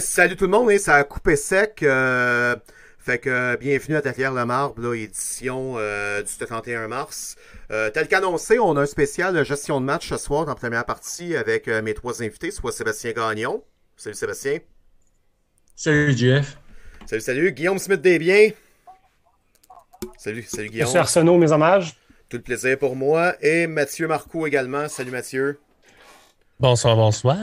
salut tout le monde, hein, ça a coupé sec. Euh, fait que euh, bienvenue à Derrière le Marbre, édition euh, du 31 mars. tel qu'annoncé, on a un spécial gestion de match ce soir en première partie avec mes trois invités, soit Sébastien Gagnon. Salut Sébastien. Salut Jeff. Salut, salut. Guillaume Smith Desbiens. Salut, salut Guillaume. Monsieur Arsenault, mes hommages. Tout le plaisir pour moi. Et Mathieu Marcoux également. Salut Mathieu. Bonsoir, bonsoir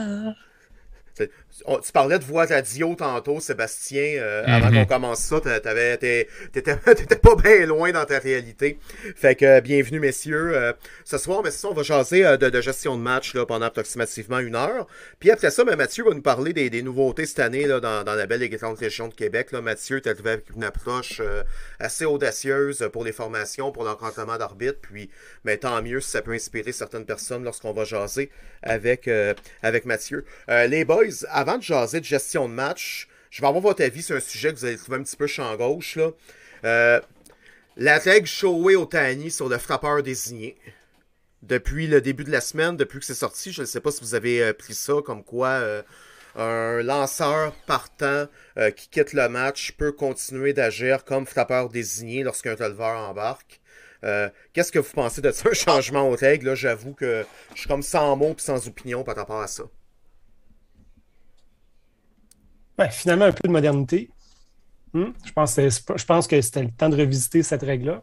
tu parlais de voix radio tantôt, Sébastien, euh, avant qu'on mhm. commence ça. T'étais pas bien loin dans ta réalité. Fait que euh, bienvenue, messieurs. Euh, ce soir, mais ça, on va jaser de, gestion de match là, pendant approximativement une heure. Puis après ça, ben, Mathieu va nous parler des, nouveautés cette année là, dans, la belle et grande région de Québec. Là. Mathieu, tu arrivé avec une approche assez audacieuse pour les formations, pour l'encadrement d'arbitre. Puis mais ben, tant mieux si ça peut inspirer certaines personnes lorsqu'on va jaser avec, avec Mathieu. les boys, avant de jaser de gestion de match, je vais avoir votre avis sur un sujet que vous allez trouver un petit peu champ gauche. Euh, la règle showée au Tani sur le frappeur désigné. Depuis le début de la semaine, depuis que c'est sorti, je ne sais pas si vous avez euh, pris ça comme quoi euh, un lanceur partant qui quitte le match peut continuer d'agir comme frappeur désigné lorsqu'un releveur embarque. Qu'est-ce que vous pensez de ça, un changement aux règles? J'avoue que je suis comme sans mots et sans opinion par rapport à ça. Finalement, un peu de modernité. Hmm? Je, pense que c'était le temps de revisiter cette règle-là.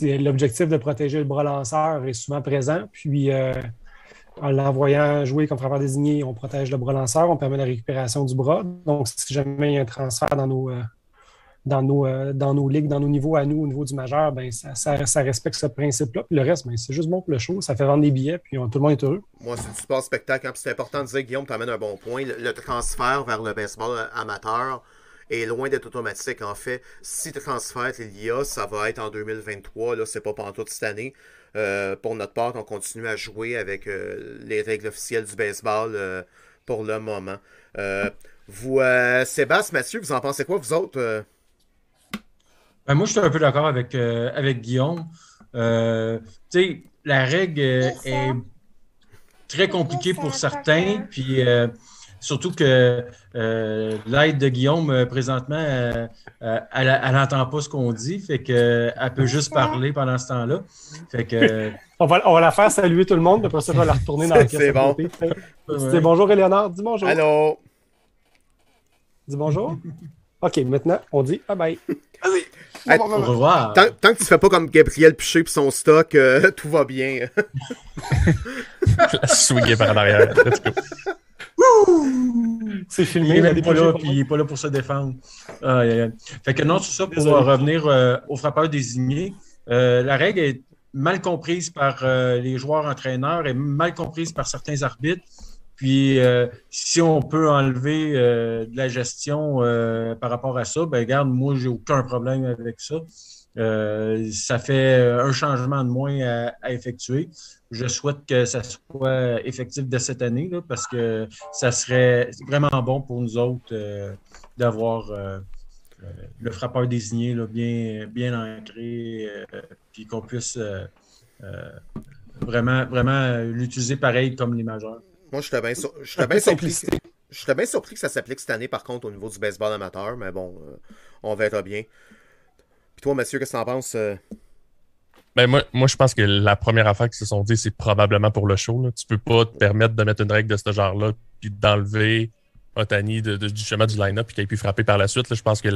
L'objectif de protéger le bras lanceur est souvent présent. Puis, euh, en l'envoyant jouer comme frappeur désigné, on protège le bras lanceur, on permet la récupération du bras. Donc, si jamais il y a un transfert dans nos, euh, dans nos, euh, dans nos ligues, dans nos niveaux à nous, au niveau du majeur, ben, ça, ça, respecte ce principe-là. Puis le reste, ben, c'est juste bon pour le show. Ça fait vendre des billets, puis tout le monde est heureux. Moi, c'est du sport spectacle. Hein, c'est important de dire, Guillaume, tu amènes un bon point. Le, transfert vers le baseball amateur est loin d'être automatique. En fait, si transfert il y a, ça va être en 2023. Là, c'est pas pendant toute cette année. Euh, pour notre part, on continue à jouer avec euh, les règles officielles du baseball pour le moment. vous, Sébastien, Mathieu, vous en pensez quoi, vous autres? Ben, moi, je suis un peu d'accord avec, euh, avec Guillaume. Euh, la règle est très compliquée pour certains, puis euh, surtout que l'aide de Guillaume, présentement, elle n'entend pas ce qu'on dit, fait qu'elle peut juste parler pendant ce temps-là. Fait que, on, va, on va la faire saluer tout le monde, après ça, on va la retourner dans la pièce. C'est bon. C'est bonjour, Eleonore. Dis bonjour. Allô. Dis bonjour. OK, maintenant, on dit bye bye. Vas-y. Au revoir. Tant, que tu fais pas comme Gabriel Piché et son stock, euh, tout va bien. La swinguer par l'arrière. C'est filmé. Il n'est pas, là, puis il n'est pas là pour se défendre. Fait que non, tout ça pour revenir euh, au frappeur désigné. Euh, la règle est mal comprise par les joueurs entraîneurs et mal comprise par certains arbitres. Puis, euh, si on peut enlever euh, de la gestion euh, par rapport à ça, ben regarde, moi, j'ai aucun problème avec ça. ça fait un changement de moins à, effectuer. Je souhaite que ça soit effectif de cette année parce que ça serait vraiment bon pour nous autres d'avoir le frappeur désigné là, bien, bien ancré, puis qu'on puisse vraiment, vraiment l'utiliser pareil comme les majeurs. Moi, je bien, bien surpris. J'étais bien surpris que ça s'applique cette année, par contre, au niveau du baseball amateur, mais bon, euh, on verra bien. Puis toi, Mathieu, qu'est-ce que t'en penses? Euh? Ben moi, moi, je pense que la première affaire qu'ils se sont dit, c'est probablement pour le show. Là. Tu peux pas te permettre de mettre une règle de ce genre-là, puis d'enlever Otani de, du chemin du line-up puis qu'il ait pu frapper par la suite. je pense que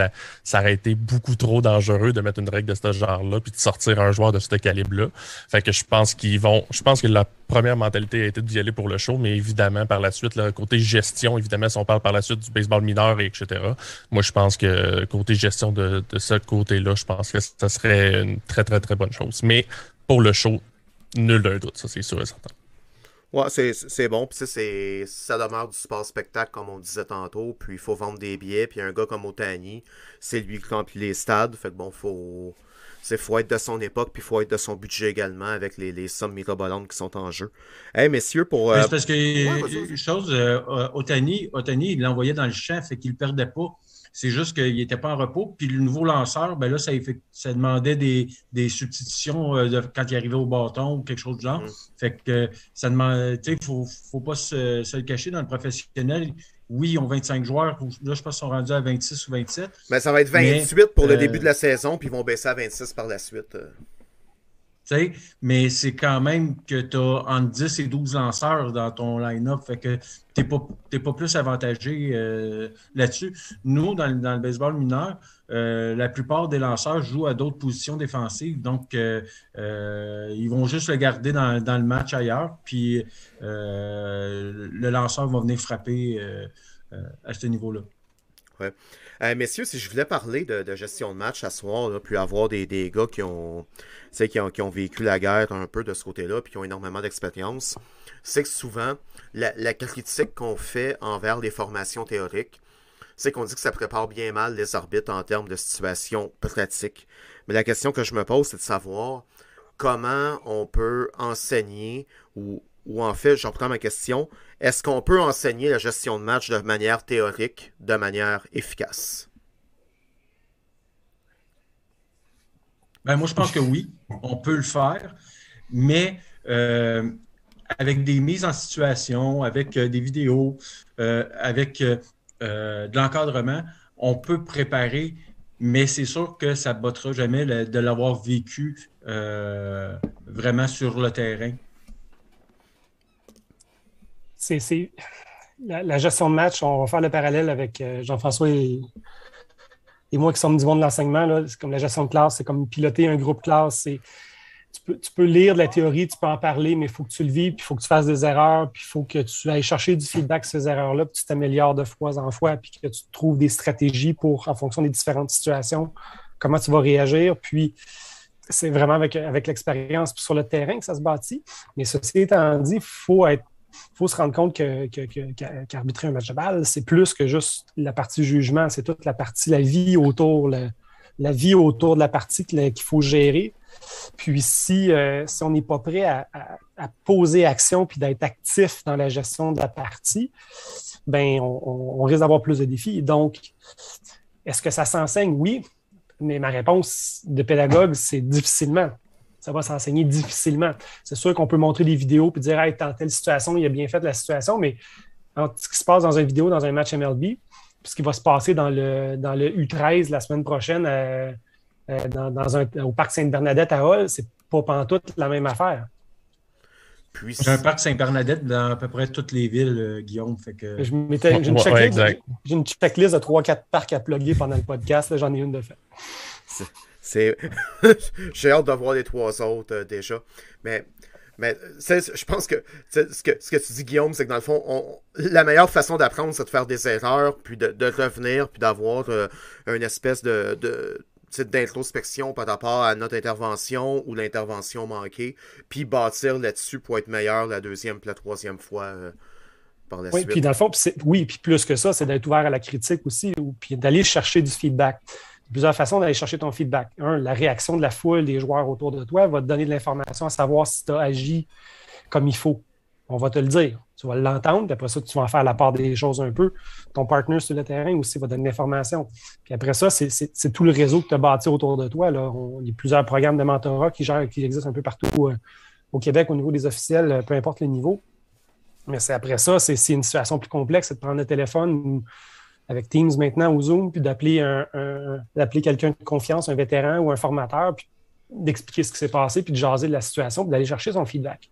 ça aurait été beaucoup trop dangereux de mettre une règle de ce genre-là puis de sortir un joueur de ce calibre-là. Fait que je pense qu'ils vont. Je pense que la première mentalité a été d'y aller pour le show, mais évidemment, par la suite, le côté gestion, évidemment, si on parle par la suite du baseball mineur, et etc. Moi, je pense que côté gestion de, de ce côté-là, je pense que ça serait une très, très, très bonne chose. Mais pour le show, nul d'un doute, ça c'est sûr et certain. Ouais, c'est bon. Puis ça demeure du sport spectacle, comme on disait tantôt. Puis il faut vendre des billets. Puis un gars comme Otani, c'est lui qui remplit les stades. Fait que bon, faut. C'est faut être de son époque, puis faut être de son budget également avec les, les sommes mirabolantes qui sont en jeu. Hey, messieurs, pour. Euh, parce que, une chose, euh, Otani, Otani, il l'envoyait dans le champ, fait qu'il ne perdait pas. C'est juste qu'il n'était pas en repos. Puis le nouveau lanceur, ben là, ça, ça demandait des, substitutions euh, quand il arrivait au bâton ou quelque chose de genre. Mm. Fait que ça demande, tu sais, il ne faut, pas se, le cacher dans le professionnel. oui, ils ont 25 joueurs. Là, je pense qu'ils sont rendus à 26 ou 27. Mais ça va être 28 pour le début de la saison, puis ils vont baisser à 26 par la suite mais c'est quand même que tu as entre 10 et 12 lanceurs dans ton line-up. Fait que tu n'es pas, pas, plus avantagé euh, là-dessus. Nous, dans, le baseball mineur, euh, la plupart des lanceurs jouent à d'autres positions défensives. Donc, euh, ils vont juste le garder dans, le match ailleurs. Puis, le lanceur va venir frapper à ce niveau-là. Ouais. Euh, messieurs, si je voulais parler de, gestion de match à soir, puis avoir des, des gars qui ont, qui ont, qui ont vécu la guerre un peu de ce côté-là, puis qui ont énormément d'expérience, c'est que souvent, la, la critique qu'on fait envers les formations théoriques, c'est qu'on dit que ça prépare bien mal les orbites en termes de situation pratique. Mais la question que je me pose, c'est de savoir comment on peut enseigner ou ou en fait, j'en prends ma question, est-ce qu'on peut enseigner la gestion de match de manière théorique, de manière efficace? Ben, moi, je pense que oui, on peut le faire, mais euh, avec des mises en situation, avec euh, des vidéos, euh, avec de l'encadrement, on peut préparer, mais c'est sûr que ça ne battra jamais de l'avoir vécu vraiment sur le terrain c'est la, gestion de match. On va faire le parallèle avec euh, Jean-François et, moi qui sommes du monde de l'enseignement. C'est comme la gestion de classe, c'est comme piloter un groupe classe. Tu peux, lire de la théorie, tu peux en parler, mais il faut que tu le vives, puis il faut que tu fasses des erreurs, puis il faut que tu ailles chercher du feedback sur ces erreurs-là, puis tu t'améliores de fois en fois, puis que tu trouves des stratégies pour, en fonction des différentes situations, comment tu vas réagir. Puis c'est vraiment avec, avec l'expérience sur le terrain que ça se bâtit. Mais ceci étant dit, il faut être il faut se rendre compte qu'arbitrer un match de balle, c'est plus que juste la partie jugement, c'est toute la partie, la vie autour, la, vie autour de la partie qu'il faut gérer. Puis si, euh, si on n'est pas prêt à, poser action puis d'être actif dans la gestion de la partie, ben on, risque d'avoir plus de défis. Donc, est-ce que ça s'enseigne? Oui, mais ma réponse de pédagogue, c'est difficilement ça va s'enseigner difficilement. C'est sûr qu'on peut montrer des vidéos et dire, hey, dans telle situation, il a bien fait la situation, mais ce qui se passe dans une vidéo, dans un match MLB, puis ce qui va se passer dans le, dans le U13 la semaine prochaine euh, euh, dans, un, au Parc Sainte-Bernadette à Hall, c'est pas pantoute la même affaire. J'ai un parc Saint-Bernadette dans à peu près toutes les villes, euh, Guillaume. Fait que... J'ai une, checklist de 3-4 parcs à plugger pendant le podcast. J'en ai une de fait. C'est. J'ai hâte de voir les trois autres euh, déjà. Mais. Mais je pense que ce, que ce que tu dis, Guillaume, c'est que dans le fond, la meilleure façon d'apprendre, c'est de faire des erreurs, puis de, revenir, puis d'avoir euh, une espèce de, d'introspection par rapport à notre intervention ou l'intervention manquée, puis bâtir là-dessus pour être meilleur la deuxième puis la troisième fois euh, par la oui, suite. Puis dans le fond, oui, puis plus que ça, c'est d'être ouvert à la critique aussi, ou, puis d'aller chercher du feedback plusieurs façons d'aller chercher ton feedback. Un, la réaction de la foule, des joueurs autour de toi va te donner de l'information à savoir si tu as agi comme il faut. On va te le dire. Tu vas l'entendre, puis après ça, tu vas en faire la part des choses un peu. Ton partenaire sur le terrain aussi va donner l'information. Puis après ça, c'est tout le réseau que tu as bâti autour de toi. Il y a plusieurs programmes de mentorat qui, gèrent, qui existent un peu partout euh, au Québec au niveau des officiels, euh, peu importe le niveau. Mais c'est après ça, c'est une situation plus complexe, c'est de prendre le téléphone avec Teams maintenant ou Zoom, puis d'appeler un, quelqu'un de confiance, un vétéran ou un formateur, puis d'expliquer ce qui s'est passé, puis de jaser de la situation, puis d'aller chercher son feedback.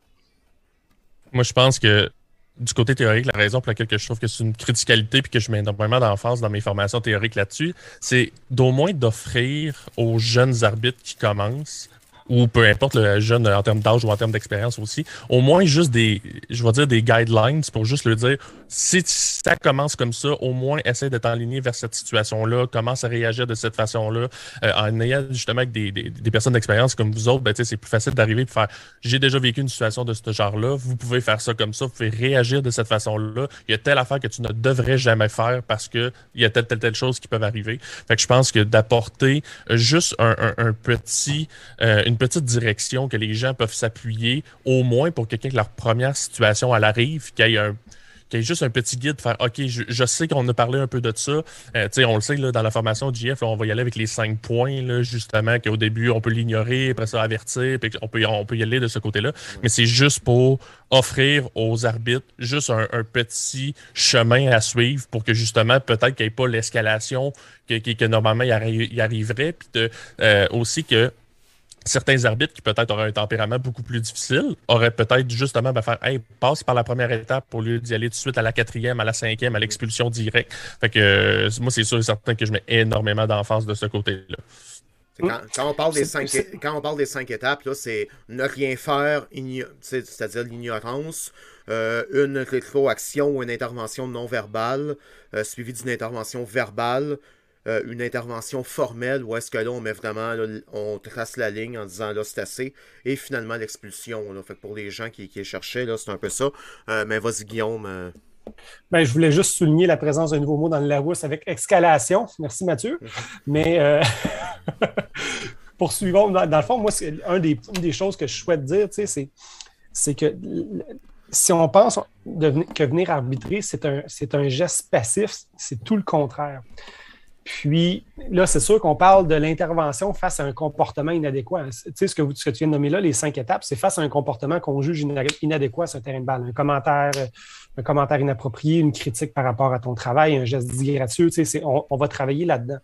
Moi, je pense que du côté théorique, la raison pour laquelle je trouve que c'est une criticalité puis que je mets énormément d'emphase dans mes formations théoriques là-dessus, c'est d'au moins d'offrir aux jeunes arbitres qui commencent ou peu importe le jeune en termes d'âge ou en termes d'expérience aussi, au moins juste des, je vais dire des guidelines pour juste le dire, si ça commence comme ça, au moins essaie d'être aligné vers cette situation-là, commence à réagir de cette façon-là, euh, en ayant justement avec des, des, des personnes d'expérience comme vous autres, ben, c'est plus facile d'arriver et faire, j'ai déjà vécu une situation de ce genre-là, vous pouvez faire ça comme ça, vous pouvez réagir de cette façon-là, il y a telle affaire que tu ne devrais jamais faire parce que il y a telle, telle, telle chose qui peuvent arriver. Fait que je pense que d'apporter juste un, un, petit, euh, une petite direction que les gens peuvent s'appuyer, au moins pour que leur première situation elle arrive, qu'il y ait un qu'il y ait juste un petit guide, faire OK, je, sais qu'on a parlé un peu de ça. Euh, on le sait, là, dans la formation de JF, on va y aller avec les cinq points, là, justement, qu'au début, on peut l'ignorer, après ça, avertir, puis on peut, on peut y aller de ce côté-là. Mais c'est juste pour offrir aux arbitres juste un, petit chemin à suivre pour que justement, peut-être qu'il n'y ait pas l'escalation que, que, normalement il, y arriverait, puis euh, aussi que certains arbitres qui peut-être auraient un tempérament beaucoup plus difficile auraient peut-être justement ben, faire hey, passe par la première étape pour lieu d'y aller tout de suite à la quatrième, à la cinquième, à l'expulsion directe. Fait que euh, moi, c'est sûr et certain que je mets énormément d'enfance de ce côté-là. Quand, on parle des cinq, quand on parle des cinq étapes, c'est ne rien faire, c'est-à-dire l'ignorance, euh, une rétroaction ou une intervention non verbale, euh, suivie d'une intervention verbale, euh, une intervention formelle où est-ce que là, on met vraiment, on trace la ligne en disant là, c'est assez, et finalement l'expulsion. Fait pour les gens qui, qui cherchaient, là, c'est un peu ça. Euh, mais vas-y, Guillaume. Euh. Ben, je voulais juste souligner la présence d'un nouveau mot dans le Larousse avec escalation. Merci, Mathieu. Mais poursuivons. Dans, le fond, moi, c'est un des, une des choses que je souhaite dire, c'est, c'est que si on pense que venir arbitrer, c'est un, c'est un geste passif, c'est tout le contraire. Puis là, c'est sûr qu'on parle de l'intervention face à un comportement inadéquat. Tu sais, ce que, ce que tu viens de nommer là, les cinq étapes, c'est face à un comportement qu'on juge inadéquat sur un terrain de balle. Un commentaire, un commentaire inapproprié, une critique par rapport à ton travail, un geste disgracieux, tu sais, on, on va travailler là-dedans.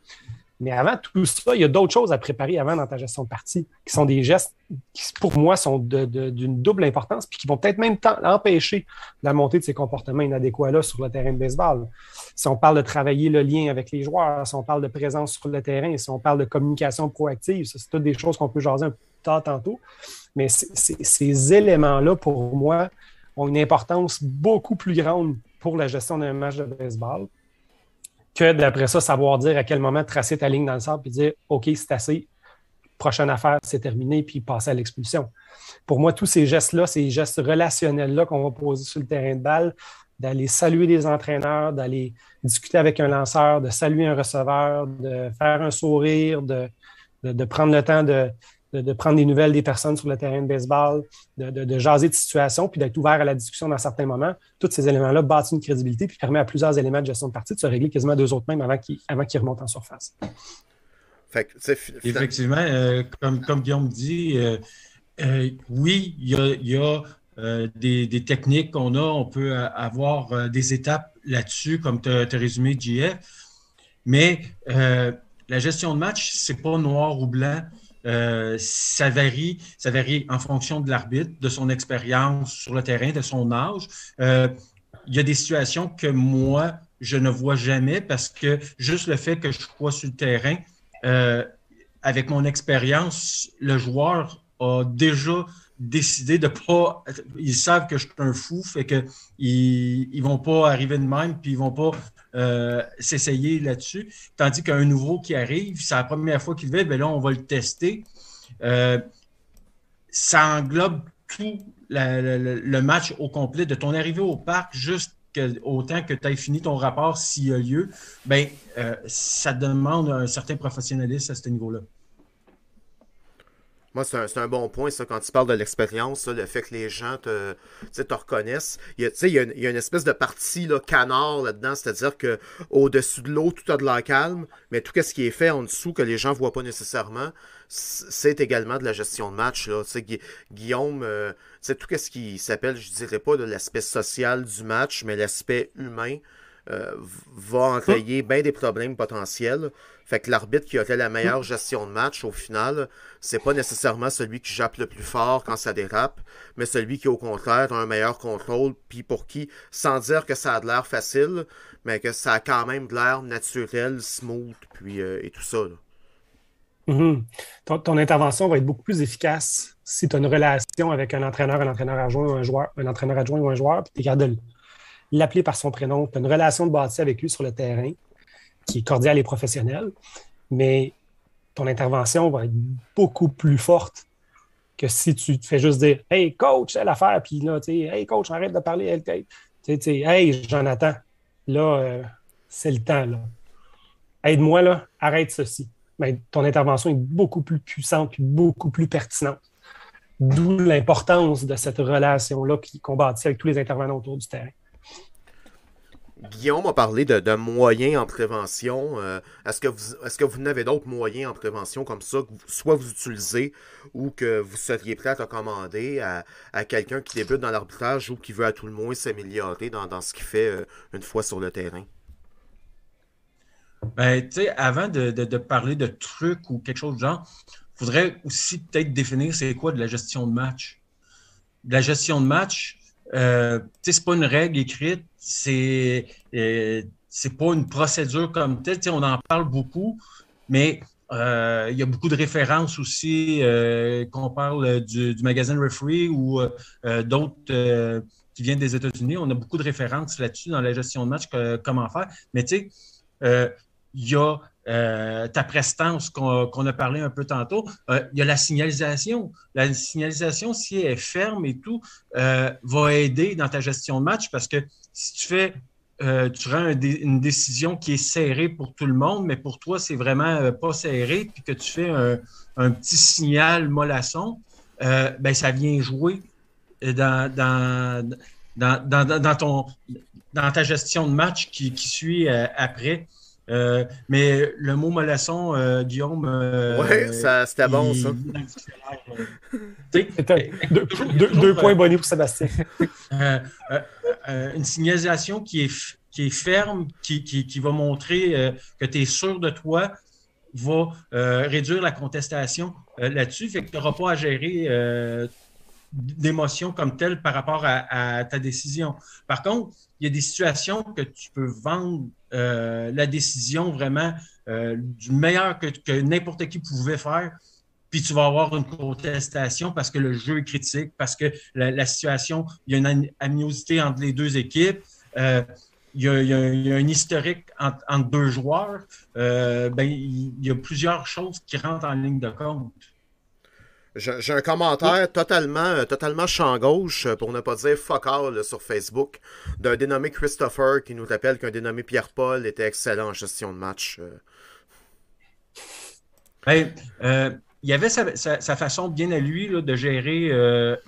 Mais avant tout ça, il y a d'autres choses à préparer avant dans ta gestion de partie, qui sont des gestes qui, pour moi, sont d'une double importance, puis qui vont peut-être même empêcher la montée de ces comportements inadéquats-là sur le terrain de baseball. Si on parle de travailler le lien avec les joueurs, si on parle de présence sur le terrain, si on parle de communication proactive, c'est toutes des choses qu'on peut jaser un peu tard tantôt. Mais ces éléments-là, pour moi, ont une importance beaucoup plus grande pour la gestion d'un match de baseball que d'après ça, savoir dire à quel moment tracer ta ligne dans le sable et dire OK, c'est assez, prochaine affaire, c'est terminé, puis passer à l'expulsion. Pour moi, tous ces gestes-là, ces gestes relationnels-là qu'on va poser sur le terrain de balle, d'aller saluer des entraîneurs, d'aller discuter avec un lanceur, de saluer un receveur, de faire un sourire, de, de prendre le temps de, de, prendre des nouvelles des personnes sur le terrain de baseball, de, jaser de situation, puis d'être ouvert à la discussion dans certains moments. Tous ces éléments-là bâtissent une crédibilité, puis permet à plusieurs éléments de gestion de partie de se régler quasiment deux autres mêmes avant qu'ils remontent en surface. Effectivement, euh, comme, comme Guillaume dit, euh, euh, oui, il y a, des, techniques qu'on a, on peut avoir des étapes là-dessus, comme tu as, résumé, JF, mais la gestion de match, c'est pas noir ou blanc. Euh, ça varie, ça varie en fonction de l'arbitre, de son expérience sur le terrain, de son âge. Euh, il y a des situations que moi, je ne vois jamais parce que juste le fait que je sois sur le terrain, euh, avec mon expérience, le joueur a déjà décidé de pas. Ils savent que je suis un fou, fait que ils, ils vont pas arriver de même, puis ils vont pas euh, s'essayer là-dessus. Tandis qu'un nouveau qui arrive, c'est la première fois qu'il vient, bien là, on va le tester. Euh, ça englobe tout le match au complet, de ton arrivée au parc jusqu'à autant que tu aies fini ton rapport s'il y a lieu, ben, euh, ça demande un certain professionnalisme à ce niveau-là. Moi, c'est un, bon point, ça, quand tu parles de l'expérience, le fait que les gens te, te reconnaissent. Il y, a, il, y a une, il y a une espèce de partie là, canard là-dedans, c'est-à-dire que au-dessus de l'eau, tout a de l'air calme, mais tout ce qui est fait en dessous que les gens voient pas nécessairement, c'est également de la gestion de match. Là. Guillaume, euh, tout ce qui s'appelle, je dirais pas de l'aspect social du match, mais l'aspect humain. Euh, va enrayer bien des problèmes potentiels. Fait que l'arbitre qui aurait la meilleure gestion de match, au final, c'est pas nécessairement celui qui jappe le plus fort quand ça dérape, mais celui qui, au contraire, a un meilleur contrôle, puis pour qui, sans dire que ça a de l'air facile, mais que ça a quand même de l'air naturel, smooth, puis euh, et tout ça. Mm-hmm. ton, intervention va être beaucoup plus efficace si tu as une relation avec un entraîneur, un entraîneur adjoint ou un joueur, un entraîneur adjoint ou un joueur, puis tu es capable de l'appeler par son prénom. Tu as une relation de bâtie avec lui sur le terrain qui est cordiale et professionnelle, mais ton intervention va être beaucoup plus forte que si tu te fais juste dire Hey coach, c'est l'affaire, puis là, tu Hey coach, arrête de parler. Tu sais, hey, Jonathan, là, euh, c'est le temps, là. Aide-moi, là, arrête ceci. Ben, ton intervention est beaucoup plus puissante et beaucoup plus pertinente. D'où l'importance de cette relation-là qu'on bâtit avec tous les intervenants autour du terrain. Guillaume a parlé de, moyens en prévention. est-ce que vous est-ce que vous n'avez d'autres moyens en prévention comme ça, que soit vous utilisez ou que vous seriez prêt à recommander à, quelqu'un qui débute dans l'arbitrage ou qui veut à tout le moins s'améliorer dans, ce qu'il fait une fois sur le terrain? Ben, avant de, de, parler de trucs ou quelque chose de genre, il faudrait aussi peut-être définir c'est quoi de la gestion de match. De la gestion de match, euh, c'est pas une règle écrite, c'est euh, pas une procédure comme telle. Tu sais, on en parle beaucoup, mais euh, il y a beaucoup de références aussi euh, qu'on parle du, magazine Referee ou d'autres qui viennent des États-Unis. On a beaucoup de références là-dessus dans la gestion de match, comment faire. Mais tu sais, il y a euh, ta prestance qu'on a parlé un peu tantôt. Euh, il y a la signalisation. La signalisation, si elle est ferme et tout, euh, va aider dans ta gestion de match parce que si tu fais, tu rends une décision qui est serrée pour tout le monde, mais pour toi, c'est vraiment pas serré, puis que tu fais un, petit signal mollasson, ben, ça vient jouer dans, dans, dans, ton, dans ta gestion de match qui suit après. Euh, mais le mot mollasson, euh, Guillaume. Euh, oui, c'était bon, ça. deux, points bonnés pour Sébastien. une signalisation qui est, qui est ferme, qui, qui, va montrer que tu es sûr de toi, va réduire la contestation là-dessus. Fait que tu n'auras pas à gérer d'émotions comme telle par rapport à, ta décision. Par contre, il y a des situations que tu peux vendre euh, la décision vraiment euh, du meilleur que, n'importe qui pouvait faire. Puis tu vas avoir une contestation parce que le jeu est critique, parce que la, situation, il y a une animosité entre les deux équipes. Euh, il, y a, un historique entre, deux joueurs. ben, il y a plusieurs choses qui rentrent en ligne de compte. J'ai un commentaire totalement, euh, totalement champ gauche, euh, pour ne pas dire fuck all sur Facebook, d'un dénommé Christopher qui nous rappelle qu'un dénommé Pierre-Paul était excellent en gestion de match. Euh. Ben, il y avait sa, façon bien à lui de gérer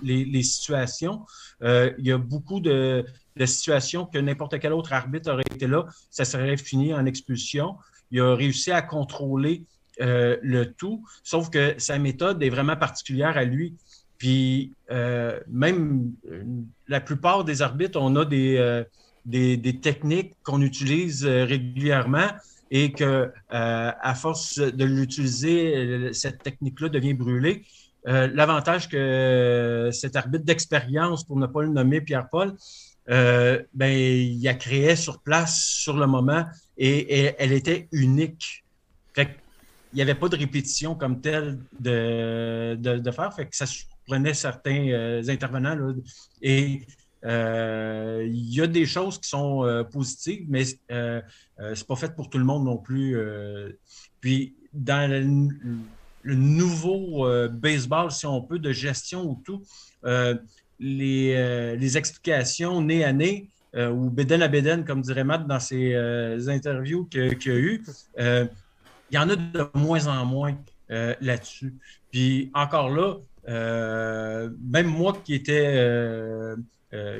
les, situations. il y a beaucoup de situations que n'importe quel autre arbitre aurait été là, ça serait fini en expulsion. Il a réussi à contrôler euh, le tout, sauf que sa méthode est vraiment particulière à lui. Puis euh, même euh, la plupart des arbitres, on a des, des, techniques qu'on utilise régulièrement et que à force de l'utiliser, cette technique-là devient brûlée. L'avantage que cet arbitre d'expérience, pour ne pas le nommer Pierre-Paul, ben, il a créé sur place, sur le moment, et, elle était unique. Fait il n'y avait pas de répétition comme telle de, de, faire, fait que ça surprenait certains euh, intervenants. et euh, il y a des choses qui sont euh, positives, mais ce n'est pas fait pour tout le monde non plus. puis dans le, nouveau baseball, si on peut, de gestion ou tout, les, les, explications nez à nez, ou béden à béden, comme dirait Matt dans ses interviews qu'il y a eu, il y en a de moins en moins euh, là-dessus. Puis encore là, euh, même moi qui étais, euh,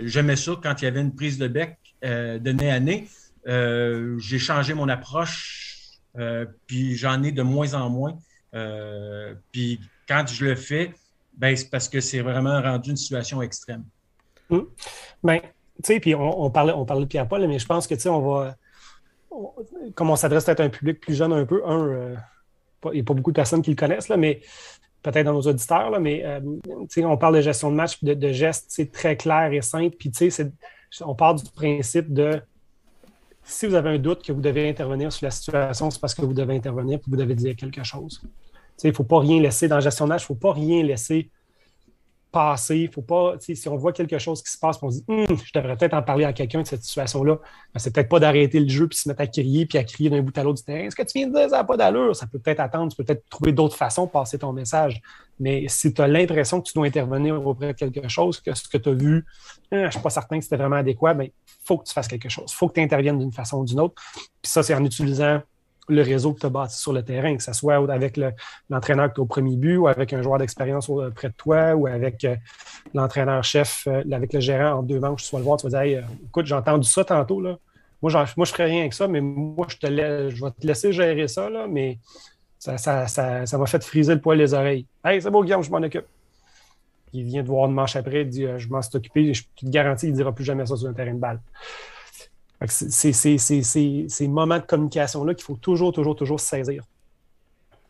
j'aimais ça quand il y avait une prise de bec de nez à nez, j'ai changé mon approche, puis j'en ai de moins en moins. puis quand je le fais, ben, c'est parce que c'est vraiment rendu une situation extrême. Hum. Ben, tu sais, puis on, parlait, on parlait de Pierre-Paul, mais je pense que, tu sais, on va comme on s'adresse à un public plus jeune un peu, un, euh, il n'y a pas beaucoup de personnes qui le connaissent, là, mais peut-être dans nos auditeurs, là, mais euh, on parle de gestion de match, de, de gestes c'est très clair et simple. Puis on part du principe de si vous avez un doute que vous devez intervenir sur la situation, c'est parce que vous devez intervenir et vous devez dire quelque chose. Il ne faut pas rien laisser dans la gestion de match, il ne faut pas rien laisser passer. Faut pas, si on voit quelque chose qui se passe, on se dit hum, je devrais peut-être en parler à quelqu'un de cette situation-là. Ben, c'est peut-être pas d'arrêter le jeu puis se mettre à crier puis à crier d'un bout à l'autre du terrain. Est-ce que tu viens de dire ça n'a pas d'allure? Ça peut peut-être attendre, tu peux peut-être trouver d'autres façons de passer ton message. Mais si tu as l'impression que tu dois intervenir auprès de quelque chose, que ce que tu as vu, hein, je ne suis pas certain que c'était vraiment adéquat, il ben, faut que tu fasses quelque chose. Il faut que tu interviennes d'une façon ou d'une autre. Puis ça, c'est en utilisant le réseau que tu as bâti sur le terrain, que ce soit avec l'entraîneur qui est au premier but ou avec un joueur d'expérience près de toi ou avec euh, l'entraîneur-chef, euh, avec le gérant en deux manches, tu vas le voir, tu vas dire écoute, j'ai entendu ça tantôt, là. Moi, moi, je ne ferais rien avec ça, mais moi, je, te je vais te laisser gérer ça, là, mais ça, ça, ça, ça m'a fait friser le poil des oreilles. Hey, c'est beau, Guillaume, je m'en occupe. Il vient de voir une manche après, il dit Je m'en suis occupé, je te garantis, il ne dira plus jamais ça sur un terrain de balle. C'est ces moments de communication-là qu'il faut toujours, toujours, toujours saisir.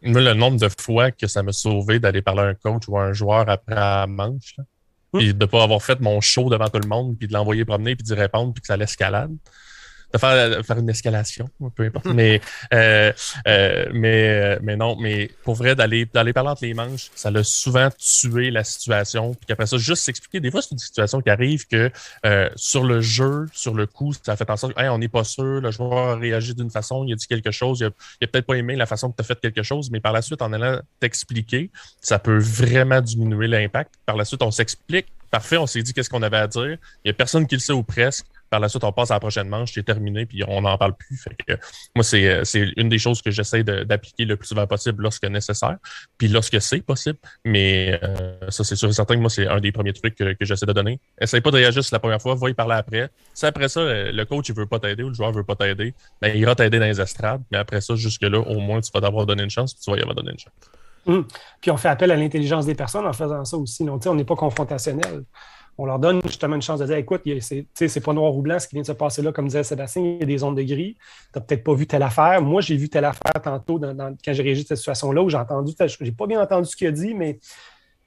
Le nombre de fois que ça m'a sauvé d'aller parler à un coach ou à un joueur après la manche, et hum. de ne pas avoir fait mon show devant tout le monde, puis de l'envoyer promener, puis d'y répondre, puis que ça l'escalade de faire, faire une escalation, peu importe. mais, euh, euh, mais, euh, mais non, mais pour vrai, d'aller d'aller parler entre les manches, ça l'a souvent tué la situation. Puis après ça, juste s'expliquer. Des fois, c'est une situation qui arrive que euh, sur le jeu, sur le coup, ça fait en sorte qu'on on n'est pas sûr, le joueur a réagi d'une façon, il a dit quelque chose, il a, a peut-être pas aimé la façon que tu as fait quelque chose, mais par la suite, en allant t'expliquer, ça peut vraiment diminuer l'impact. Par la suite, on s'explique. Parfait, on s'est dit qu'est-ce qu'on avait à dire. Il n'y a personne qui le sait ou presque par la suite, on passe à la prochaine manche, c'est terminé, puis on n'en parle plus. Moi, c'est une des choses que j'essaie d'appliquer le plus souvent possible lorsque nécessaire, puis lorsque c'est possible. Mais euh, ça, c'est sûr et certain que moi, c'est un des premiers trucs que, j'essaie de donner. Essaye pas de réagir la première fois, va y parler après. Si après ça, euh, le coach ne veut pas t'aider ou le joueur veut pas t'aider, ben, il ira t'aider dans les estrades. Mais après ça, jusque-là, au moins, tu vas t'avoir donné une chance, puis tu vas y avoir donné une chance. Hum. Puis on fait appel à l'intelligence des personnes en faisant ça aussi. Non, on n'est pas confrontationnel on leur donne justement une chance de dire écoute, c'est pas noir ou blanc ce qui vient de se passer là, comme disait Sébastien, il y a des zones de gris. Tu n'as peut-être pas vu telle affaire. Moi, j'ai vu telle affaire tantôt quand j'ai réagi de cette situation-là où j'ai entendu, j'ai pas bien entendu ce qu'il a dit, mais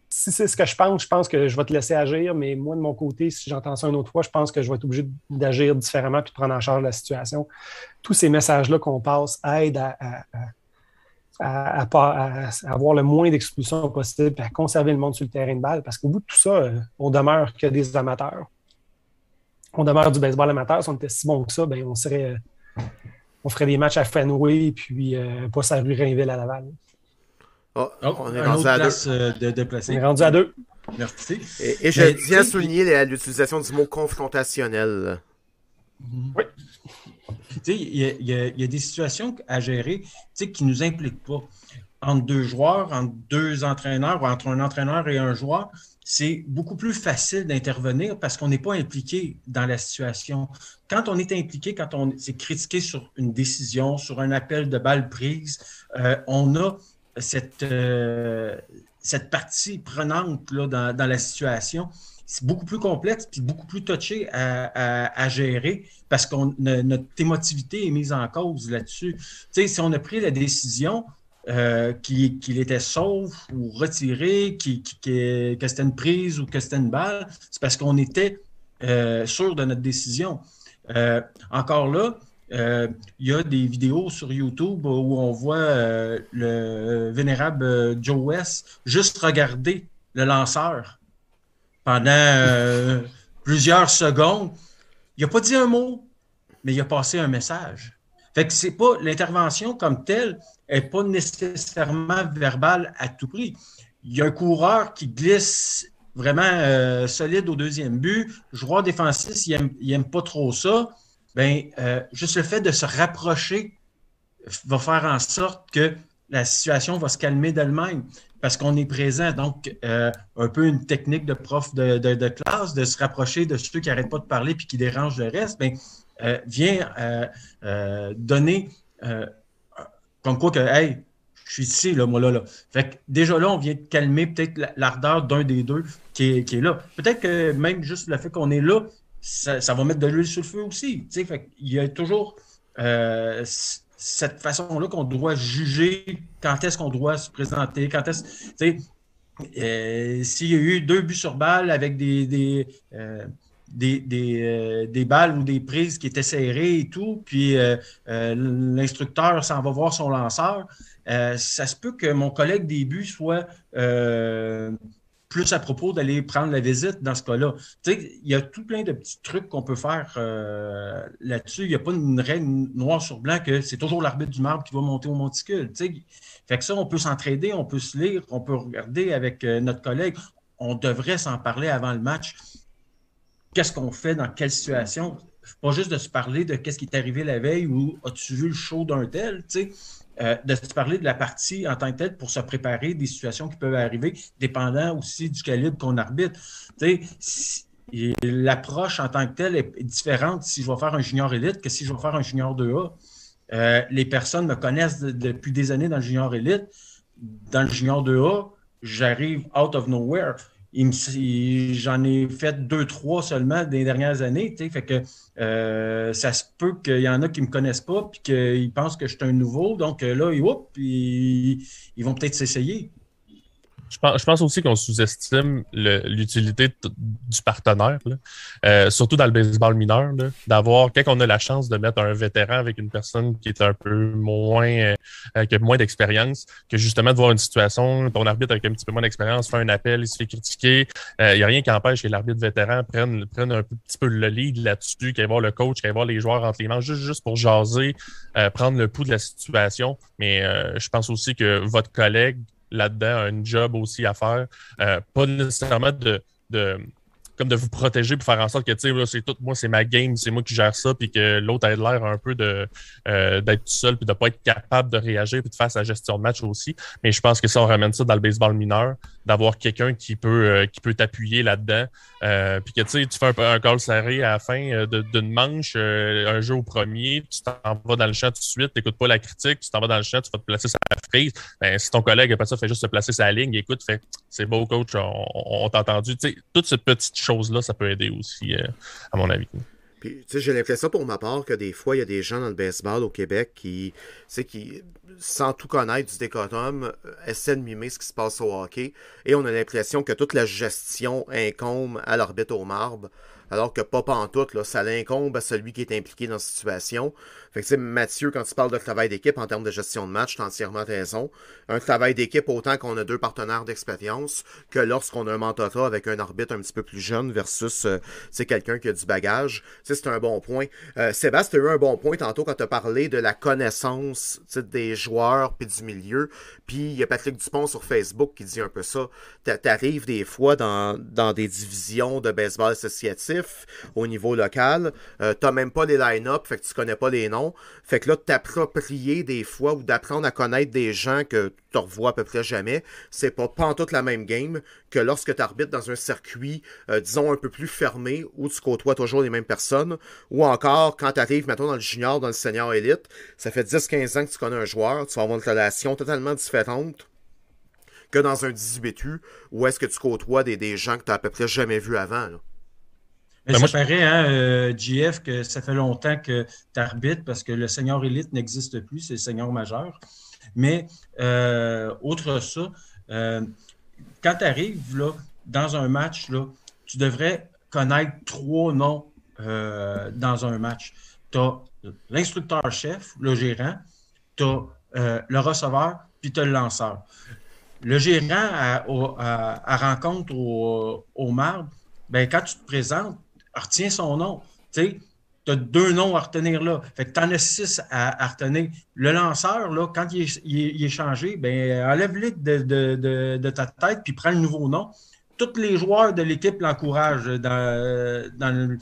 si c'est ce que je pense, je pense que je vais te laisser agir, mais moi, de mon côté, si j'entends ça une autre fois, je pense que je vais être obligé d'agir différemment puis de prendre en charge la situation. Tous ces messages-là qu'on passe aident à à, avoir le moins d'expulsions possible, à conserver le monde sur le terrain de balle, parce qu'au bout de tout ça, euh, on demeure que des amateurs. On demeure du baseball amateur. Si on était si bon que ça, ben, on serait on ferait des matchs à Fenway puis euh, pas sa rue Rainville à Laval. Oh, oh, on est rendu à deux. Euh, de, on est rendu à deux. Merci. Et, je tiens à souligner l'utilisation du mot confrontationnel. Oui il y, a des situations à gérer qui ne nous impliquent pas. Entre deux joueurs, entre deux entraîneurs ou entre un entraîneur et un joueur, c'est beaucoup plus facile d'intervenir parce qu'on n'est pas impliqué dans la situation. Quand on est impliqué, quand on est critiqué sur une décision, sur un appel de balle prise, euh, on a cette, euh, cette partie prenante là, dans la situation c'est beaucoup plus complexe puis beaucoup plus touché à, gérer parce que notre émotivité est mise en cause là-dessus. Si on a pris la décision euh, qu'il était sauf ou retiré, que c'était une prise ou que c'était une balle, c'est parce qu'on était euh, sûr de notre décision. Euh, encore là, il y a des vidéos sur YouTube où on voit le vénérable Joe West juste regarder le lanceur pendant euh, plusieurs secondes. Il n'a pas dit un mot, mais il a passé un message. Fait que c'est pas l'intervention comme telle n'est pas nécessairement verbale à tout prix. Il y a un coureur qui glisse vraiment euh, solide au deuxième but. Joueur défensif, il n'aime pas trop ça. Ben, euh, juste le fait de se rapprocher va faire en sorte que la situation va se calmer d'elle-même parce qu'on est présent. Donc, euh, un peu une technique de prof de, classe, de se rapprocher de ceux qui n'arrêtent pas de parler puis qui dérangent le reste, bien, euh, vient euh, donner comme quoi que, hey, je suis ici, là, moi, là, là. Fait que déjà là, on vient de calmer peut-être l'ardeur d'un des deux qui est, qui est là. Peut-être que même juste le fait qu'on est là, ça, va mettre de l'huile sur le feu aussi. Fait Il y a toujours cette façon-là qu'on doit juger quand est-ce qu'on doit se présenter, quand est-ce. Euh, S'il y a eu deux buts sur balle avec des, des, euh, euh, des, balles ou des prises qui étaient serrées et tout, puis l'instructeur s'en va voir son lanceur, ça se peut que mon collègue des buts soit plus à propos d'aller prendre la visite dans ce cas-là. il y a tout plein de petits trucs qu'on peut faire euh, là-dessus. Il n'y a pas une règle noire sur blanc que c'est toujours l'arbitre du marbre qui va monter au monticule. Fait que ça, on peut s'entraider, on peut se lire, on peut regarder avec euh, notre collègue. On devrait s'en parler avant le match. Qu'est-ce qu'on fait dans quelle situation? Pas juste de se parler de qu'est-ce qui est arrivé la veille ou as-tu vu le show d'un tel, tu sais euh, de se parler de la partie en tant que telle pour se préparer des situations qui peuvent arriver, dépendant aussi du calibre qu'on arbitre. l'approche en tant que telle est différente si je vais faire un junior élite que si je vais faire un junior 2A. Euh, les personnes me connaissent depuis des années dans le junior élite. Dans le junior 2A, j'arrive out of nowhere. J'en ai fait deux, trois seulement des dernières années. Fait que euh, ça se peut qu'il y en a qui ne me connaissent pas et qu'ils pensent que je suis un nouveau. Donc euh, là, ils, ils vont peut-être s'essayer. Je pense, aussi qu'on sous-estime l'utilité du partenaire, euh, surtout dans le baseball mineur, d'avoir, quand on a la chance de mettre un vétéran avec une personne qui est un peu moins, euh, qui a moins d'expérience, que justement de voir une situation, ton arbitre avec un petit peu moins d'expérience fait un appel, il se fait critiquer. Il euh, n'y a rien qui empêche que l'arbitre vétéran prenne, prenne un petit peu le lead là-dessus, qu'il voir le coach, qu'il voir les joueurs entre les mains, juste, juste pour jaser, prendre le pouls de la situation. Mais je pense aussi que votre collègue là-dedans, un job aussi à faire. Euh, pas nécessairement de, de, comme de vous protéger pour faire en sorte que, tu sais, c'est tout, moi, c'est ma game, c'est moi qui gère ça, puis que l'autre ait l'air un peu de euh, d'être tout seul, puis de pas être capable de réagir, puis de faire sa gestion de match aussi. Mais je pense que ça, on ramène ça dans le baseball mineur, d'avoir quelqu'un qui peut euh, qui peut t'appuyer là-dedans, euh, puis que, tu sais, tu fais un, un call serré à la fin euh, d'une manche, un jeu au premier, tu t'en vas dans le champ tout de suite, t'écoutes pas la critique, tu t'en vas dans le champ, tu vas te placer sur la frise. Ben, si ton collègue, après ça, fait juste se placer sa ligne, écoute, fait, c'est beau, coach, on, on t'a entendu. Tu sais, toute cette petite choses-là, ça peut aider aussi, euh, à mon avis. J'ai l'impression pour ma part que des fois, il y a des gens dans le baseball au Québec qui, sans tout connaître du décotum, euh, essaient de mimer ce qui se passe au hockey. Et on a l'impression que toute la gestion incombe à l'orbite au marbre alors que pas pantoute, ça l'incombe à celui qui est impliqué dans la situation. Fait que, Mathieu, quand tu parles de travail d'équipe en termes de gestion de match, tu as entièrement raison. Un travail d'équipe autant qu'on a deux partenaires d'expérience que lorsqu'on a un mentorat avec un arbitre un petit peu plus jeune versus euh, quelqu'un qui a du bagage. C'est un bon point. Euh, Sébastien, tu as eu un bon point tantôt quand tu as parlé de la connaissance des joueurs puis du milieu. Puis il y a Patrick Dupont sur Facebook qui dit un peu ça. T'arrives des fois dans, dans des divisions de baseball associatif au niveau local. Euh, T'as même pas les line-up, fait que tu connais pas les noms. Fait que là, t'approprier des fois ou d'apprendre à connaître des gens que tu revois à peu près jamais, c'est pas toute la même game que lorsque tu arbitres dans un circuit, euh, disons, un peu plus fermé, où tu côtoies toujours les mêmes personnes, ou encore quand tu arrives, mettons, dans le junior, dans le senior élite, ça fait 10-15 ans que tu connais un joueur, tu vas avoir une relation totalement différente que dans un 18U, où est-ce que tu côtoies des, des gens que tu à peu près jamais vus avant. Mais ben, ça paraît, hein, GF, euh, que ça fait longtemps que tu arbitres parce que le senior élite n'existe plus, c'est le senior majeur. Mais euh, autre ça, euh, quand tu arrives là, dans un match, là, tu devrais connaître trois noms dans un match. Tu as l'instructeur-chef, le gérant, tu as le receveur, puis tu as le lanceur. Le gérant à, rencontre au, au marbre, ben, quand tu te présentes, retiens son nom. Tu as deux noms à retenir là. Fait que tu en as six à, retenir. Le lanceur, là, quand il est, changé, ben, enlève-le de, ta tête puis prends le nouveau nom. Tous les joueurs de l'équipe l'encouragent dans, dans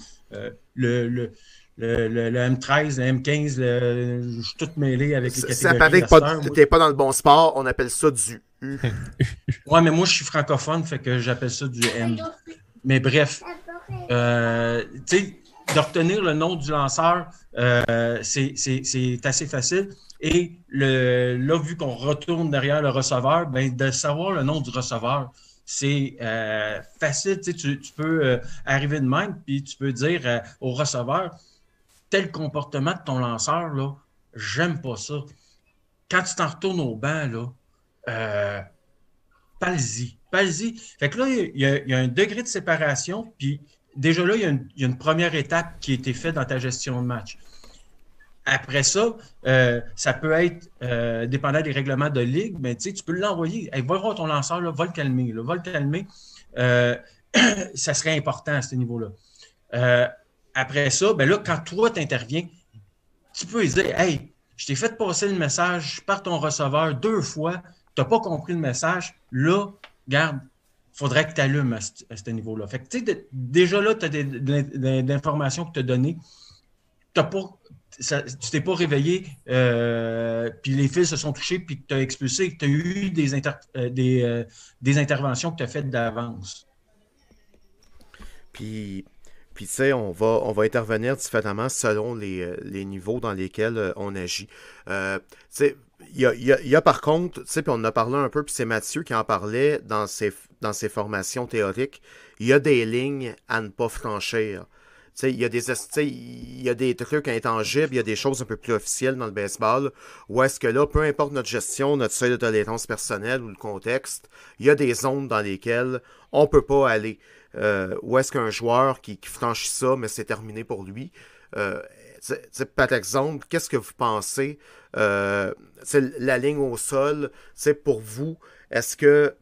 le, le, M13, le M15, je suis tout mêlé avec les catégories. Ça paraît que tu n'es pas dans le bon sport, on appelle ça du U. ouais, mais moi, je suis francophone, fait que j'appelle ça du M. Mais bref, euh, de retenir le nom du lanceur, euh, c'est assez facile. Et le, là, vu qu'on retourne derrière le receveur, ben, de savoir le nom du receveur, c'est euh, facile. Tu, tu peux arriver de même, puis tu peux dire au receveur tel comportement de ton lanceur, là, j'aime pas ça. Quand tu t'en retournes au banc, là, pas-y. Pas-y. Fait que là, il y, a, il y, a un degré de séparation, puis déjà là, il y, a une, première étape qui a été faite dans ta gestion de match. Après ça, euh, ça peut être euh, dépendant des règlements de ligue, mais tu peux l'envoyer. va voir ton lanceur, là, va le calmer. va le calmer. Euh, ça serait important à ce niveau-là. après ça, ben là, quand toi, tu interviens, tu peux dire Hey, je t'ai fait passer le message par ton receveur deux fois, tu n'as pas compris le message. Là, garde, faudrait que tu allumes à, ce, niveau-là. Fait que, tu déjà là, tu as des, informations que tu as données. As pas, tu t'es pas réveillé, euh, puis les fils se sont touchés, puis tu as expulsé, tu as eu des, euh, des, euh, des, interventions que tu as faites d'avance. Puis, puis tu sais, on va, on va intervenir différemment selon les, les niveaux dans lesquels on agit. Euh, tu sais, il y a, a, y a, par contre, tu sais, puis on en a parlé un peu, puis c'est Mathieu qui en parlait dans ses, dans ses formations théoriques, il y a des lignes à ne pas franchir. Il y, a des, il y a des trucs intangibles, il y a des choses un peu plus officielles dans le baseball, où est-ce que là, peu importe notre gestion, notre seuil de tolérance personnelle ou le contexte, il y a des zones dans lesquelles on peut pas aller. Euh, où est-ce qu'un joueur qui, qui, franchit ça, mais c'est terminé pour lui. Euh, par exemple, qu'est-ce que vous pensez euh, la ligne au sol, c'est pour vous, est-ce que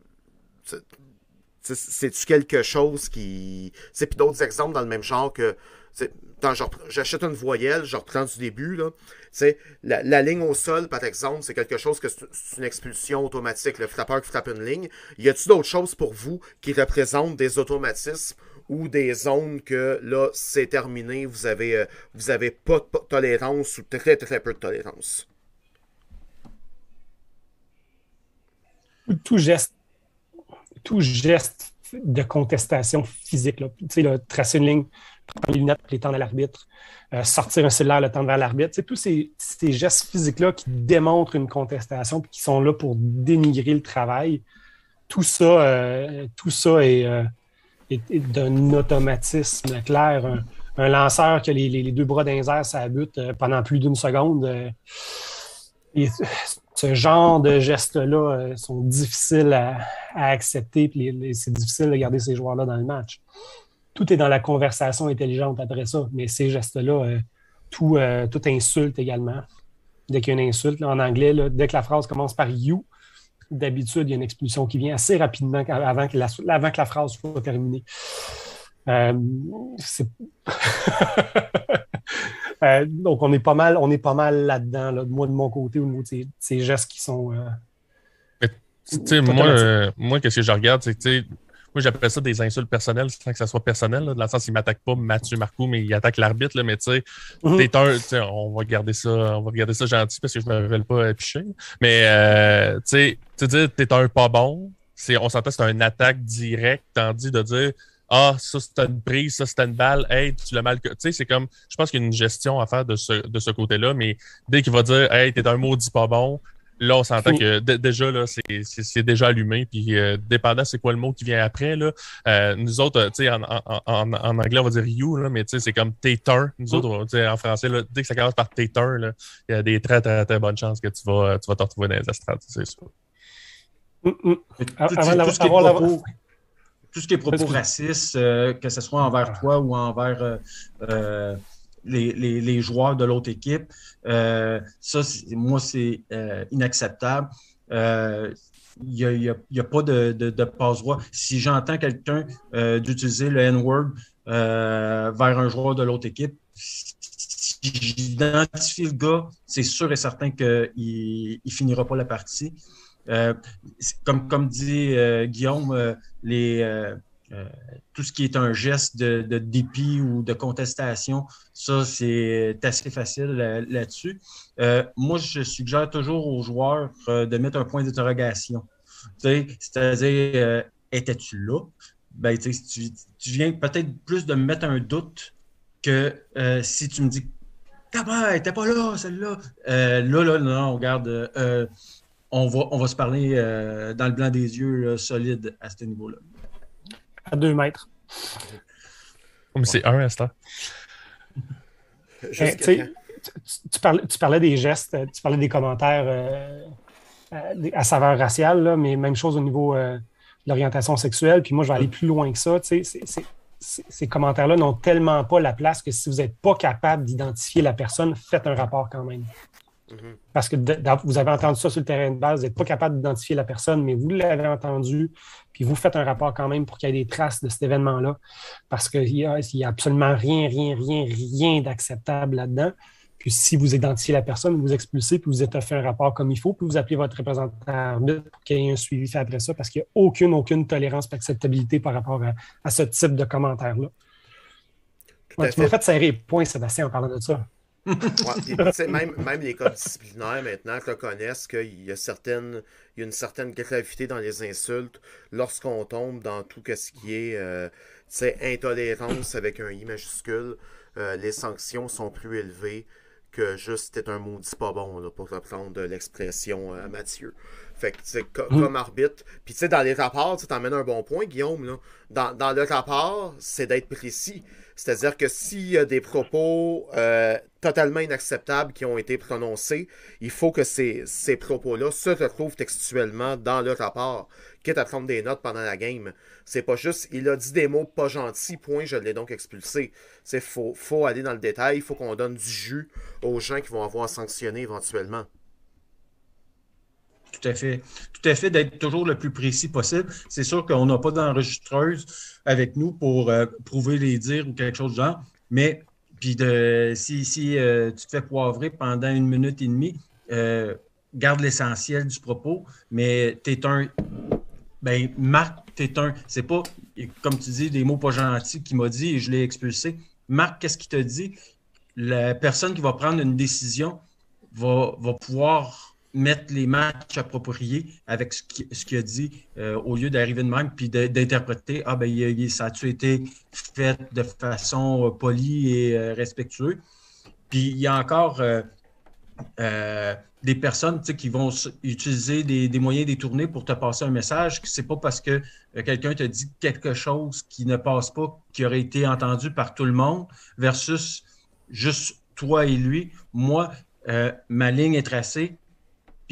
c'est-tu quelque chose qui. C'est puis d'autres exemples dans le même genre que. J'achète une voyelle, je reprends du début. Là. La, la ligne au sol, par exemple, c'est quelque chose que c'est une expulsion automatique. Le frappeur qui frappe une ligne. Y a-t-il d'autres choses pour vous qui représentent des automatismes ou des zones que là, c'est terminé, vous avez, euh, vous avez pas de tolérance ou très très peu de tolérance? Tout geste tout geste de contestation physique. Là. Tu sais, tracer une ligne, prendre les lunettes, les tendre à l'arbitre, euh, sortir un cellulaire, le tendre vers l'arbitre. tous ces, ces gestes physiques-là qui démontrent une contestation et qui sont là pour dénigrer le travail. Tout ça, euh, tout ça est, euh, est, d'un automatisme clair. Un, lanceur qui a les, les, deux bras d'un ça bute pendant plus d'une seconde. Et ce genre de gestes-là euh, sont difficiles à, accepter, puis c'est difficile de garder ces joueurs-là dans le match. Tout est dans la conversation intelligente après ça, mais ces gestes-là, euh, tout, euh, tout, insulte également. Dès qu'il y a une insulte, en anglais, dès que la phrase commence par you, d'habitude, il y a une expulsion qui vient assez rapidement avant que la, avant que la phrase soit terminée. c'est Euh, donc, on est pas mal, on est pas mal là-dedans, là, moi de mon côté, au niveau de ces, gestes qui sont. Euh, moi, euh, moi, qu'est-ce que je regarde, c'est que moi, j'appelle ça des insultes personnelles sans que ça soit personnel. Là, dans le sens, il m'attaque pas Mathieu Marcoux, mais il attaque l'arbitre. Mais tu sais, mm-hmm. on va garder ça, on va garder ça gentil parce que je me révèle pas picher. Mais tu sais, tu t'es un pas bon. On s'entend c'est une attaque directe, tandis de dire ah, ça c'était une prise, ça c'était une balle, hey, tu l'as mal. Tu sais, c'est comme, je pense qu'il y a une gestion à faire de ce, de ce côté-là, mais dès qu'il va dire, hey, t'es un maudit pas bon, là, on s'entend que déjà, là, c'est déjà allumé. Puis, euh, dépendant c'est quoi le mot qui vient après, là, euh, nous autres, tu sais, en, en, en, en, anglais, on va dire you, là, mais tu sais, c'est comme tater. Nous autres, tu sais, en français, là, dès que ça commence par tater, là, il y a des très, très, très bonnes chances que tu vas, tu vas te retrouver dans les estrades, c'est sûr. Mm -mm. Avant, tout ce qui est propos racistes, euh, que ce soit envers toi ou envers euh, euh, les, les, les, joueurs de l'autre équipe, ça, moi, c'est inacceptable. Il n'y a, a, a, pas de, de, de passe-voix. Si j'entends quelqu'un d'utiliser le N-word vers un joueur de l'autre équipe, si j'identifie le gars, c'est sûr et certain qu'il ne finira pas la partie. Euh, comme, dit euh, Guillaume, euh, tout ce qui est un geste de, dépit ou de contestation, ça, c'est assez facile là-dessus. moi, je suggère toujours aux joueurs de mettre un point d'interrogation. C'est-à-dire, étais-tu là? Ben, tu, tu, viens peut-être plus de me mettre un doute que si tu me dis T'as t'es pas là, celle-là. là, là, non, regarde, on va, on va se parler euh, dans le blanc des yeux solide à ce niveau-là. À deux mètres. mais c'est un instant. Eh, tu, parlais, tu, parlais, des gestes, tu parlais des commentaires euh, à, saveur raciale, mais même chose au niveau euh, de l'orientation sexuelle. Puis moi, je vais aller plus loin que ça. ces commentaires-là n'ont tellement pas la place que si vous n'êtes pas capable d'identifier la personne, faites un rapport quand même. Mhm. Parce que vous avez entendu ça sur le terrain de base, vous n'êtes pas capable d'identifier la personne, mais vous l'avez entendu, puis vous faites un rapport quand même pour qu'il y ait des traces de cet événement-là. Parce qu'il n'y a, a, absolument rien, rien, rien, rien d'acceptable là-dedans. Puis si vous identifiez la personne, vous expulsez, puis vous êtes fait un rapport comme il faut, puis vous appelez votre représentant pour qu'il y ait un suivi fait après ça, parce qu'il n'y a aucune, aucune tolérance et acceptabilité par rapport à, ce type de commentaires-là. tu m'as fait serrer les points, Sébastien, en parlant de ça. Même, même les codes disciplinaires maintenant reconnaissent qu'il y a certaines il y a une certaine gravité dans les insultes lorsqu'on tombe dans tout ce qui est euh, intolérance avec un I majuscule. Euh, les sanctions sont plus élevées que juste t'es un maudit pas bon, pour reprendre l'expression à euh, Mathieu. Fait que, mm. comme arbitre. Puis, tu sais, dans les rapports, tu t'emmènes un bon point, Guillaume, là. Dans, dans le rapport, c'est d'être précis. C'est-à-dire que s'il y a des propos euh, totalement inacceptables qui ont été prononcés, il faut que ces, propos-là se retrouvent textuellement dans le rapport, quitte à prendre des notes pendant la game. C'est pas juste, il a dit des mots pas gentils, point, je l'ai donc expulsé. C'est faut, faut aller dans le détail, il faut qu'on donne du jus aux gens qui vont avoir sanctionné éventuellement. Tout à fait. Tout à fait, d'être toujours le plus précis possible. C'est sûr qu'on n'a pas d'enregistreuse avec nous pour euh, prouver les dires ou quelque chose de genre, mais puis de, si, si euh, tu te fais poivrer pendant une minute et demie, euh, garde l'essentiel du propos, mais tu es un. Ben, Marc, tu es un. C'est pas, comme tu dis, des mots pas gentils qu'il m'a dit et je l'ai expulsé. Marc, qu'est-ce qu'il te dit? La personne qui va prendre une décision va, va pouvoir mettre les matchs appropriés avec ce qu'il a dit euh, au lieu d'arriver de même puis d'interpréter Ah, ben, ça a-tu été fait de façon euh, polie et euh, respectueuse? Puis il y a encore des personnes qui vont utiliser des, moyens détournés pour te passer un message. C'est pas parce que quelqu'un te dit quelque chose qui ne passe pas, qui aurait été entendu par tout le monde, versus juste toi et lui. Moi, ma ligne est tracée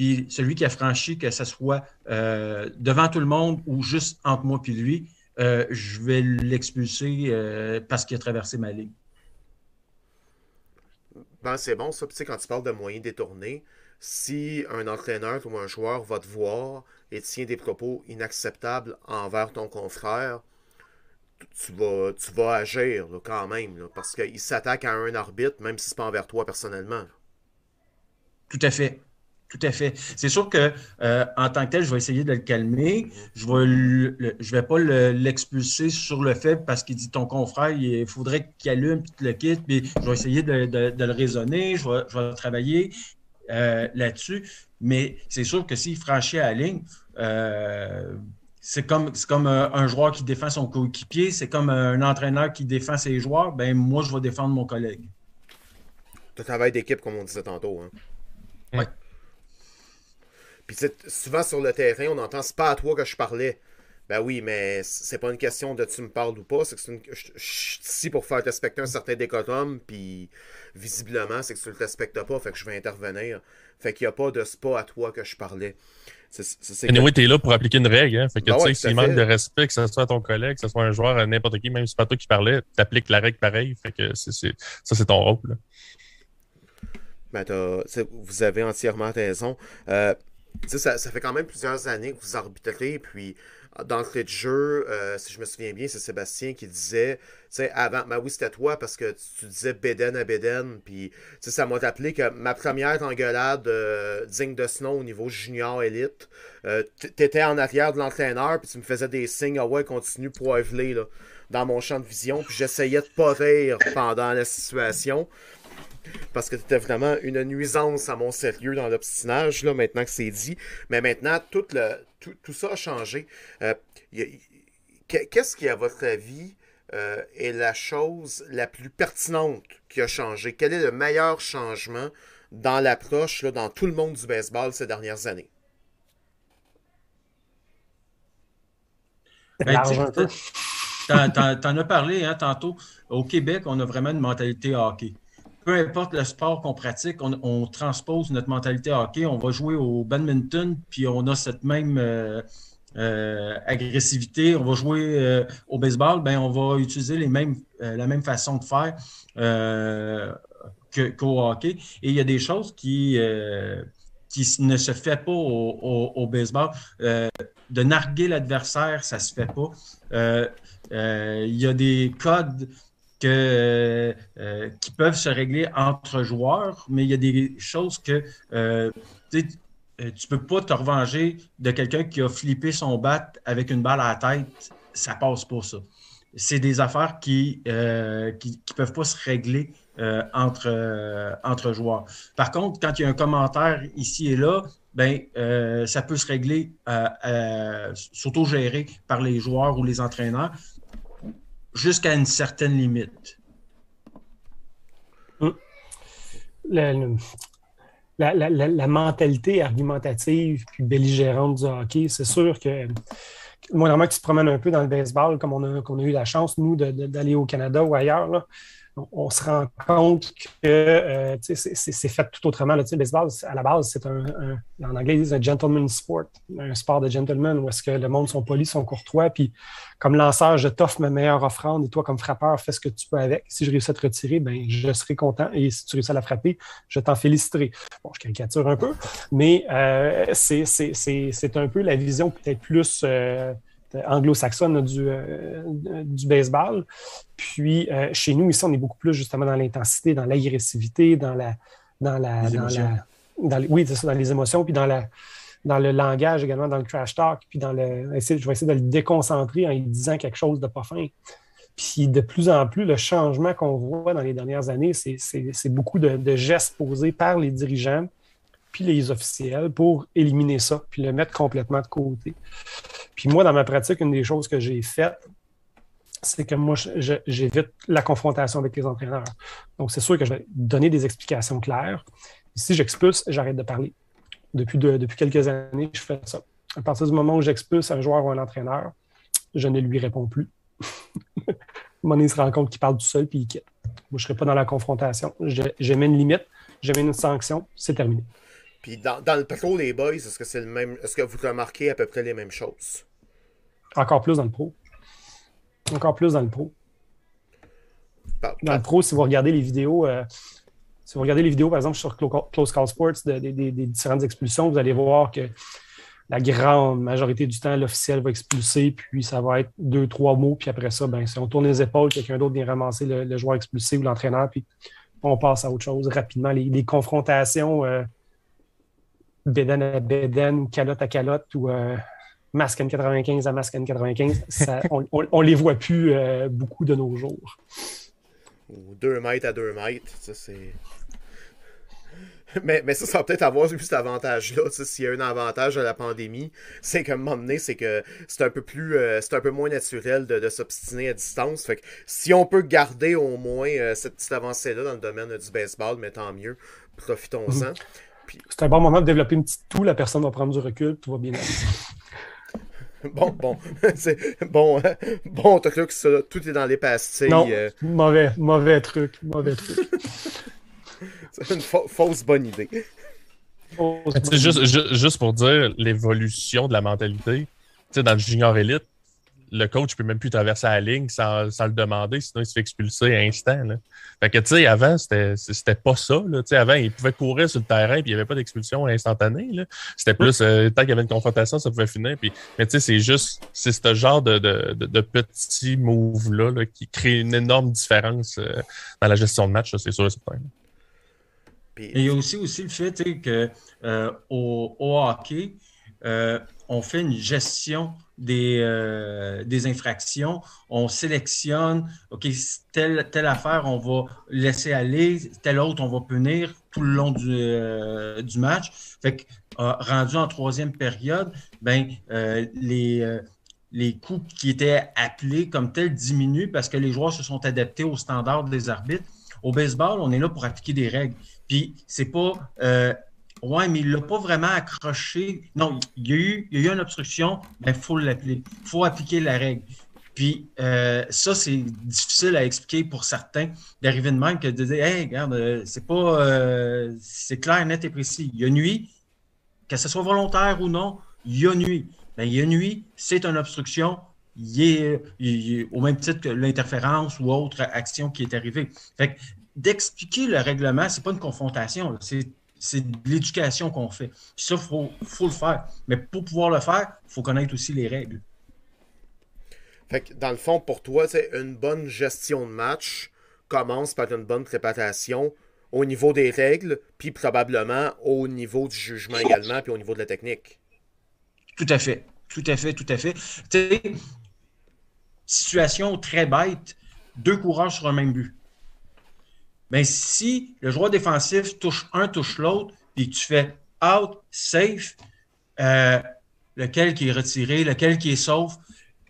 puis celui qui a franchi, que ce soit euh, devant tout le monde ou juste entre moi et lui, euh, je vais l'expulser euh, parce qu'il a traversé ma ligne. Ben, c'est bon, ça. Tu sais, quand tu parles de moyens détournés, si un entraîneur ou un joueur va te voir et tient des propos inacceptables envers ton confrère, tu vas, tu vas agir quand même, parce qu'il s'attaque à un arbitre, même si ce n'est pas envers toi personnellement. Tout à fait. Tout à fait. C'est sûr que euh, en tant que tel, je vais essayer de le calmer. Je vais je vais pas l'expulser sur le fait parce qu'il dit ton confrère, il faudrait qu'il allume puis le quitte. Puis je vais essayer de, le raisonner. Je vais, travailler euh, là-dessus. Mais c'est sûr que s'il franchit à la ligne, euh, c'est comme, comme un, joueur qui défend son coéquipier, c'est comme un entraîneur qui défend ses joueurs. Ben moi, je vais défendre mon collègue. Tu travail d'équipe, comme on disait tantôt. Hein? Oui. Puis souvent sur le terrain, on entend c'est pas à toi que je parlais. Ben oui, mais c'est pas une question de tu me parles ou pas, c'est que une... je, suis ici pour faire respecter un certain décotum, puis visiblement, c'est que tu le respectes pas, fait que je vais intervenir. Fait qu'il n'y a pas de c'est pas à toi que je parlais. Anyway, t'es là pour appliquer une règle, hein? Fait que ben tu sais, s'il manque de respect, que ce soit à ton collègue, que ce soit un joueur, n'importe qui, même si c'est pas toi qui parlais, t'appliques la règle pareil. Fait que ça, c'est ton rôle. Ben, vous avez entièrement raison. Euh, ça, ça fait quand même plusieurs années que vous arbitrez, puis d'entrée de jeu, euh, si je me souviens bien, c'est Sébastien qui disait, tu avant, ben oui, c'était toi parce que tu, disais Beden à Beden, puis ça m'a rappelé que ma première engueulade euh, digne de ce nom au niveau junior élite, euh, t'étais en arrière de l'entraîneur, puis tu me faisais des signes, ah ouais, continue poiveler, là, dans mon champ de vision, puis j'essayais de pas rire pendant la situation parce que tu étais vraiment une nuisance à mon sérieux dans l'obstinage, là, maintenant que c'est dit. Mais maintenant, tout, le, tout, ça a changé. Euh, qu'est-ce qui, à votre avis, euh, est la chose la plus pertinente qui a changé? Quel est le meilleur changement dans l'approche, dans tout le monde du baseball ces dernières années? Ben, T'en as parlé hein, tantôt. Au Québec, on a vraiment une mentalité hockey peu importe le sport qu'on pratique, on, transpose notre mentalité hockey. On va jouer au badminton, puis on a cette même euh, euh, agressivité. On va jouer euh, au baseball, ben on va utiliser les mêmes, la même façon de faire qu'au hockey. Et il y a des choses qui, qui ne se fait pas au, au baseball. de narguer l'adversaire, ça se fait pas. il y a des codes euh, qui peuvent se régler entre joueurs, mais il y a des choses que euh, tu ne euh, peux pas te revenger de quelqu'un qui a flippé son bat avec une balle à la tête. Ça passe pas ça. c'est des affaires qui ne qui, peuvent pas se régler entre, entre joueurs. Par contre, quand il y a un commentaire ici et là, ben, ça peut se régler, s'auto-gérer par les joueurs ou les entraîneurs jusqu'à une certaine limite. Hum. la, mentalité argumentative puis belligérante du hockey, c'est sûr que moi, normalement, que tu te promènes un peu dans le baseball, comme on a, a eu la chance, nous, d'aller au Canada ou ailleurs, là, on se rend compte que euh, c'est fait tout autrement. Le baseball, à la base, c'est un, en anglais, un gentleman sport, un sport de gentleman où est-ce que le monde sont polis, sont courtois, puis comme lanceur, je t'offre ma meilleure offrande et toi, comme frappeur, fais ce que tu peux avec. Si je réussis à te retirer, ben, je serai content et si tu réussis à la frapper, je t'en féliciterai. Bon, je caricature un peu, mais euh, c'est un peu la vision peut-être plus... Euh, anglo-saxonne du, euh, du baseball. Puis euh, chez nous, ici, on est beaucoup plus justement dans l'intensité, dans l'agressivité, dans la. Dans la, dans la oui, ça, dans les émotions, puis dans, la, dans le langage également, dans le trash talk, puis dans le. je vais essayer de le déconcentrer en lui disant quelque chose de pas fin. Puis de plus en plus, le changement qu'on voit dans les dernières années, c'est beaucoup de, de, gestes posés par les dirigeants puis les officiels pour éliminer ça, puis le mettre complètement de côté. Puis moi, dans ma pratique, une des choses que j'ai faites, c'est que moi, j'évite la confrontation avec les entraîneurs. Donc, c'est sûr que je vais donner des explications claires. si j'expulse, j'arrête de parler. Depuis, depuis quelques années, je fais ça. À partir du moment où j'expulse un joueur ou un entraîneur, je ne lui réponds plus. Mon il se rend compte qu'il parle tout seul puis il quitte. Moi, je ne serai pas dans la confrontation. J'ai une limite, j'ai une sanction, c'est terminé. Puis dans, dans le pro, les boys, est-ce que c'est le même. Est-ce que vous remarquez à peu près les mêmes choses? Encore plus dans le pro. Encore plus dans le pro. Dans le pro, si vous regardez les vidéos, euh, si vous regardez les vidéos, par exemple, sur Close Call Sports, des différentes expulsions, vous allez voir que la grande majorité du temps, l'officiel va expulser, puis ça va être deux, trois mots, puis après ça, ben, si on tourne les épaules, quelqu'un d'autre vient ramasser le, joueur expulsé ou l'entraîneur, puis on passe à autre chose rapidement. Les, confrontations. Euh, béden à béden ou calotte à calotte ou euh, masque N95 à masque N95, on, on, les voit plus euh, beaucoup de nos jours. Ou 2 mètres à 2 mètres, ça c'est. Mais, mais, ça, ça va peut-être avoir juste cet avantage-là. S'il y a un avantage de la pandémie, c'est qu'à un moment donné, c'est que c'est un peu plus euh, c'est un peu moins naturel de, s'obstiner à distance. Fait que si on peut garder au moins cette petite avancée-là dans le domaine du baseball, mais tant mieux, profitons-en. C'est un bon moment de développer une petite toux, la personne va prendre du recul, tout va bien aller. bon, bon. c'est bon, hein? bon truc, ça. Tout est dans les pastilles. Non, euh. mauvais, mauvais truc, mauvais truc. c'est une fausse bonne idée. juste, juste, pour dire l'évolution de la mentalité, dans le junior élite, le coach peut même plus traverser la ligne sans, le demander, sinon il se fait expulser à instant. Fait que, tu sais, avant, c'était pas ça. Là. Avant, il pouvait courir sur le terrain et il n'y avait pas d'expulsion instantanée. C'était plus, euh, tant qu'il y avait une confrontation, ça pouvait finir. Puis, mais tu sais, c'est juste, c'est ce genre de, de, petits moves-là qui créent une énorme différence euh, dans la gestion de match, c'est sûr et certain. Et il y a aussi, aussi le fait que euh, au, hockey, on fait une gestion des, euh, des infractions, on sélectionne, OK, telle, telle affaire, on va laisser aller, telle autre, on va punir tout le long du, euh, match. Fait que, euh, rendu en troisième période, ben, les, les coups qui étaient appelés comme tels diminuent parce que les joueurs se sont adaptés aux standards des arbitres. Au baseball, on est là pour appliquer des règles. Puis, c'est pas oui, mais il ne l'a pas vraiment accroché. Non, il y a eu, il y a eu une obstruction, mais il faut l'appeler. Il faut appliquer la règle. Puis euh, ça, c'est difficile à expliquer pour certains d'arriver de même que de dire Hey, regarde, euh, c'est pas euh, c'est clair, net et précis. Il y a nuit, que ce soit volontaire ou non, il y a nuit. Ben, il y a nuit, c'est une obstruction. Est, au même titre que l'interférence ou autre action qui est arrivée. Fait d'expliquer le règlement, c'est pas une confrontation, c'est c'est de l'éducation qu'on fait. ça, il faut, le faire. Mais pour pouvoir le faire, il faut connaître aussi les règles. Fait que dans le fond, pour toi, une bonne gestion de match commence par une bonne préparation au niveau des règles, puis probablement au niveau du jugement également, puis au niveau de la technique. Tout à fait. Tout à fait, tout à fait. Tu situation très bête, deux coureurs sur un même but. Mais si le joueur défensif touche un, touche l'autre, puis tu fais out, safe, euh, lequel qui est retiré, lequel qui est sauf,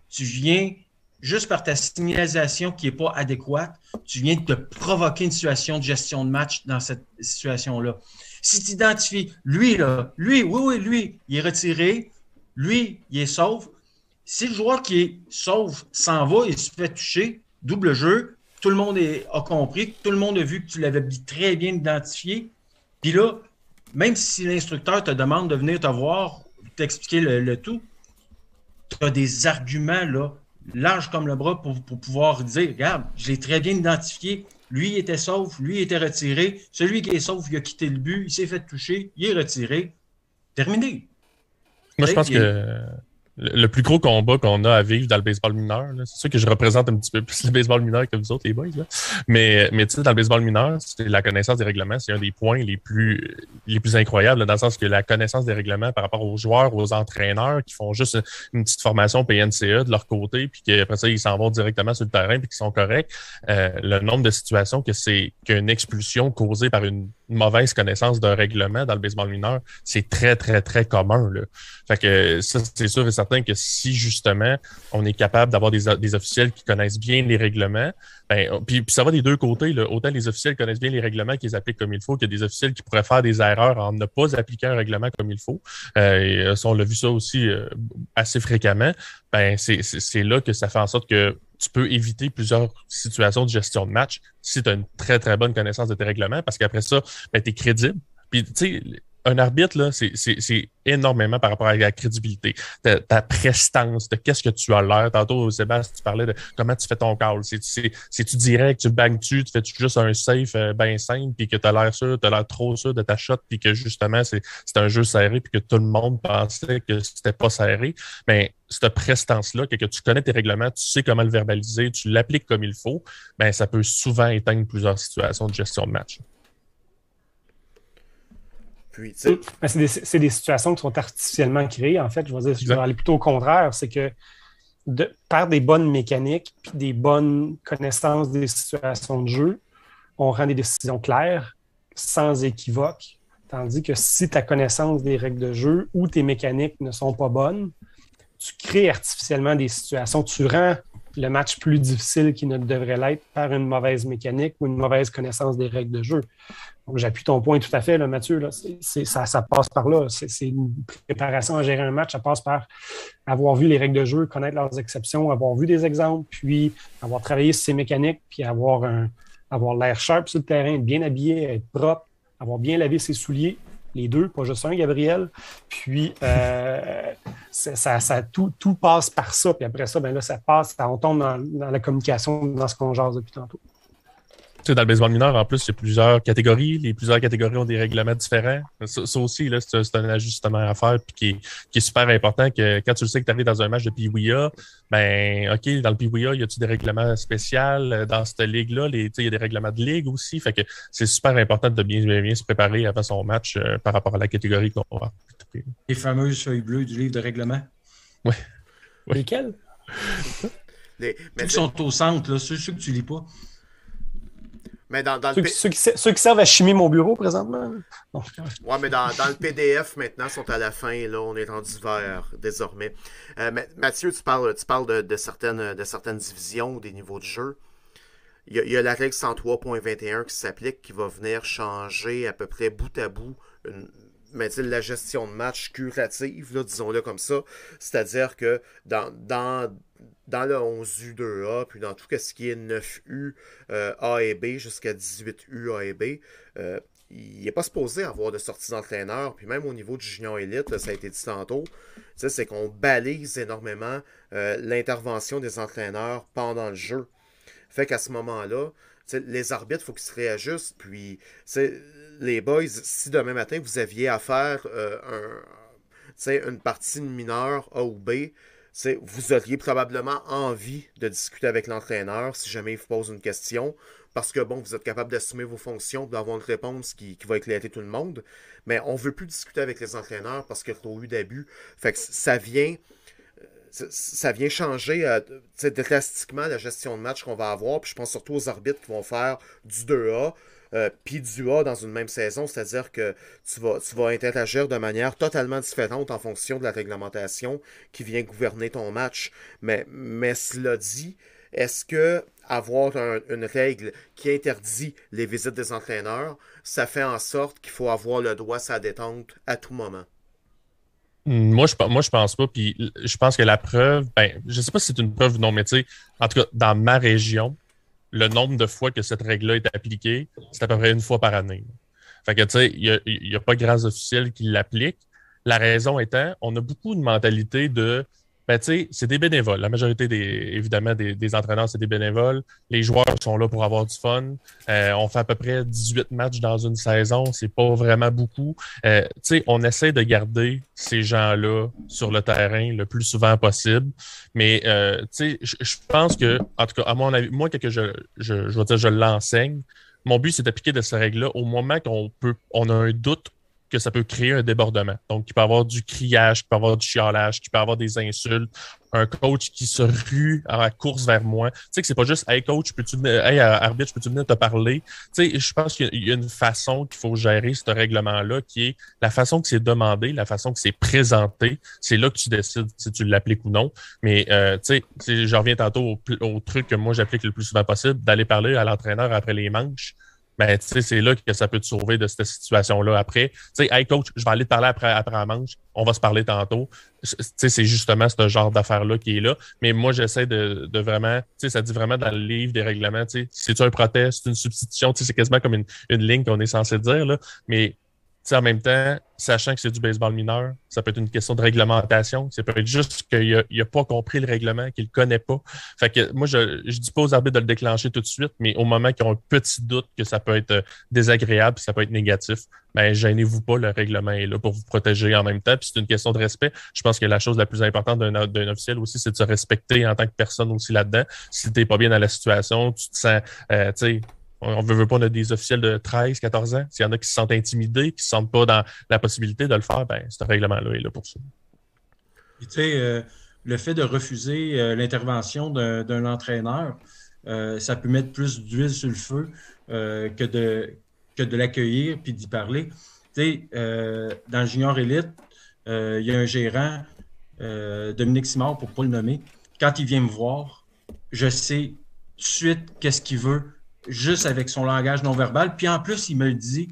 tu viens, juste par ta signalisation qui n'est pas adéquate, tu viens de te provoquer une situation de gestion de match dans cette situation-là. Si tu identifies, lui, là, lui, oui, oui, lui, il est retiré, lui, il est sauf. Si le joueur qui est sauf s'en va et se fait toucher, double jeu, tout le monde a compris, tout le monde a vu que tu l'avais très bien identifié. Puis là, même si l'instructeur te demande de venir te voir, t'expliquer le, tout, tu as des arguments là, larges comme le bras pour, pouvoir dire Regarde, je l'ai très bien identifié. Lui était sauf, lui était retiré. Celui qui est sauf, il a quitté le but, il s'est fait toucher, il est retiré. Terminé. Moi, je pense que le plus gros combat qu'on a à vivre dans le baseball mineur. C'est sûr que je représente un petit peu plus le baseball mineur que vous autres, les boys. Mais, mais tu sais, dans le baseball mineur, c'est la connaissance des règlements, c'est un des points les plus, les plus incroyables, dans le sens que la connaissance des règlements par rapport aux joueurs, aux entraîneurs qui font juste une petite formation PNCE de leur côté, puis qu'après ça, ils s'en vont directement sur le terrain, puis qu'ils sont corrects. Euh, le nombre de situations que c'est qu'une expulsion causée par une mauvaise connaissance d'un règlement dans le baseball mineur, c'est très, très, très commun. Là. Fait que ça, c'est sûr et certain que si justement on est capable d'avoir des, des, officiels qui connaissent bien les règlements, ben, puis, ça va des deux côtés. Là. Autant les officiels connaissent bien les règlements qu'ils appliquent comme il faut, qu'il y a des officiels qui pourraient faire des erreurs en ne pas appliquer un règlement comme il faut. Euh, et, euh, on l'a vu ça aussi euh, assez fréquemment. Ben, c'est là que ça fait en sorte que tu peux éviter plusieurs situations de gestion de match si tu as une très, très bonne connaissance de tes règlements, parce qu'après ça, ben, tu crédible. Puis, tu sais, un arbitre, là, c'est énormément par rapport à la crédibilité, ta, ta prestance, de qu'est-ce que tu as l'air. Tantôt, Sébastien, tu parlais de comment tu fais ton call. C'est-tu direct, tu bangs tu tu fais -tu juste un safe euh, bien simple, puis que tu as l'air sûr, tu as l'air trop sûr de ta shot, puis que justement, c'est un jeu serré, puis que tout le monde pensait que c'était pas serré. Mais cette prestance-là, que, que, tu connais tes règlements, tu sais comment le verbaliser, tu l'appliques comme il faut, ben ça peut souvent éteindre plusieurs situations de gestion de match. Puis, ben, c'est des, situations qui sont artificiellement créées. En fait, je vais, dire, je vais aller plutôt au contraire. C'est que de, par des bonnes mécaniques puis des bonnes connaissances des situations de jeu, on rend des décisions claires, sans équivoque. Tandis que si ta connaissance des règles de jeu ou tes mécaniques ne sont pas bonnes, tu crées artificiellement des situations, tu rends le match plus difficile qu'il ne devrait l'être par une mauvaise mécanique ou une mauvaise connaissance des règles de jeu. J'appuie ton point tout à fait, Mathieu. Ça, passe par là. C'est une préparation à gérer un match. Ça passe par avoir vu les règles de jeu, connaître leurs exceptions, avoir vu des exemples, puis avoir travaillé sur ces mécaniques, puis avoir, l'air sharp sur le terrain, être bien habillé, être propre, avoir bien lavé ses souliers, les deux, pas juste un, Gabriel. Puis, euh, ça, tout, passe par ça. Puis après ça, ben là, ça passe, on tombe dans, dans la communication, dans ce qu'on jase depuis tantôt dans le baseball mineur, en plus, il y a plusieurs catégories. Les plusieurs catégories ont des règlements différents. Ça, aussi, là, c'est, un ajustement à faire puis qui est, super important que quand tu le sais que tu arrives dans un match de PWIA, ben OK, dans le PWIA, y a-tu des règlements spéciaux? Dans cette ligue-là? Il y a des règlements de ligue aussi. Fait que c'est super important de bien, bien, se préparer avant son match euh, par rapport à la catégorie qu'on va. Les fameuses feuilles bleues du livre de règlement. Oui. Lesquelles? Les, ceux qui sont au centre, là, ceux, ceux que tu lis pas. Mais dans, ceux, qui, servent à chimer mon bureau présentement. Ouais, mais dans, le PDF maintenant, sont à la fin. Là, on est en vert désormais. Euh, Mathieu, tu parles, tu parles de, certaines, de certaines divisions, des niveaux de jeu. Il y a, la règle 103.21 qui s'applique, qui va venir changer à peu près bout à bout mais la gestion de match curative, disons-le comme ça. C'est-à-dire que dans, dans dans le 11U2A, puis dans tout ce qui est 9U euh, A et B jusqu'à 18U A et B, euh, il n'est pas supposé avoir de sorties d'entraîneur. Puis même au niveau du junior élite, ça a été dit tantôt, c'est qu'on balise énormément euh, l'intervention des entraîneurs pendant le jeu. Fait qu'à ce moment-là, les arbitres, il faut qu'ils se réajustent. Puis, les boys, si demain matin vous aviez à faire un, une partie mineure A ou B, vous auriez probablement envie de discuter avec l'entraîneur si jamais il vous pose une question, parce que bon, vous êtes capable d'assumer vos fonctions, d'avoir une réponse qui, va éclairer tout le monde, mais on veut plus discuter avec les entraîneurs parce qu'il y a eu d'abus. Fait que ça vient ça vient changer euh, drastiquement la gestion de match qu'on va avoir. Puis je pense surtout aux arbitres qui vont faire du 2A. Euh, du A dans une même saison, c'est-à-dire que tu vas, tu vas interagir de manière totalement différente en fonction de la réglementation qui vient gouverner ton match. Mais, mais cela dit, est-ce que avoir une règle qui interdit les visites des entraîneurs, ça fait en sorte qu'il faut avoir le droit à sa détente à tout moment? Moi, je, moi, pense pas. Puis je pense que la preuve, ben, je sais pas si c'est une preuve non, mais tu sais, en tout cas, dans ma région, le nombre de fois que cette règle-là est appliquée, c'est à peu près une fois par année. Fait que, tu sais, il n'y a, pas grands officiels qui l'appliquent. La raison étant, on a beaucoup de mentalité de ben, c'est des bénévoles. La majorité, des, évidemment, des, entraîneurs, c'est des bénévoles. Les joueurs sont là pour avoir du fun. Euh, on fait à peu près 18 matchs dans une saison. C'est pas vraiment beaucoup. Euh, on essaie de garder ces gens-là sur le terrain le plus souvent possible. Mais euh, je pense que, en tout cas, à mon avis, moi, je, je, je, dire, je l'enseigne, mon but, c'est d'appliquer de ces règles-là au moment qu'on peut, on a un doute que ça peut créer un débordement. Donc, il peut y avoir du criage, il peut y avoir du chialage, il peut y avoir des insultes, un coach qui se rue à la course vers moi. Tu sais que c'est pas juste Hey coach, peux-tu venir, hey arbitre, peux-tu venir te parler? Tu sais, je pense qu'il y a une façon qu'il faut gérer ce règlement-là qui est la façon que c'est demandé, la façon que c'est présenté. C'est là que tu décides si tu l'appliques ou non. Mais euh, tu sais, je reviens tantôt au, au truc que moi j'applique le plus souvent possible, d'aller parler à l'entraîneur après les manches ben, c'est là que ça peut te sauver de cette situation-là après. Tu sais, hey coach, je vais aller te parler après, après la manche, on va se parler tantôt. C'est justement ce genre d'affaire-là qui est là. Mais moi, j'essaie de, de, vraiment, ça dit vraiment dans le livre des règlements, tu sais, c'est un protest, une substitution, c'est quasiment comme une, une ligne qu'on est censé dire, là. Mais en même temps, sachant que c'est du baseball mineur, ça peut être une question de réglementation. Ça peut être juste qu'il n'a pas compris le règlement, qu'il ne connaît pas. Fait que moi, je ne dis pas aux arbitres de le déclencher tout de suite, mais au moment qu'ils ont un petit doute que ça peut être euh, désagréable, ça peut être négatif, ben gênez-vous pas, le règlement est là pour vous protéger en même temps. Puis c'est une question de respect. Je pense que la chose la plus importante d'un officiel aussi, c'est de se respecter en tant que personne aussi là-dedans. Si tu n'es pas bien dans la situation, tu te sens, euh, tu sais, on veut, veut pas, on a des officiels de 13, 14 ans. S'il y en a qui se sentent intimidés, qui ne se sentent pas dans la possibilité de le faire, ben, ce règlement-là est là pour ça. tu sais, euh, le fait de refuser euh, l'intervention d'un entraîneur, euh, ça peut mettre plus d'huile sur le feu que de, l'accueillir puis d'y parler. Tu sais, dans junior élite, il y a un gérant, Dominique Simard, pour ne pas le nommer. Quand il vient me voir, je sais tout de suite qu'est-ce qu'il veut juste avec son langage non verbal. Puis en plus, il me dit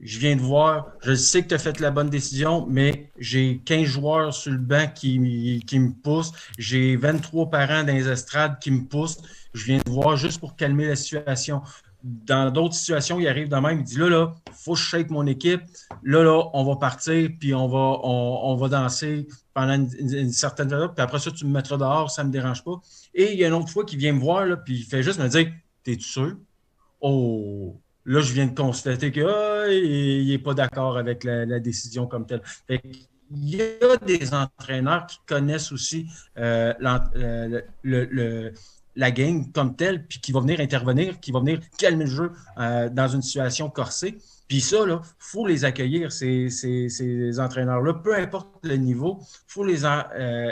Je viens de voir, je sais que tu as fait la bonne décision, mais j'ai 15 joueurs sur le banc qui, qui me poussent. J'ai 23 parents dans les estrades qui me poussent. Je viens de voir juste pour calmer la situation. Dans d'autres situations, il arrive de même, il dit là, là, faut que je shake mon équipe. Là, là, on va partir, puis on va, on, va danser pendant une, certaine période. Puis après ça, tu me mettras dehors, ça ne me dérange pas. Et il y a une autre fois qu'il vient me voir, puis il fait juste me dire T'es? Oh, là, je viens de constater qu'il ah, n'est pas d'accord avec la, décision comme telle. il y a des entraîneurs qui connaissent aussi euh, euh, la game comme telle, puis qui vont venir intervenir, qui vont venir calmer le jeu euh, dans une situation corsée. Puis ça, il faut les accueillir, ces, entraîneurs-là, peu importe le niveau, il faut les,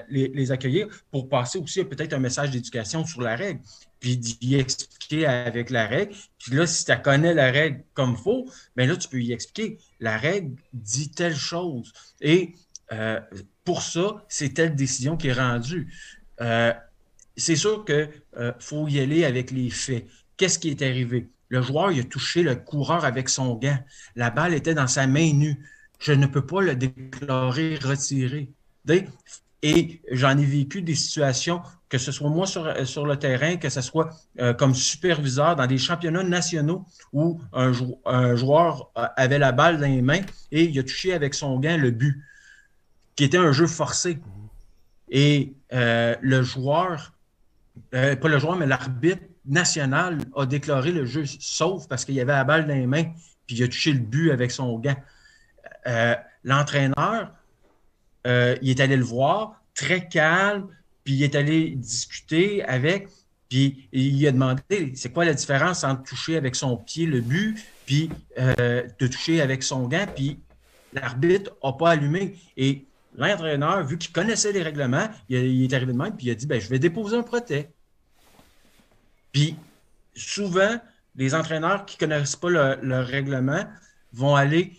les, accueillir pour passer aussi peut-être un message d'éducation sur la règle puis d'y expliquer avec la règle. Puis là, si tu connais la règle comme faut, bien là, tu peux y expliquer. La règle dit telle chose. Et euh, pour ça, c'est telle décision qui est rendue. Euh, c'est sûr qu'il euh, faut y aller avec les faits. Qu'est-ce qui est arrivé? Le joueur, il a touché le coureur avec son gant. La balle était dans sa main nue. Je ne peux pas le déclarer retiré. Et j'en ai vécu des situations que ce soit moi sur, sur le terrain, que ce soit euh, comme superviseur dans des championnats nationaux où un, joueur euh, avait la balle dans les mains et il a touché avec son gant le but, qui était un jeu forcé. Et euh, le joueur, pas le joueur, mais l'arbitre national a déclaré le jeu sauf parce qu'il avait la balle dans les mains, puis il a touché le but avec son gant. L'entraîneur, il est allé le voir, très calme, puis il est allé discuter avec, puis il a demandé c'est quoi la différence entre toucher avec son pied le but, puis euh, de toucher avec son gant, puis l'arbitre n'a pas allumé. Et l'entraîneur, vu qu'il connaissait les règlements, il, est arrivé de même, puis il a dit ben, Je vais déposer un protège. Puis souvent, les entraîneurs qui ne connaissent pas le, règlement vont aller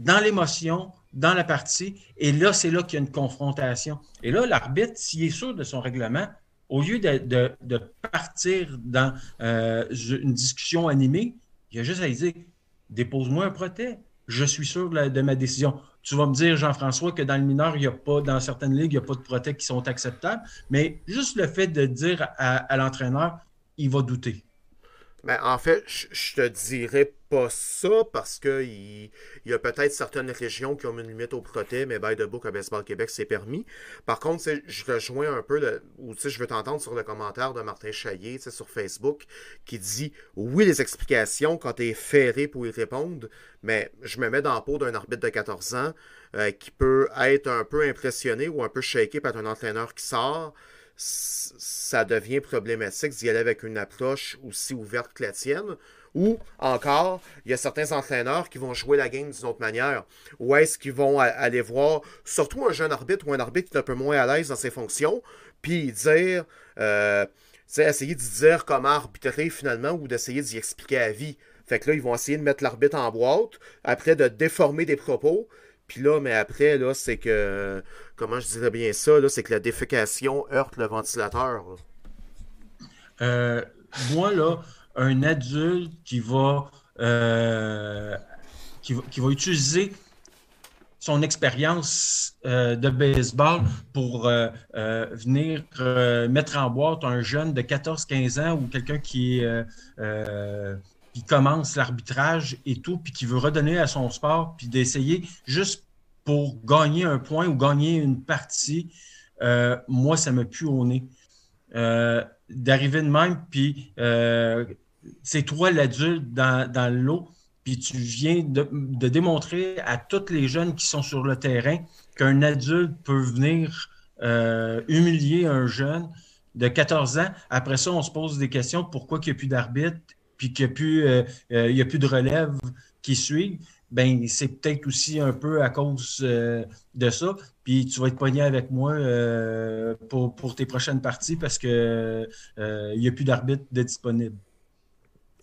dans l'émotion, dans la partie, et là, c'est là qu'il y a une confrontation. Et là, l'arbitre, s'il est sûr de son règlement, au lieu de, partir dans euh, une discussion animée, il a juste à dire dépose-moi un protège. Je suis sûr de, ma décision. Tu vas me dire, Jean-François, que dans le mineur, il n'y a pas, dans certaines ligues, il n'y a pas de protèges qui sont acceptables. Mais juste le fait de dire à l'entraîneur, il va douter. Mais en fait, je te dirais pas ça parce que il, y a peut-être certaines régions qui ont une limite au proté, mais by the book à Baseball Québec, c'est permis. Par contre, je rejoins un peu, le, ou je veux t'entendre sur le commentaire de Martin Chaillé sur Facebook qui dit oui, les explications quand tu es ferré pour y répondre, mais je me mets dans la peau d'un arbitre de 14 ans euh, qui peut être un peu impressionné ou un peu shaké par un entraîneur qui sort ça devient problématique d'y aller avec une approche aussi ouverte que la tienne? Ou encore, il y a certains entraîneurs qui vont jouer la game d'une autre manière? Ou est-ce qu'ils vont aller voir, surtout un jeune arbitre ou un arbitre qui est un peu moins à l'aise dans ses fonctions, puis dire, euh, essayer de dire comment arbitrer finalement ou d'essayer d'y expliquer à vie? Fait que là, ils vont essayer de mettre l'arbitre en boîte, après de déformer des propos, puis là, mais après, là, c'est que, comment je dirais bien ça, là, c'est que la défécation heurte le ventilateur. Euh, moi, là, un adulte qui va, euh, qui va, utiliser son expérience euh, de baseball pour venir mettre en boîte un jeune de 14-15 ans ou quelqu'un qui est qui commence l'arbitrage et tout, puis qui veut redonner à son sport, puis d'essayer juste pour gagner un point ou gagner une partie, euh, moi, ça me pue au nez. Euh, d'arriver de même, puis euh, c'est toi l'adulte dans, l'eau, puis tu viens de, de, démontrer à tous les jeunes qui sont sur le terrain qu'un adulte peut venir humilier un jeune de 14 ans. Après ça, on se pose des questions pourquoi il n'y a plus d'arbitre puis qu'il n'y a, plus, euh, euh, a plus de relève qui suit, ben c'est peut-être aussi un peu à cause euh, de ça. Puis tu vas être pogné avec moi pour, tes prochaines parties parce qu'il n'y a plus d'arbitre disponible.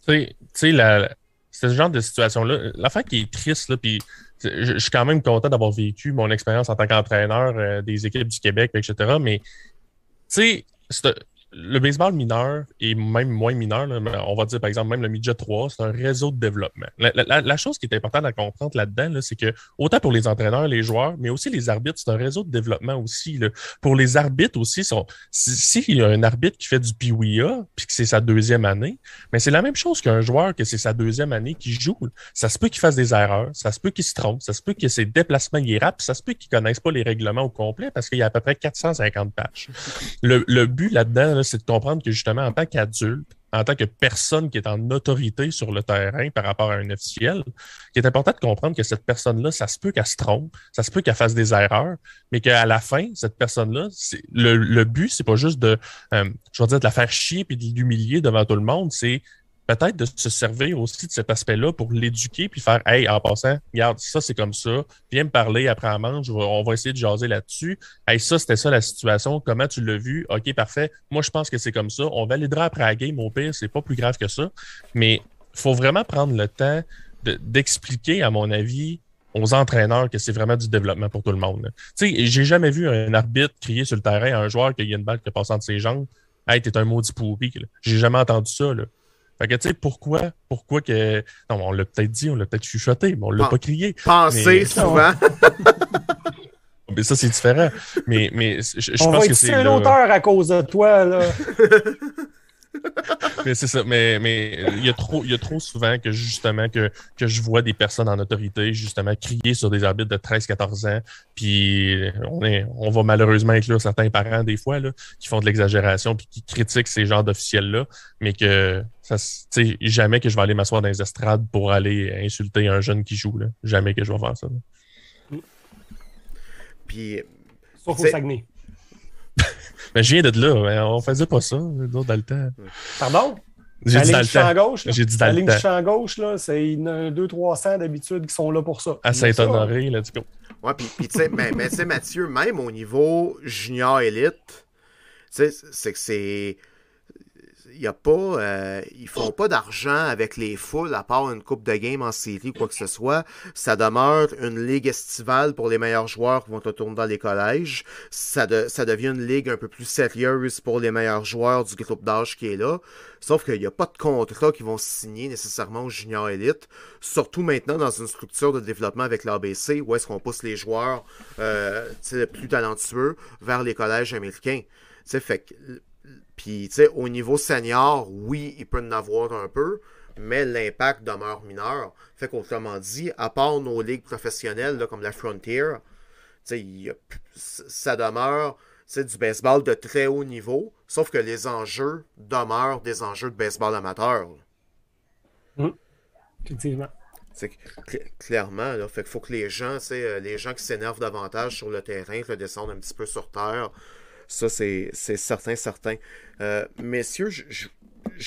Tu sais, ce genre de situation-là, l'affaire qui est triste, là, puis je, suis quand même content d'avoir vécu mon expérience en tant qu'entraîneur des équipes du Québec, etc. Mais, tu sais, le baseball mineur et même moins mineur, on va dire par exemple même le midget 3, c'est un réseau de développement. La, chose qui est importante à comprendre là-dedans, c'est que autant pour les entraîneurs, les joueurs, mais aussi les arbitres, c'est un réseau de développement aussi. Pour les arbitres aussi, s'il si, y a un arbitre qui fait du PWIA puis que c'est sa deuxième année, mais c'est la même chose qu'un joueur que c'est sa deuxième année qui joue. Ça se peut qu'il fasse des erreurs, ça se peut qu'il se trompe, ça se peut que ses déplacements y rapent, ça se peut qu'il ne connaisse pas les règlements au complet parce qu'il y a à peu près 450 pages. Le, le but là-dedans, c'est de comprendre que justement, en tant qu'adulte, en tant que personne qui est en autorité sur le terrain par rapport à un officiel, il est important de comprendre que cette personne-là, ça se peut qu'elle se trompe, ça se peut qu'elle fasse des erreurs, mais qu'à la fin, cette personne-là, le, le but, c'est pas juste de, euh, je dire, de la faire chier et de l'humilier devant tout le monde, c'est peut-être de se servir aussi de cet aspect-là pour l'éduquer puis faire Hey, en passant, regarde, ça c'est comme ça, viens me parler après un manche, on va essayer de jaser là-dessus. Hey, ça, c'était ça la situation, comment tu l'as vu? OK, parfait. Moi, je pense que c'est comme ça. On validera après la game, au pire, c'est pas plus grave que ça. Mais il faut vraiment prendre le temps d'expliquer, à mon avis, aux entraîneurs que c'est vraiment du développement pour tout le monde. Tu sais, j'ai jamais vu un arbitre crier sur le terrain à un joueur qu'il y a une balle qui passe entre ses jambes. Hey, t'es un maudit pourri. J'ai jamais entendu ça. Fait que, tu sais, pourquoi, pourquoi que. Non, on l'a peut-être dit, on l'a peut-être chuchoté, mais on l'a pas crié. Penser souvent. mais ça, c'est différent. Mais, mais je, on pense va que c'est. un auteur à cause de toi, là. mais c'est ça. Mais, mais il, y a trop, il y a trop souvent que justement que, que je vois des personnes en autorité justement crier sur des arbitres de 13-14 ans. Puis on, est, on va malheureusement inclure certains parents des fois là, qui font de l'exagération puis qui critiquent ces genres d'officiels-là, mais que ça jamais que je vais aller m'asseoir dans les estrades pour aller insulter un jeune qui joue. Là. Jamais que je vais faire ça. Puis. Sauf au Saguenay. Mais je viens de là. Mais on faisait pas ça, dans le temps. Pardon? J'ai dit dans le champ gauche, J'ai dit dans La ligne champ gauche, là, c'est 200-300 d'habitude qui sont là pour ça. À Saint-Honoré, là, du coup. Ouais, puis, tu sais, mais, mais Mathieu, même au niveau junior élite, c'est que c'est y a pas, euh, ils font pas d'argent avec les foules à part une coupe de game en série ou quoi que ce soit. Ça demeure une ligue estivale pour les meilleurs joueurs qui vont tourner dans les collèges. Ça, devient une ligue un peu plus sérieuse pour les meilleurs joueurs du groupe d'âge qui est là. Sauf qu'il n'y a pas de contrat qui vont signer nécessairement au junior élite. Surtout maintenant dans une structure de développement avec l'ABC où est-ce qu'on pousse les joueurs euh, plus talentueux vers les collèges américains. c'est fait puis, tu sais, au niveau senior, oui, il peut en avoir un peu, mais l'impact demeure mineur. Fait qu'autrement dit, à part nos ligues professionnelles, là, comme la Frontier, y a, ça demeure du baseball de très haut niveau, sauf que les enjeux demeurent des enjeux de baseball amateur. Mmh. Effectivement. clairement, là, fait qu'il faut que les gens, euh, les gens qui s'énervent davantage sur le terrain, le descendent un petit peu sur terre, ça, c'est certain, certain. Euh, messieurs, je,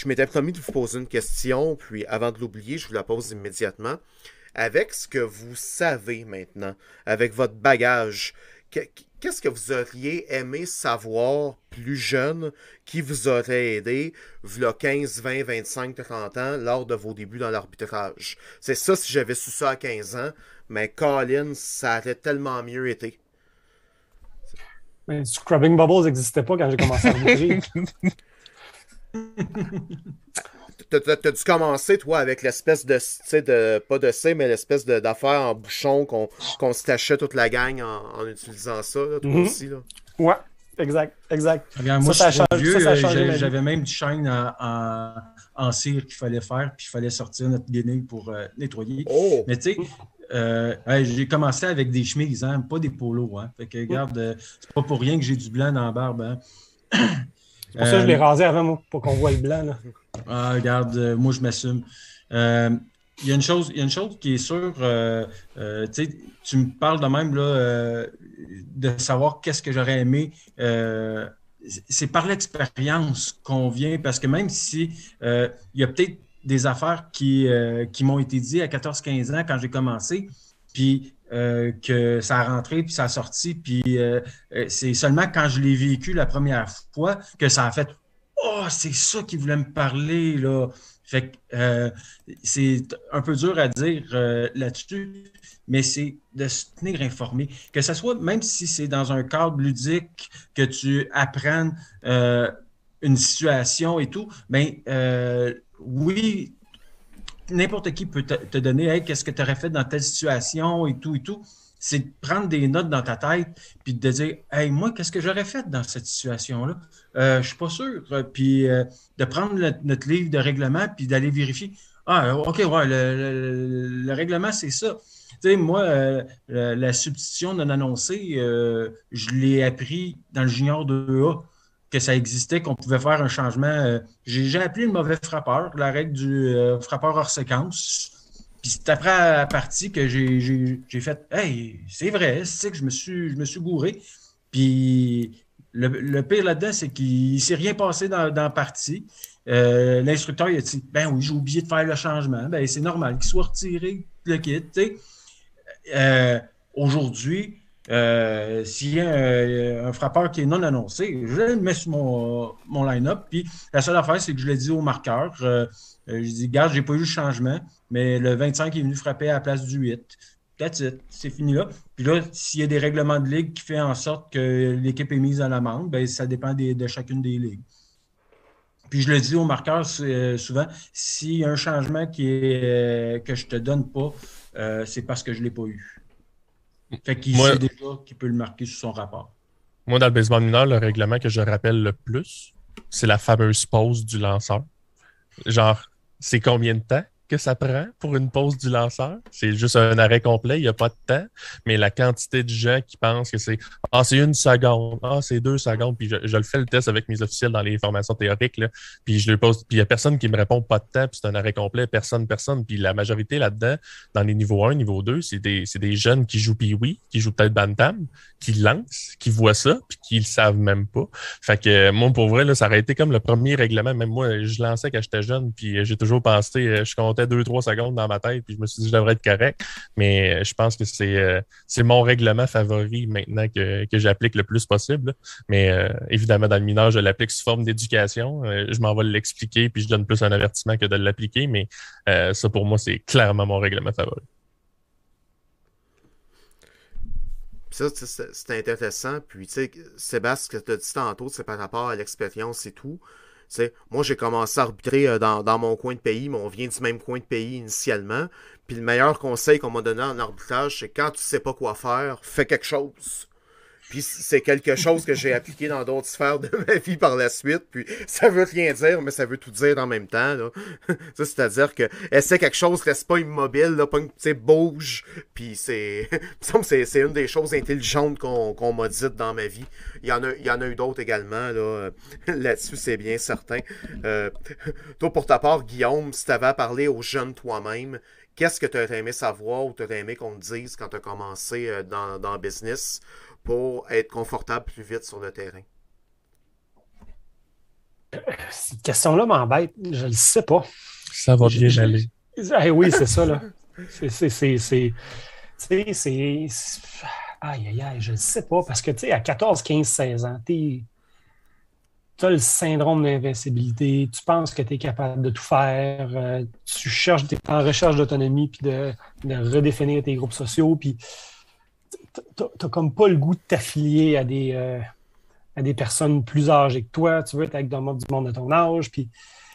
m'étais promis de vous poser une question, puis avant de l'oublier, je vous la pose immédiatement. Avec ce que vous savez maintenant, avec votre bagage, qu'est-ce que vous auriez aimé savoir plus jeune qui vous aurait aidé, v'là 15, 20, 25, 30 ans, lors de vos débuts dans l'arbitrage? C'est ça si j'avais su ça à 15 ans, mais Colin, ça aurait tellement mieux été. Mais Scrubbing Bubbles n'existait pas quand j'ai commencé à arbitrer. T'as dû commencer, toi, avec l'espèce de, de, pas de C, mais l'espèce d'affaire en bouchon qu'on se tachait toute la gang en, utilisant ça, toi mm-hmm. aussi. Là. Ouais, exact, exact. moi, ça, ça euh, J'avais même du en, en, cire qu'il fallait faire, puis il fallait sortir notre guenille pour euh, nettoyer. Oh. Mais tu sais, euh, j'ai commencé avec des chemises, hein, pas des polos. Hein. Fait que, regarde, euh, c'est pas pour rien que j'ai du blanc dans la barbe. Hein. pour ça je l'ai euh, rasé avant, pour qu'on voit le blanc. Là. Ah, regarde, moi, je m'assume. Il y, a une chose, y a une chose qui est sûre, tu me parles de même là, de savoir qu'est-ce que j'aurais aimé c'est par l'expérience qu'on vient, parce que même si il y a peut-être des affaires qui, euh, qui m'ont été dites à 14-15 ans quand j'ai commencé, puis euh, que ça a rentré, puis ça a sorti, puis euh, c'est seulement quand je l'ai vécu la première fois que ça a fait Oh, c'est ça qui voulait me parler, là. Fait que c'est un peu dur à dire là-dessus, mais c'est de se tenir informé. Que ce soit, même si c'est dans un cadre ludique, que tu apprennes une situation et tout, mais ben, oui, n'importe qui peut te, donner qu'est-ce que tu aurais fait dans telle situation et tout et tout. C'est de prendre des notes dans ta tête puis de dire Hey, moi, qu'est-ce que j'aurais fait dans cette situation-là? Euh, je ne suis pas sûr. Puis euh, de prendre notre livre de règlement puis d'aller vérifier. Ah, OK, ouais, le, règlement, c'est ça. Tu sais, moi, euh, la, substitution non annoncée, je l'ai appris dans le junior 2A que ça existait, qu'on pouvait faire un changement. Euh, j'ai appelé le mauvais frappeur, la règle du euh, frappeur hors séquence. Puis c'est après la partie que j'ai fait Hey, c'est vrai, c'est que je me suis, je me suis gouré. Puis le, pire là-dedans, c'est qu'il ne s'est rien passé dans, dans la partie. Euh, l'instructeur il a dit Ben oui, j'ai oublié de faire le changement. Ben, c'est normal qu'il soit retiré le kit. Aujourd'hui, euh, s'il y a un, frappeur qui est non annoncé, je le mets sur mon, mon line-up. Puis la seule affaire, c'est que je l'ai dit au marqueur. Euh, euh, je dis, garde, j'ai pas eu le changement, mais le 25 est venu frapper à la place du 8. That's it. C'est fini là. Puis là, s'il y a des règlements de ligue qui font en sorte que l'équipe est mise à l'amende, ben, ça dépend de chacune des ligues. Puis je le dis au marqueur souvent, s'il y a un changement qui que je te donne pas, c'est parce que je ne l'ai pas eu. Fait qu'il sait déjà qu'il peut le marquer sur son rapport. Moi, dans le baseball mineur, le règlement que je rappelle le plus, c'est la fameuse pause du lanceur. Genre, c'est combien de temps? Que ça prend pour une pause du lanceur. C'est juste un arrêt complet, il n'y a pas de temps. Mais la quantité de gens qui pensent que c'est Ah, c'est une seconde, ah, c'est deux secondes, puis je, le fais le test avec mes officiels dans les formations théoriques, là, puis je le pose, puis il n'y a personne qui me répond pas de temps, puis c'est un arrêt complet, personne, personne. Puis la majorité là-dedans, dans les niveaux 1, niveau 2, c'est des, des jeunes qui jouent oui, qui jouent peut-être Bantam, qui lancent, qui voient ça, puis qui le savent même pas. Fait que moi, pour vrai, là, ça aurait été comme le premier règlement. Même moi, je lançais quand j'étais jeune, puis j'ai toujours pensé, je suis fait 2-3 secondes dans ma tête, puis je me suis dit je devrais être correct. Mais je pense que c'est c'est mon règlement favori maintenant que, que j'applique le plus possible. Mais évidemment, dans le mineur, je l'applique sous forme d'éducation. je m'en vais l'expliquer, puis je donne plus un avertissement que de l'appliquer. Mais ça, pour moi, c'est clairement mon règlement favori. ça, c'est intéressant. Puis, tu sais, Sébastien, ce que tu as dit tantôt, c'est par rapport à l'expérience et tout. Sais, moi, j'ai commencé à arbitrer euh, dans, dans, mon coin de pays, mais on vient du même coin de pays initialement. Puis le meilleur conseil qu'on m'a donné en arbitrage, c'est quand tu sais pas quoi faire, fais quelque chose. Puis c'est quelque chose que j'ai appliqué dans d'autres sphères de ma vie par la suite. Puis ça veut rien dire, mais ça veut tout dire en même temps. C'est-à-dire que essaie quelque chose, reste pas immobile, là, pas bouge. Puis c'est. c'est une des choses intelligentes qu'on m'a dites dans ma vie. Il y en a, il y en a eu d'autres également. Là, là-dessus, c'est bien certain. Euh, toi, pour ta part, Guillaume, si tu avais à parler aux jeunes toi-même, qu'est-ce que tu as aimé savoir ou tu aimé qu'on te dise quand tu as commencé euh, dans, dans le business? Pour être confortable plus vite sur le terrain? Cette question-là m'embête. Je ne le sais pas. Ça va bien aller. Eh oui, c'est ça, là. C'est. c'est Aïe, aïe, aïe, je ne sais pas. Parce que, tu sais, à 14, 15, 16 ans, tu as le syndrome d'invincibilité, tu penses que tu es capable de tout faire, euh, tu cherches, tu es en recherche d'autonomie, puis de, de, redéfinir tes groupes sociaux, puis t'as comme pas le goût de t'affilier à des, euh, à des personnes plus âgées que toi. Tu veux être avec du monde de ton âge, puis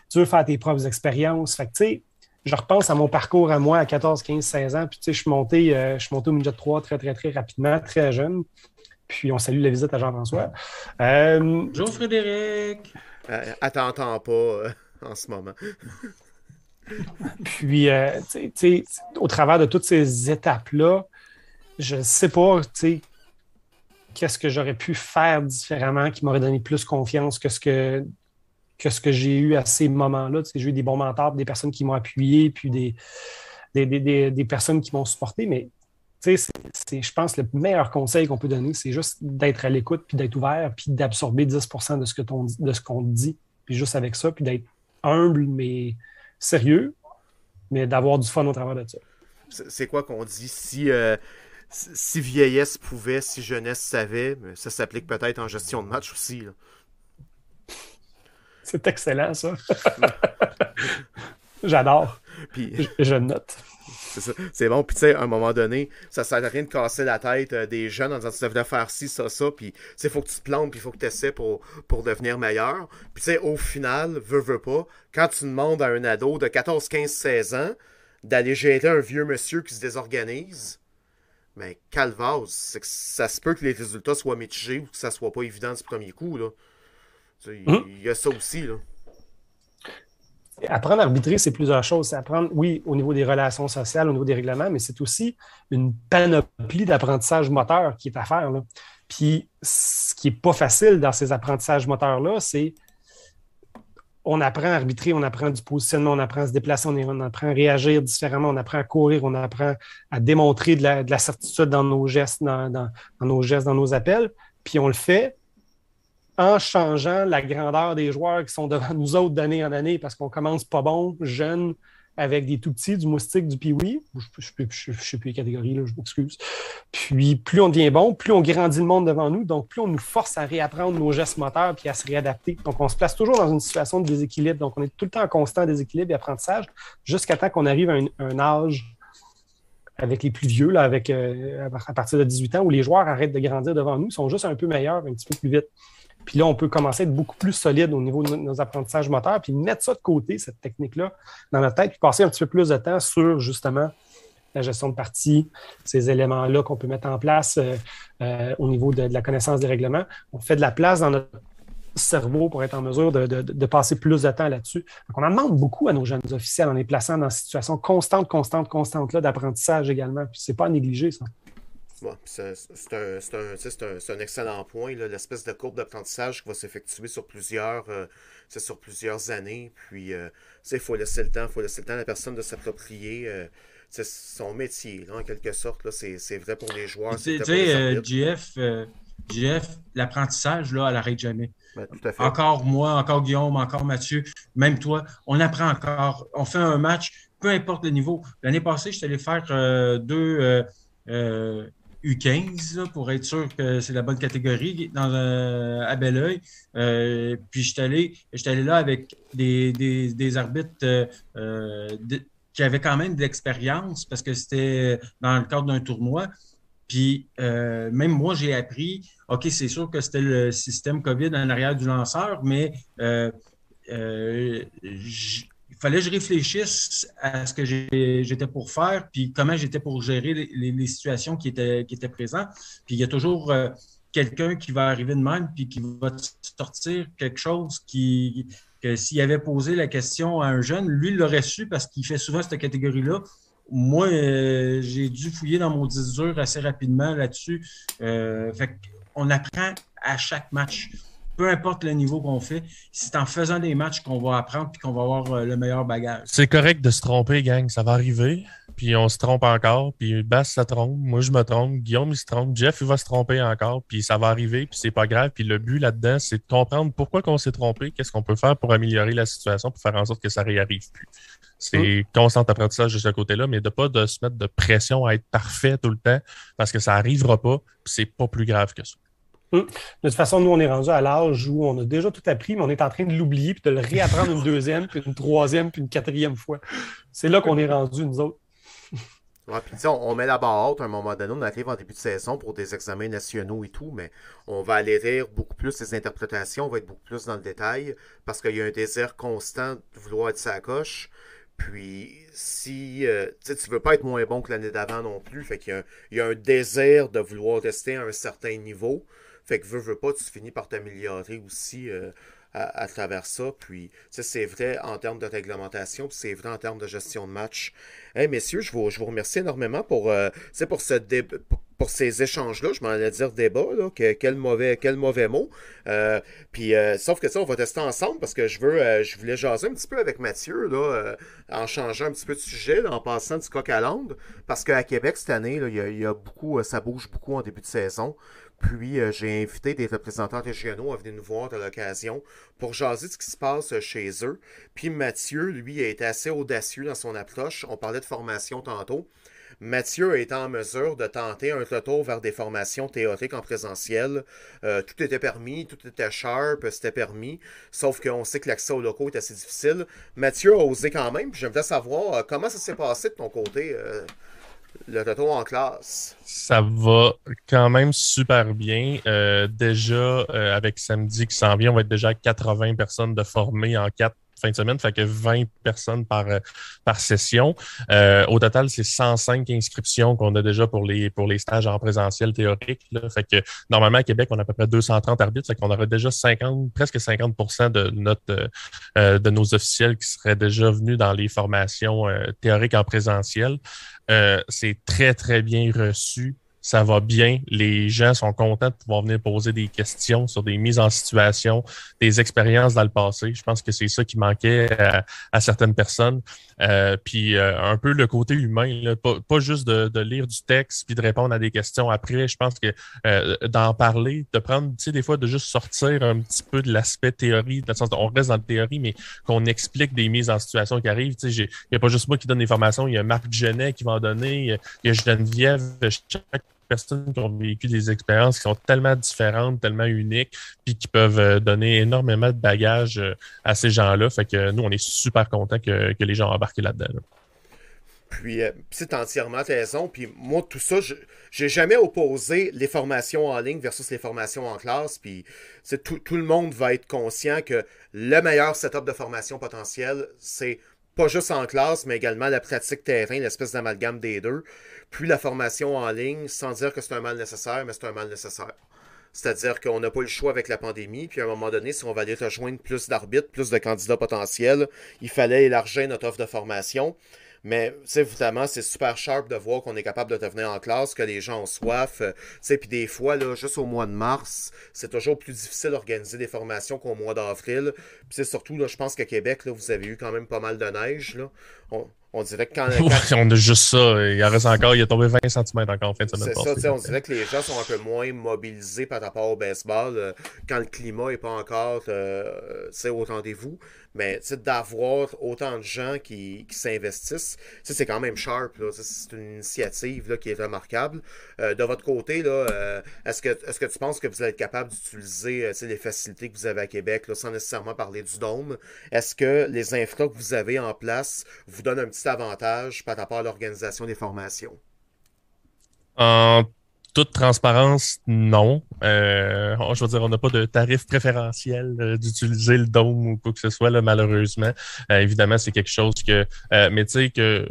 tu veux faire tes propres expériences. Fait que, tu sais, je repense à mon parcours à moi à 14, 15, 16 ans. Puis, tu sais, je suis monté, euh, je suis monté au midget 3 très, très, très rapidement, très jeune. Puis, on salue la visite à Jean-François. Euh, Bonjour, Frédéric. attends, attends pas en ce moment. Puis, tu sais, au travers de toutes ces étapes-là, je sais pas, tu sais, qu'est-ce que j'aurais pu faire différemment qui m'aurait donné plus confiance que ce que, ce que j'ai eu à ces moments-là. Tu sais, j'ai eu des bons mentors, des personnes qui m'ont appuyé, puis des, des, des, personnes qui m'ont supporté, mais tu sais, je pense, le meilleur conseil qu'on peut donner, c'est juste d'être à l'écoute, puis d'être ouvert, puis d'absorber 10 de ce, de ce qu'on dit, puis juste avec ça, puis d'être humble, mais sérieux, mais d'avoir du fun au travers de ça. C'est quoi qu'on dit? Si euh, si vieillesse pouvait, si jeunesse savait, mais ça s'applique peut-être en gestion de match aussi. C'est excellent, ça. J'adore. Puis, je, note. C'est bon. Puis, tu sais, à un moment donné, ça sert à rien de casser la tête euh, des jeunes en disant tu devrais faire ci, ça, ça. Puis, tu sais, il faut que tu te plantes, puis il faut que tu essaies pour, pour devenir meilleur. Puis, tu sais, au final, veux, veux pas, quand tu demandes à un ado de 14, 15, 16 ans d'aller gérer un vieux monsieur qui se désorganise, mais Calvas, c'est que ça se peut que les résultats soient mitigés ou que ça soit pas évident du premier coup. Là. Hum. Il y a ça aussi. Là. Apprendre à arbitrer, c'est plusieurs choses. C'est apprendre, oui, au niveau des relations sociales, au niveau des règlements, mais c'est aussi une panoplie d'apprentissage moteur qui est à faire. Là. Puis, ce qui n'est pas facile dans ces apprentissages moteurs-là, c'est on apprend à arbitrer, on apprend du positionnement, on apprend à se déplacer, on, apprend à réagir différemment, on apprend à courir, on apprend à démontrer de la, certitude dans nos gestes, dans, nos gestes, dans nos appels. Puis on le fait en changeant la grandeur des joueurs qui sont devant nous autres d'année en année parce qu'on commence pas bon, jeune, avec des tout petits, du moustique, du piwi. Je ne sais plus les catégories, là, je m'excuse. Puis plus on devient bon, plus on grandit le monde devant nous, donc plus on nous force à réapprendre nos gestes moteurs puis à se réadapter. Donc on se place toujours dans une situation de déséquilibre. Donc on est tout le temps en constant déséquilibre et apprentissage jusqu'à temps qu'on arrive à un, âge avec les plus vieux, là, avec, euh, à partir de 18 ans, où les joueurs arrêtent de grandir devant nous, sont juste un peu meilleurs, un petit peu plus vite. Puis là, on peut commencer à être beaucoup plus solide au niveau de nos apprentissages moteurs, puis mettre ça de côté, cette technique-là, dans notre tête, puis passer un petit peu plus de temps sur justement la gestion de partie, ces éléments-là qu'on peut mettre en place euh, euh, au niveau de, la connaissance des règlements. On fait de la place dans notre cerveau pour être en mesure de, passer plus de temps là-dessus. Donc, on en demande beaucoup à nos jeunes officiels en les plaçant dans une situation constante, constante, constante là d'apprentissage également. Puis c'est pas à négliger, ça c'est un, excellent point, l'espèce de courbe d'apprentissage qui va s'effectuer sur plusieurs euh, sur plusieurs années. Puis euh, il faut laisser le temps, faut laisser le temps à la personne de s'approprier euh, son métier, en quelque sorte. C'est vrai pour les joueurs. Tu sais, GF l'apprentissage, là, elle n'arrête jamais. Ben, encore moi, encore Guillaume, encore Mathieu, même toi, on apprend encore. On fait un match, peu importe le niveau. L'année passée, je suis allé faire euh, deux U15 pour être sûr que c'est la bonne catégorie dans, à bel oeil. puis je suis allé, là avec des, des, arbitres qui avaient quand même de l'expérience parce que c'était dans le cadre d'un tournoi. Puis même moi, j'ai appris, OK, c'est sûr que c'était le système COVID en arrière du lanceur, mais il fallait que je réfléchisse à ce que j'étais pour faire, puis comment j'étais pour gérer les, situations qui étaient, présentes. Puis il y a toujours euh, quelqu'un qui va arriver de même, puis qui va sortir quelque chose qui, que s'il avait posé la question à un jeune, lui, il l'aurait su parce qu'il fait souvent cette catégorie-là. Moi, euh, j'ai dû fouiller dans mon disque assez rapidement là-dessus. Euh, fait on apprend à chaque match peu importe le niveau qu'on fait, c'est en faisant des matchs qu'on va apprendre et qu'on va avoir euh, le meilleur bagage. C'est correct de se tromper, gang. Ça va arriver. Puis on se trompe encore. Puis Bass se trompe. Moi, je me trompe. Guillaume, il se trompe. Jeff, il va se tromper encore. Puis ça va arriver. Puis c'est pas grave. Puis le but là-dedans, c'est de comprendre pourquoi on s'est trompé. Qu'est-ce qu'on peut faire pour améliorer la situation, pour faire en sorte que ça réarrive plus. C'est constant apprentissage de ce côté-là, mais de pas de se mettre de pression à être parfait tout le temps parce que ça arrivera pas. Puis c'est pas plus grave que ça. De toute façon, nous, on est rendu à l'âge où on a déjà tout appris, mais on est en train de l'oublier puis de le réapprendre une deuxième, puis une troisième, puis une quatrième fois. C'est là qu'on est rendu, nous autres. Ouais, puis on, on, met la barre haute à un moment donné, on arrive en début de saison pour des examens nationaux et tout, mais on va aller lire beaucoup plus les interprétations, on va être beaucoup plus dans le détail, parce qu'il y a un désir constant de vouloir être sa coche. Puis, si euh, tu veux pas être moins bon que l'année d'avant non plus, fait qu'il y, y, a un désir de vouloir tester à un certain niveau. Fait que veux, veux pas, tu finis par t'améliorer aussi euh, à, travers ça. Puis, c'est vrai en termes de réglementation, puis c'est vrai en termes de gestion de match. Hey, messieurs, je vous, je vous remercie énormément pour, euh, pour pour, ces échanges-là, je m'en allais dire débat, là, quel, mauvais, quel mauvais mot. Euh, puis, sauf que ça, on va tester ensemble parce que je veux, je voulais jaser un petit peu avec Mathieu, là, en changeant un petit peu de sujet, en passant du coq à l'âne, parce qu'à Québec, cette année, il y a beaucoup, ça bouge beaucoup en début de saison. Puis euh, j'ai invité des représentants régionaux à venir nous voir à l'occasion pour jaser de ce qui se passe chez eux. Puis Mathieu, lui, a été assez audacieux dans son approche. On parlait de formation tantôt. Mathieu a été en mesure de tenter un retour vers des formations théoriques en présentiel. Euh, tout était permis, tout était sharp, c'était permis. Sauf qu'on sait que l'accès aux locaux est assez difficile. Mathieu a osé quand même. J'aimerais savoir euh, comment ça s'est passé de ton côté le retour en classe? Ça va quand même super bien. Euh, déjà, euh, avec samedi qui s'en vient, on va être déjà 80 personnes de formées en quatre fin de semaine, fait que 20 personnes par, euh, par session. au total, c'est 105 inscriptions qu'on a déjà pour les, pour les stages en présentiel théorique. Là. Fait que normalement, à Québec, on a à peu près 230 arbitres, fait qu'on aurait déjà 50, presque 50 de, notre, de nos officiels qui seraient déjà venus dans les formations théoriques en présentiel. Euh, c'est très, très bien reçu ça va bien. Les gens sont contents de pouvoir venir poser des questions sur des mises en situation, des expériences dans le passé. Je pense que c'est ça qui manquait à, certaines personnes. Euh, puis euh, un peu le côté humain, pas, juste de, lire du texte puis de répondre à des questions après. Je pense que euh, d'en parler, de prendre, tu sais, des fois de juste sortir un petit peu de l'aspect théorie, dans le sens on reste dans la théorie, mais qu'on explique des mises en situation qui arrivent. Tu sais, il n'y a pas juste moi qui donne des formations, il y a Marc Genet qui va en donner, il y a Geneviève, personnes qui ont vécu des expériences qui sont tellement différentes, tellement uniques, puis qui peuvent euh, donner énormément de bagages euh, à ces gens-là. Fait que nous, on est super contents que, les gens embarquent là-dedans. Puis, euh, c'est entièrement raison. Puis, moi, tout ça, je j'ai jamais opposé les formations en ligne versus les formations en classe. Puis, tout, tout le monde va être conscient que le meilleur setup de formation potentiel, c'est pas juste en classe, mais également la pratique terrain, l'espèce d'amalgame des deux puis la formation en ligne, sans dire que c'est un mal nécessaire, mais c'est un mal nécessaire. C'est-à-dire qu'on n'a pas le choix avec la pandémie, puis à un moment donné, si on va aller rejoindre plus d'arbitres, plus de candidats potentiels, il fallait élargir notre offre de formation. Mais, c'est évidemment, c'est super sharp de voir qu'on est capable de devenir en classe, que les gens ont soif. Euh, tu puis des fois, là, juste au mois de mars, c'est toujours plus difficile d'organiser des formations qu'au mois d'avril. Puis c'est surtout, là, je pense qu'à Québec, là, vous avez eu quand même pas mal de neige, là. On, dirait que quand, on a juste ça. Il reste encore, il a tombé 20 cm encore en fin de semaine. C'est ça, on dirait que les gens sont un peu moins mobilisés par rapport au baseball euh, quand le climat n'est pas encore euh, au rendez-vous. Mais d'avoir autant de gens qui, qui s'investissent, c'est quand même sharp. C'est une initiative là, qui est remarquable. Euh, de votre côté, euh, est-ce que, est que tu penses que vous allez être capable d'utiliser euh, les facilités que vous avez à Québec là, sans nécessairement parler du dôme? Est-ce que les infras que vous avez en place vous donnent un petit avantage par rapport à l'organisation des formations? Toute transparence, non. Euh, je veux dire, on n'a pas de tarif préférentiel euh, d'utiliser le dôme ou quoi que ce soit, là, malheureusement. Euh, évidemment, c'est quelque chose que. mais tu sais que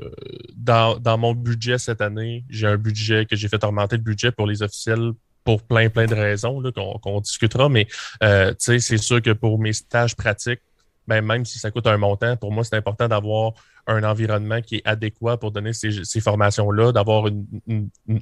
dans, dans mon budget cette année, j'ai un budget que j'ai fait augmenter le budget pour les officiels pour plein, plein de raisons qu'on discutera. Mais tu sais, c'est sûr que pour mes stages pratiques, ben, même si ça coûte un montant, pour moi, c'est important d'avoir un environnement qui est adéquat pour donner ces, ces formations-là, d'avoir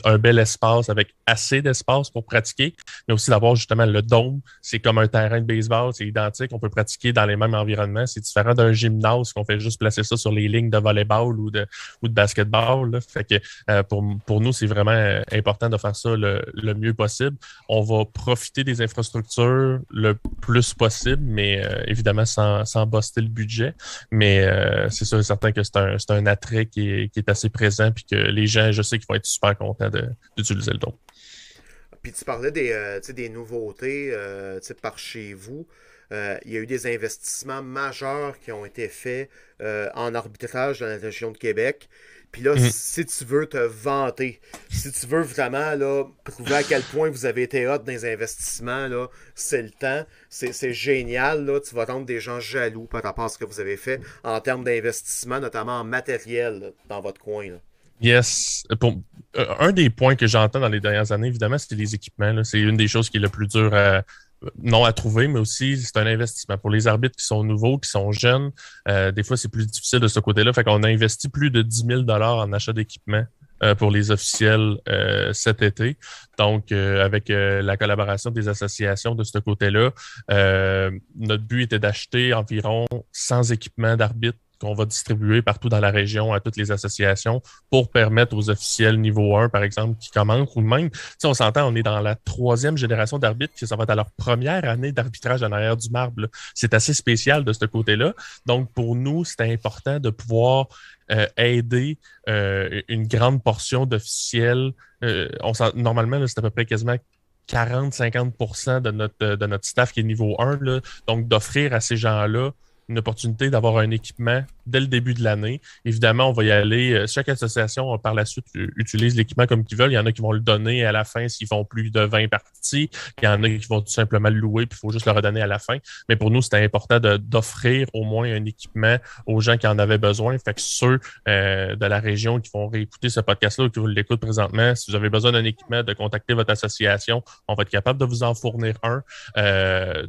un bel espace avec assez d'espace pour pratiquer, mais aussi d'avoir justement le dôme. C'est comme un terrain de baseball, c'est identique, on peut pratiquer dans les mêmes environnements. C'est différent d'un gymnase qu'on fait juste placer ça sur les lignes de volleyball ou de, ou de basketball. Là. Fait que euh, pour, pour nous, c'est vraiment euh, important de faire ça le, le, mieux possible. On va profiter des infrastructures le plus possible, mais euh, évidemment sans, sans buster le budget. Mais c'est sûr et certain que c'est un, un, attrait qui est, qui est, assez présent, puis que les gens, je sais qu'ils vont être super contents d'utiliser le don. Puis tu parlais des, euh, des nouveautés euh, par chez vous. Euh, il y a eu des investissements majeurs qui ont été faits en arbitrage dans la région de Québec. Puis là, mhm. si tu veux te vanter, si tu veux vraiment là, prouver à quel point vous avez été hot dans les investissements, là, c'est le temps. C'est génial. Là, tu vas rendre des gens jaloux par rapport à ce que vous avez fait en termes d'investissement, notamment en matériel dans votre coin. Yes. Pour, euh, un des points que j'entends dans les dernières années, évidemment, c'est les équipements. C'est une des choses qui est le plus dur à, non à trouver, mais aussi c'est un investissement. Pour les arbitres qui sont nouveaux, qui sont jeunes, euh, des fois c'est plus difficile de ce côté-là. Fait qu'on a investi plus de 10 000 en achat d'équipement euh, pour les officiels euh, cet été. Donc, avec la collaboration des associations de ce côté-là, notre but était d'acheter environ 100 équipements d'arbitres qu'on va distribuer partout dans la région à toutes les associations pour permettre aux officiels niveau 1, par exemple, qui commencent, ou même, si on s'entend, on est dans la troisième génération d'arbitres, qui ça va être à leur première année d'arbitrage en arrière du marbre. C'est assez spécial de ce côté-là. Donc, pour nous, c'est important de pouvoir euh, aider euh, une grande portion d'officiels. Euh, normalement, c'est à peu près quasiment 40-50 de notre, de notre staff qui est niveau 1. Là. Donc, d'offrir à ces gens-là une opportunité d'avoir un équipement dès le début de l'année. Évidemment, on va y aller. Euh, chaque association, par la suite, utilise l'équipement comme qu'ils veulent. Il y en a qui vont le donner à la fin s'ils font plus de 20 parties. Il y en a qui vont tout simplement le louer, puis il faut juste le redonner à la fin. Mais pour nous, c'était important d'offrir au moins un équipement aux gens qui en avaient besoin. Fait que ceux euh, de la région qui vont réécouter ce podcast-là ou qui l'écoutent présentement, si vous avez besoin d'un équipement, de contacter votre association. On va être capable de vous en fournir un. Euh,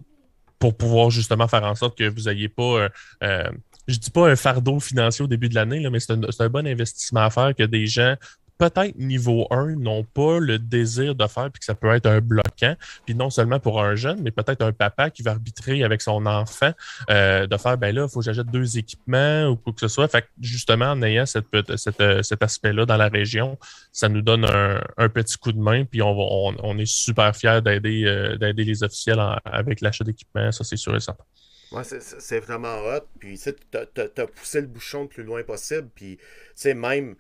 pour pouvoir justement faire en sorte que vous n'ayez pas, euh, euh, je dis pas un fardeau financier au début de l'année, mais c'est un, un, bon investissement à faire que des gens peut-être niveau 1 n'ont pas le désir de faire, puis que ça peut être un bloquant. Puis non seulement pour un jeune, mais peut-être un papa qui va arbitrer avec son enfant, euh, de faire, ben là, il faut que j'achète deux équipements ou quoi que ce soit. Fait que justement, en ayant cette, cette, cet aspect-là dans la région, ça nous donne un, petit coup de main, puis on, on, on est super fiers d'aider euh, les officiels avec l'achat d'équipements, ça c'est sûr et certain. Ouais, c'est vraiment hot. Puis, tu as, poussé le bouchon le plus loin possible. Puis, tu sais, même,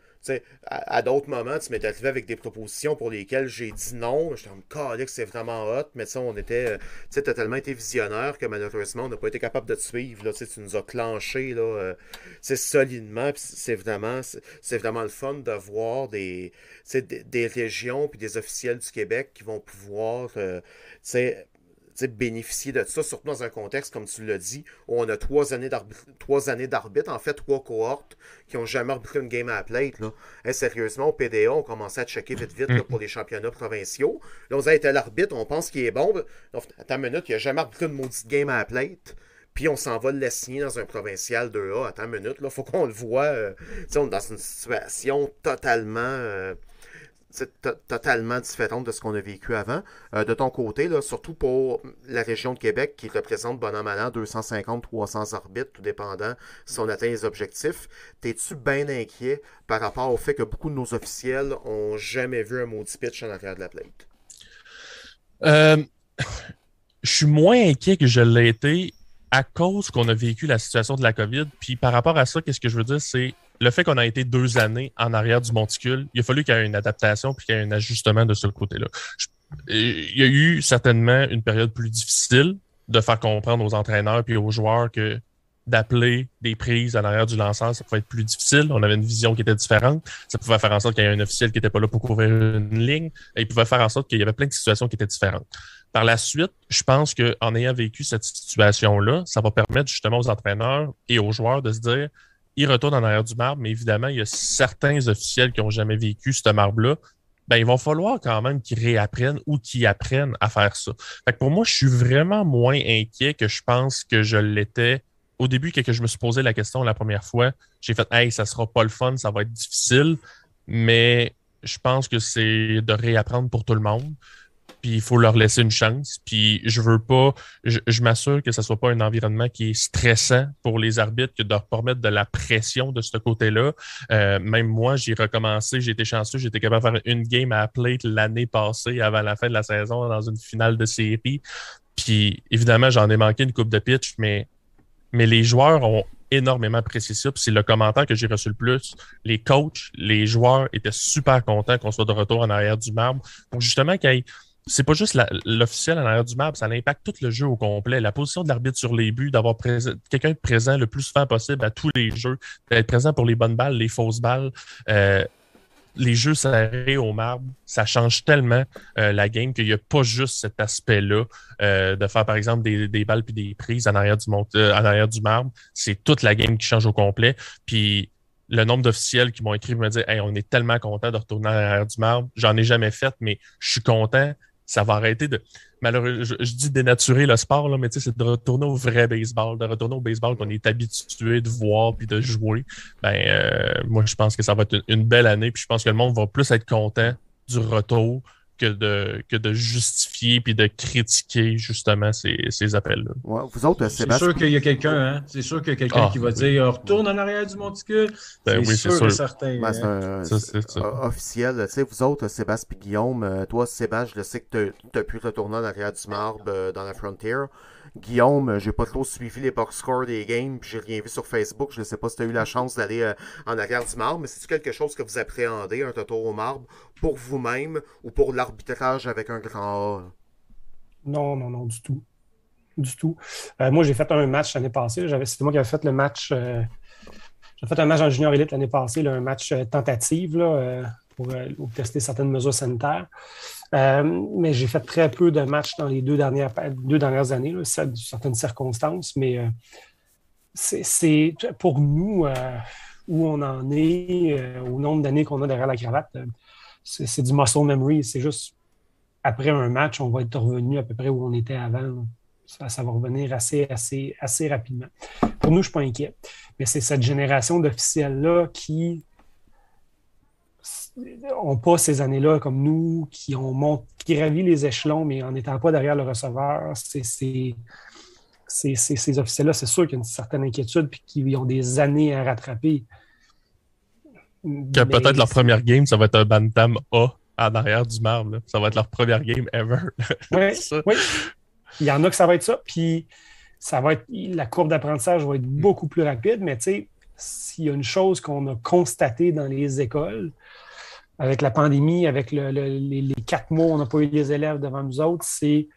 à, d'autres moments, tu m'es arrivé avec des propositions pour lesquelles j'ai dit non. J'étais en que c'est vraiment hot, mais ça, on était. Tu as tellement été visionnaire que malheureusement, on n'a pas été capable de te suivre. Tu nous as clenché là, euh, solidement. C'est vraiment, le fun de voir des régions puis des officiels du Québec qui vont pouvoir. Euh, bénéficier de ça, surtout dans un contexte, comme tu l'as dit, où on a trois années d'arbitre, en fait, trois cohortes qui n'ont jamais arbitré une game à la plate. Là. sérieusement, au PDA, on commençait à checker vite vite pour les championnats provinciaux. Là, on a été l'arbitre, on pense qu'il est bon. Attends une minute, il n'a jamais arbitré une maudite game à la plate. Puis on s'en va le signer dans un provincial 2A. Attends une minute, là, faut qu'on le voit. Euh, on est dans une situation totalement. Euh, totalement différente de ce qu'on a vécu avant. Euh, de ton côté, surtout pour la région de Québec qui représente bon an, mal an 250-300 arbitres, tout dépendant si on atteint les objectifs, t'es-tu bien inquiet par rapport au fait que beaucoup de nos officiels ont jamais vu un maudit pitch en arrière de la plate? Euh, je suis moins inquiet que je l'ai été à cause qu'on a vécu la situation de la COVID, puis par rapport à ça, qu'est-ce que je veux dire, c'est le fait qu'on a été deux années en arrière du monticule, il a fallu qu'il y ait une adaptation puis qu'il y ait un ajustement de ce côté-là. Il y a eu certainement une période plus difficile de faire comprendre aux entraîneurs puis aux joueurs que d'appeler des prises en arrière du lanceur, ça pouvait être plus difficile. On avait une vision qui était différente. Ça pouvait faire en sorte qu'il y ait un officiel qui n'était pas là pour couvrir une ligne. Et il pouvait faire en sorte qu'il y avait plein de situations qui étaient différentes. Par la suite, je pense qu'en ayant vécu cette situation-là, ça va permettre justement aux entraîneurs et aux joueurs de se dire, ils retournent en arrière du marbre, mais évidemment, il y a certains officiels qui n'ont jamais vécu ce marbre-là. Ben, il va falloir quand même qu'ils réapprennent ou qu'ils apprennent à faire ça. Fait que pour moi, je suis vraiment moins inquiet que je pense que je l'étais au début, quand je me suis posé la question la première fois, j'ai fait Hey, ça sera pas le fun, ça va être difficile, mais je pense que c'est de réapprendre pour tout le monde. Puis il faut leur laisser une chance. Puis je veux pas, je, m'assure que ce soit pas un environnement qui est stressant pour les arbitres, que de leur permettre de la pression de ce côté-là. Euh, même moi, j'ai recommencé, j'ai été chanceux, j'étais capable de faire une game à plate l'année passée avant la fin de la saison dans une finale de série. Puis évidemment, j'en ai manqué une coupe de pitch, mais mais les joueurs ont énormément apprécié ça. C'est le commentaire que j'ai reçu le plus. Les coachs, les joueurs étaient super contents qu'on soit de retour en arrière du marbre. Donc, justement, c'est pas juste l'officiel en arrière du marbre, ça impacte tout le jeu au complet. La position de l'arbitre sur les buts, d'avoir quelqu'un présent le plus souvent possible à tous les jeux, d'être présent pour les bonnes balles, les fausses balles. Euh, les jeux serrés au marbre, ça change tellement euh, la game qu'il n'y a pas juste cet aspect-là euh, de faire, par exemple, des, des balles puis des prises en arrière du, euh, en du marbre. C'est toute la game qui change au complet. Puis le nombre d'officiels qui m'ont écrit me dire Hey, on est tellement content de retourner en arrière du marbre. J'en ai jamais fait, mais je suis content ça va arrêter de. Malheureusement, je, dis dénaturer le sport, là, mais c'est de retourner au vrai baseball, de retourner au baseball qu'on est habitué de voir puis de jouer. Ben, euh, moi, je pense que ça va être une, belle année, puis je pense que le monde va plus être content du retour que de, que de justifier puis de critiquer justement ces, ces appels-là. vous autres, C'est sûr qu'il y a quelqu'un, hein? C'est sûr qu'il y a quelqu'un ah, qui va dire retourne en arrière du monticule. Ben, c'est oui, sûr, sûr. certain. Ben, hein. c'est officiel. Tu sais, vous autres, Sébastien et Guillaume, euh, toi, Sébastien, je sais que tu as pu retourner en arrière du marbre euh, dans la Frontier. Guillaume, j'ai pas trop suivi les box scores des games, puis j'ai rien vu sur Facebook. Je ne sais pas si tu as eu la chance d'aller euh, en arrière du marbre, mais c'est quelque chose que vous appréhendez, un tour au marbre, pour vous-même ou pour l'arbitrage avec un grand A? Non, non, non, du tout. Du tout. Euh, moi, j'ai fait un match l'année passée. C'était moi qui avais fait le match. Euh, fait un match en junior élite l'année passée, un match tentative pour, tester certaines mesures sanitaires. Euh, mais j'ai fait très peu de matchs dans les deux dernières, deux dernières années, là, certaines circonstances, mais euh, c'est pour nous euh, où on en est, au nombre d'années qu'on a derrière la cravate, c'est du muscle memory. C'est juste après un match, on va être revenu à peu près où on était avant. Ça, va revenir assez, assez rapidement. Pour nous, je ne suis pas inquiet. Mais c'est cette génération d'officiels-là qui n'ont pas ces années-là comme nous, qui ont monté, qui ravit les échelons, mais en n'étant pas derrière le receveur. C'est, ces officiels-là, c'est sûr qu'il y a une certaine inquiétude et qu'ils ont des années à rattraper. peut-être leur première game, ça va être un Bantam A en arrière du marbre. Ça va être leur première game ever. oui, Il y en a que ça va être ça. Puis ça va être la courbe d'apprentissage va être beaucoup plus rapide, mais tu sais, s'il y a une chose qu'on a constatée dans les écoles, avec la pandémie, avec les, quatre mois, on n'a pas eu les élèves devant nous autres, c'est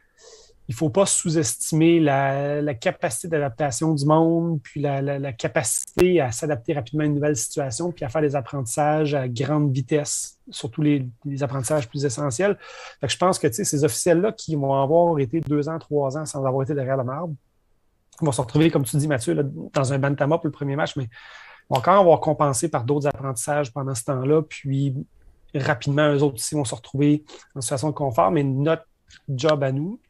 il ne faut pas sous-estimer la, capacité d'adaptation du monde, puis la, capacité à s'adapter rapidement à une nouvelle situation, puis à faire des apprentissages à grande vitesse, surtout les, apprentissages plus essentiels. je pense que ces officiels-là qui vont avoir été deux ans, trois ans sans avoir été derrière la marbre, vont se retrouver, comme tu dis, Mathieu, dans un bantama pour le premier match, mais vont quand même avoir compensé par d'autres apprentissages pendant ce temps-là, puis rapidement, eux autres aussi vont se retrouver en situation de confort, mais notre job à nous,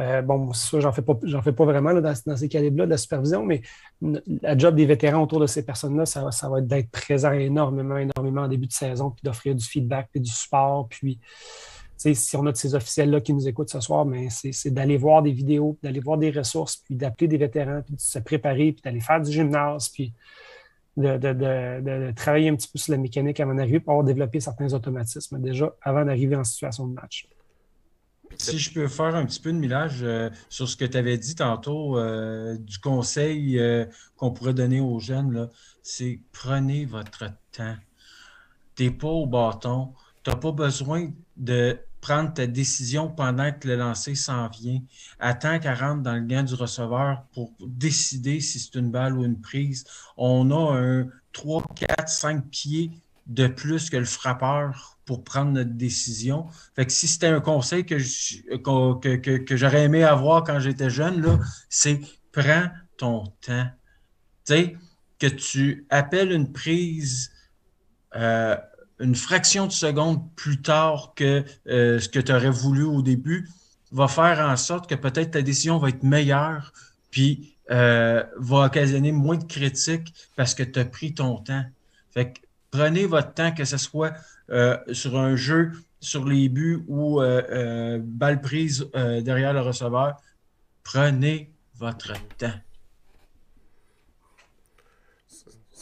euh, bon, ça, j'en fais pas, j'en fais pas vraiment dans, ces calibres-là de la supervision, mais la job des vétérans autour de ces personnes-là, ça, va être d'être présent énormément, énormément en début de saison, puis d'offrir du feedback, puis du support, puis si on a de ces officiels-là qui nous écoutent ce soir, mais c'est d'aller voir des vidéos, d'aller voir des ressources, puis d'appeler des vétérans, puis de se préparer, puis d'aller faire du gymnase, puis de, travailler un petit peu sur la mécanique avant d'arriver pour avoir développé certains automatismes déjà avant d'arriver en situation de match. Si je peux faire un petit peu de millage euh, sur ce que tu avais dit tantôt euh, du conseil euh, qu'on pourrait donner aux jeunes, c'est prenez votre temps. Tu n'es pas au bâton. Tu n'as pas besoin de prendre ta décision pendant que le lancer s'en vient. Attends qu'elle rentre dans le gain du receveur pour décider si c'est une balle ou une prise. On a un 3, 4, 5 pieds de plus que le frappeur pour prendre notre décision. Fait que si c'était un conseil que, que, j'aurais aimé avoir quand j'étais jeune, là, c'est prends ton temps. Tu sais, que tu appelles une prise euh, une fraction de seconde plus tard que euh, ce que tu aurais voulu au début, va faire en sorte que peut-être ta décision va être meilleure, puis euh, va occasionner moins de critiques parce que tu as pris ton temps. Fait que prenez votre temps, que ce soit euh, sur un jeu, sur les buts ou balle prise derrière le receveur. Prenez votre temps.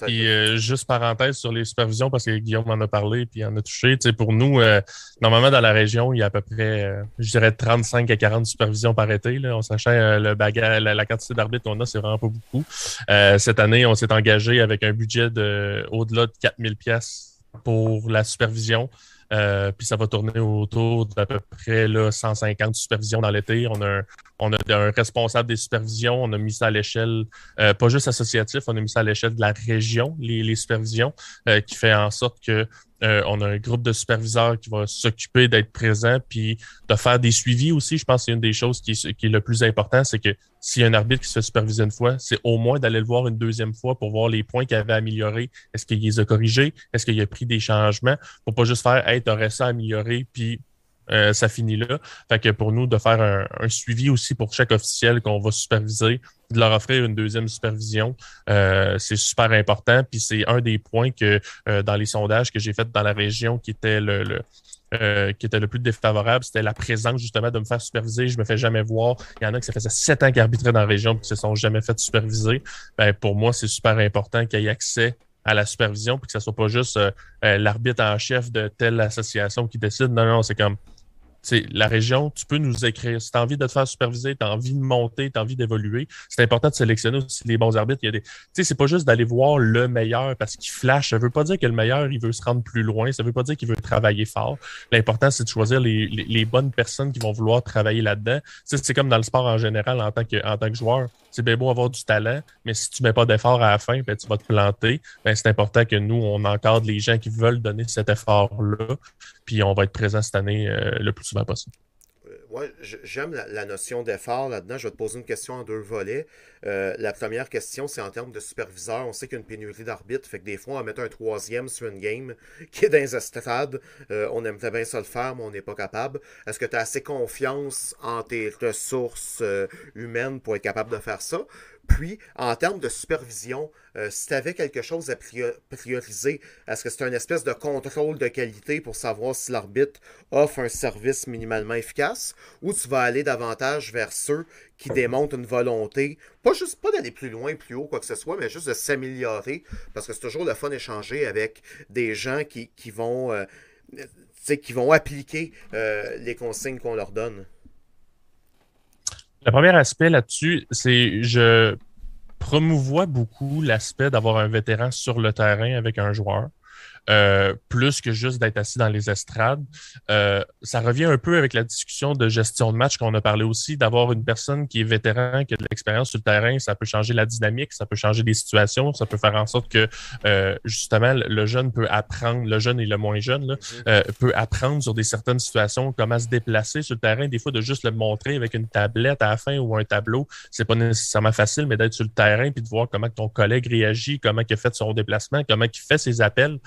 Puis euh, juste parenthèse sur les supervisions, parce que Guillaume en a parlé puis en a touché. pour nous, euh, normalement dans la région, il y a à peu près, euh, je dirais, 35 à 40 supervisions par été. Là. On sachant le bagage, la, quantité d'arbitres qu'on a, c'est vraiment pas beaucoup. cette année, on s'est engagé avec un budget de au-delà de 4000 pièces pour la supervision. Euh, puis ça va tourner autour d'à peu près là, 150 supervisions dans l'été. On a, un, on a un responsable des supervisions. On a mis ça à l'échelle, euh, pas juste associatif, on a mis ça à l'échelle de la région, les, les supervisions, euh, qui fait en sorte que euh, on a un groupe de superviseurs qui va s'occuper d'être présent puis de faire des suivis aussi. Je pense que c'est une des choses qui, est le plus important, c'est que s'il y a un arbitre qui se fait superviser une fois, c'est au moins d'aller le voir une deuxième fois pour voir les points qu'il avait améliorés. Est-ce qu'il les a corrigés? Est-ce qu'il a pris des changements? Pour pas juste faire Hey, t'aurais ça amélioré, puis euh, ça finit là. Fait que pour nous, de faire un, suivi aussi pour chaque officiel qu'on va superviser, de leur offrir une deuxième supervision, euh, c'est super important. Puis c'est un des points que euh, dans les sondages que j'ai fait dans la région qui était le, qui était le plus défavorable, c'était la présence justement de me faire superviser. Je me fais jamais voir. Il y en a qui ça faisait sept ans qu'ils dans la région et qui se sont jamais fait superviser. Ben, pour moi, c'est super important qu'il y ait accès à la supervision puis que ce soit pas juste l'arbitre en chef de telle association qui décide. Non, non, c'est comme la région, tu peux nous écrire. Si tu as envie de te faire superviser, tu as envie de monter, tu as envie d'évoluer, c'est important de sélectionner aussi les bons arbitres. Il y a des, c'est pas juste d'aller voir le meilleur parce qu'il flash. Ça veut pas dire que le meilleur, il veut se rendre plus loin. Ça veut pas dire qu'il veut travailler fort. L'important, c'est de choisir les, les, bonnes personnes qui vont vouloir travailler là-dedans. C'est comme dans le sport en général, en tant que, en tant que joueur. C'est bien beau avoir du talent, mais si tu mets pas d'effort à la fin, ben, tu vas te planter. Ben, c'est important que nous, on encadre les gens qui veulent donner cet effort-là. Puis on va être présent cette année euh, le plus souvent possible. Euh, ouais, j'aime la, notion d'effort là-dedans. Je vais te poser une question en deux volets. Euh, la première question, c'est en termes de superviseur. On sait qu'il y a une pénurie d'arbitres, fait que des fois, on va mettre un troisième sur une game qui est dans les estrades. on aimerait bien ça le faire, mais on n'est pas capable. Est-ce que tu as assez confiance en tes ressources humaines pour être capable de faire ça? Puis, en termes de supervision, euh, si tu avais quelque chose à prioriser, est-ce que c'est une espèce de contrôle de qualité pour savoir si l'arbitre offre un service minimalement efficace ou tu vas aller davantage vers ceux qui démontrent une volonté, pas juste pas d'aller plus loin, plus haut, quoi que ce soit, mais juste de s'améliorer parce que c'est toujours le fun d'échanger avec des gens qui, vont, euh, qui vont appliquer euh, les consignes qu'on leur donne? Le premier aspect là-dessus, c'est je promouvois beaucoup l'aspect d'avoir un vétéran sur le terrain avec un joueur. Euh, plus que juste d'être assis dans les estrades. Euh, ça revient un peu avec la discussion de gestion de match qu'on a parlé aussi, d'avoir une personne qui est vétéran, qui a de l'expérience sur le terrain, ça peut changer la dynamique, ça peut changer des situations, ça peut faire en sorte que euh, justement le jeune peut apprendre, le jeune et le moins jeune là, mm-hmm. peut apprendre sur des certaines situations, comment se déplacer sur le terrain, des fois de juste le montrer avec une tablette à la fin ou un tableau, c'est pas nécessairement facile, mais d'être sur le terrain puis de voir comment ton collègue réagit, comment il a fait son déplacement, comment il fait ses appels.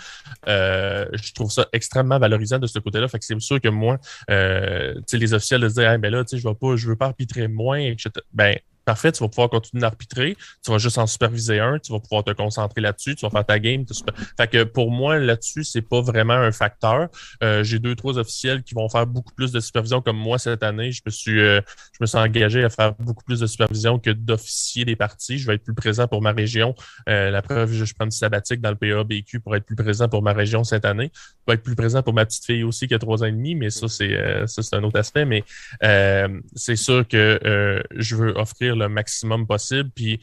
Euh, je trouve ça extrêmement valorisant de ce côté-là. Fait que c'est sûr que moi, euh, les officiels de dire, ben là, je ne veux pas arbitrer moins. Ben, parfait, tu vas pouvoir continuer d'arbitrer, tu vas juste en superviser un, tu vas pouvoir te concentrer là-dessus, tu vas faire ta game. Fait que pour moi, là-dessus, c'est pas vraiment un facteur. Euh, j'ai deux, trois officiels qui vont faire beaucoup plus de supervision comme moi cette année. Je me suis, euh, je me engagé à faire beaucoup plus de supervision que d'officier des parties. Je vais être plus présent pour ma région. Euh, la preuve, je, prends du sabbatique dans le PABQ pour être plus présent pour ma région cette année. Je vais être plus présent pour ma petite fille aussi qui a trois ans et demi, mais ça, c'est ça, c'est un autre aspect. Mais c'est sûr que je veux offrir le maximum possible. Puis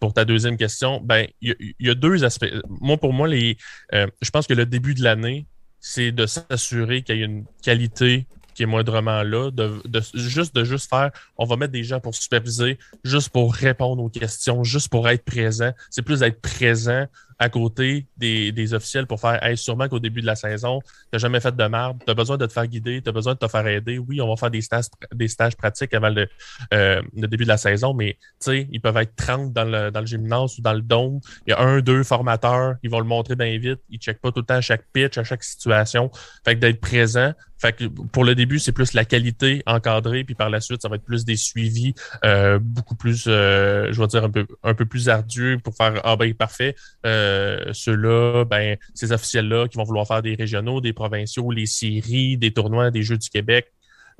pour ta deuxième question, ben il y, a deux aspects. Moi, pour moi, les, je pense que le début de l'année, c'est de s'assurer qu'il y a une qualité qui est moindrement là, de, juste de juste faire, on va mettre des gens pour superviser, juste pour répondre aux questions, juste pour être présent. C'est plus d'être présent à côté des, des officiels pour faire hey, sûrement qu'au début de la saison, tu jamais fait de marbre, tu as besoin de te faire guider, tu as besoin de te faire aider. Oui, on va faire des stages, des stages pratiques avant le, euh, le début de la saison, mais ils peuvent être 30 dans le, dans le gymnase ou dans le dôme. Il y a un, deux formateurs, ils vont le montrer bien vite. Ils ne checkent pas tout le temps à chaque pitch, à chaque situation. Fait que d'être présent. Fait que pour le début, c'est plus la qualité encadrée, puis par la suite, ça va être plus des suivis, euh, beaucoup plus, euh, je vais dire, un peu, un peu plus ardueux pour faire Ah ben parfait. Euh, euh, ceux-là, ben, ces officiels-là qui vont vouloir faire des régionaux, des provinciaux, les séries, des tournois, des Jeux du Québec,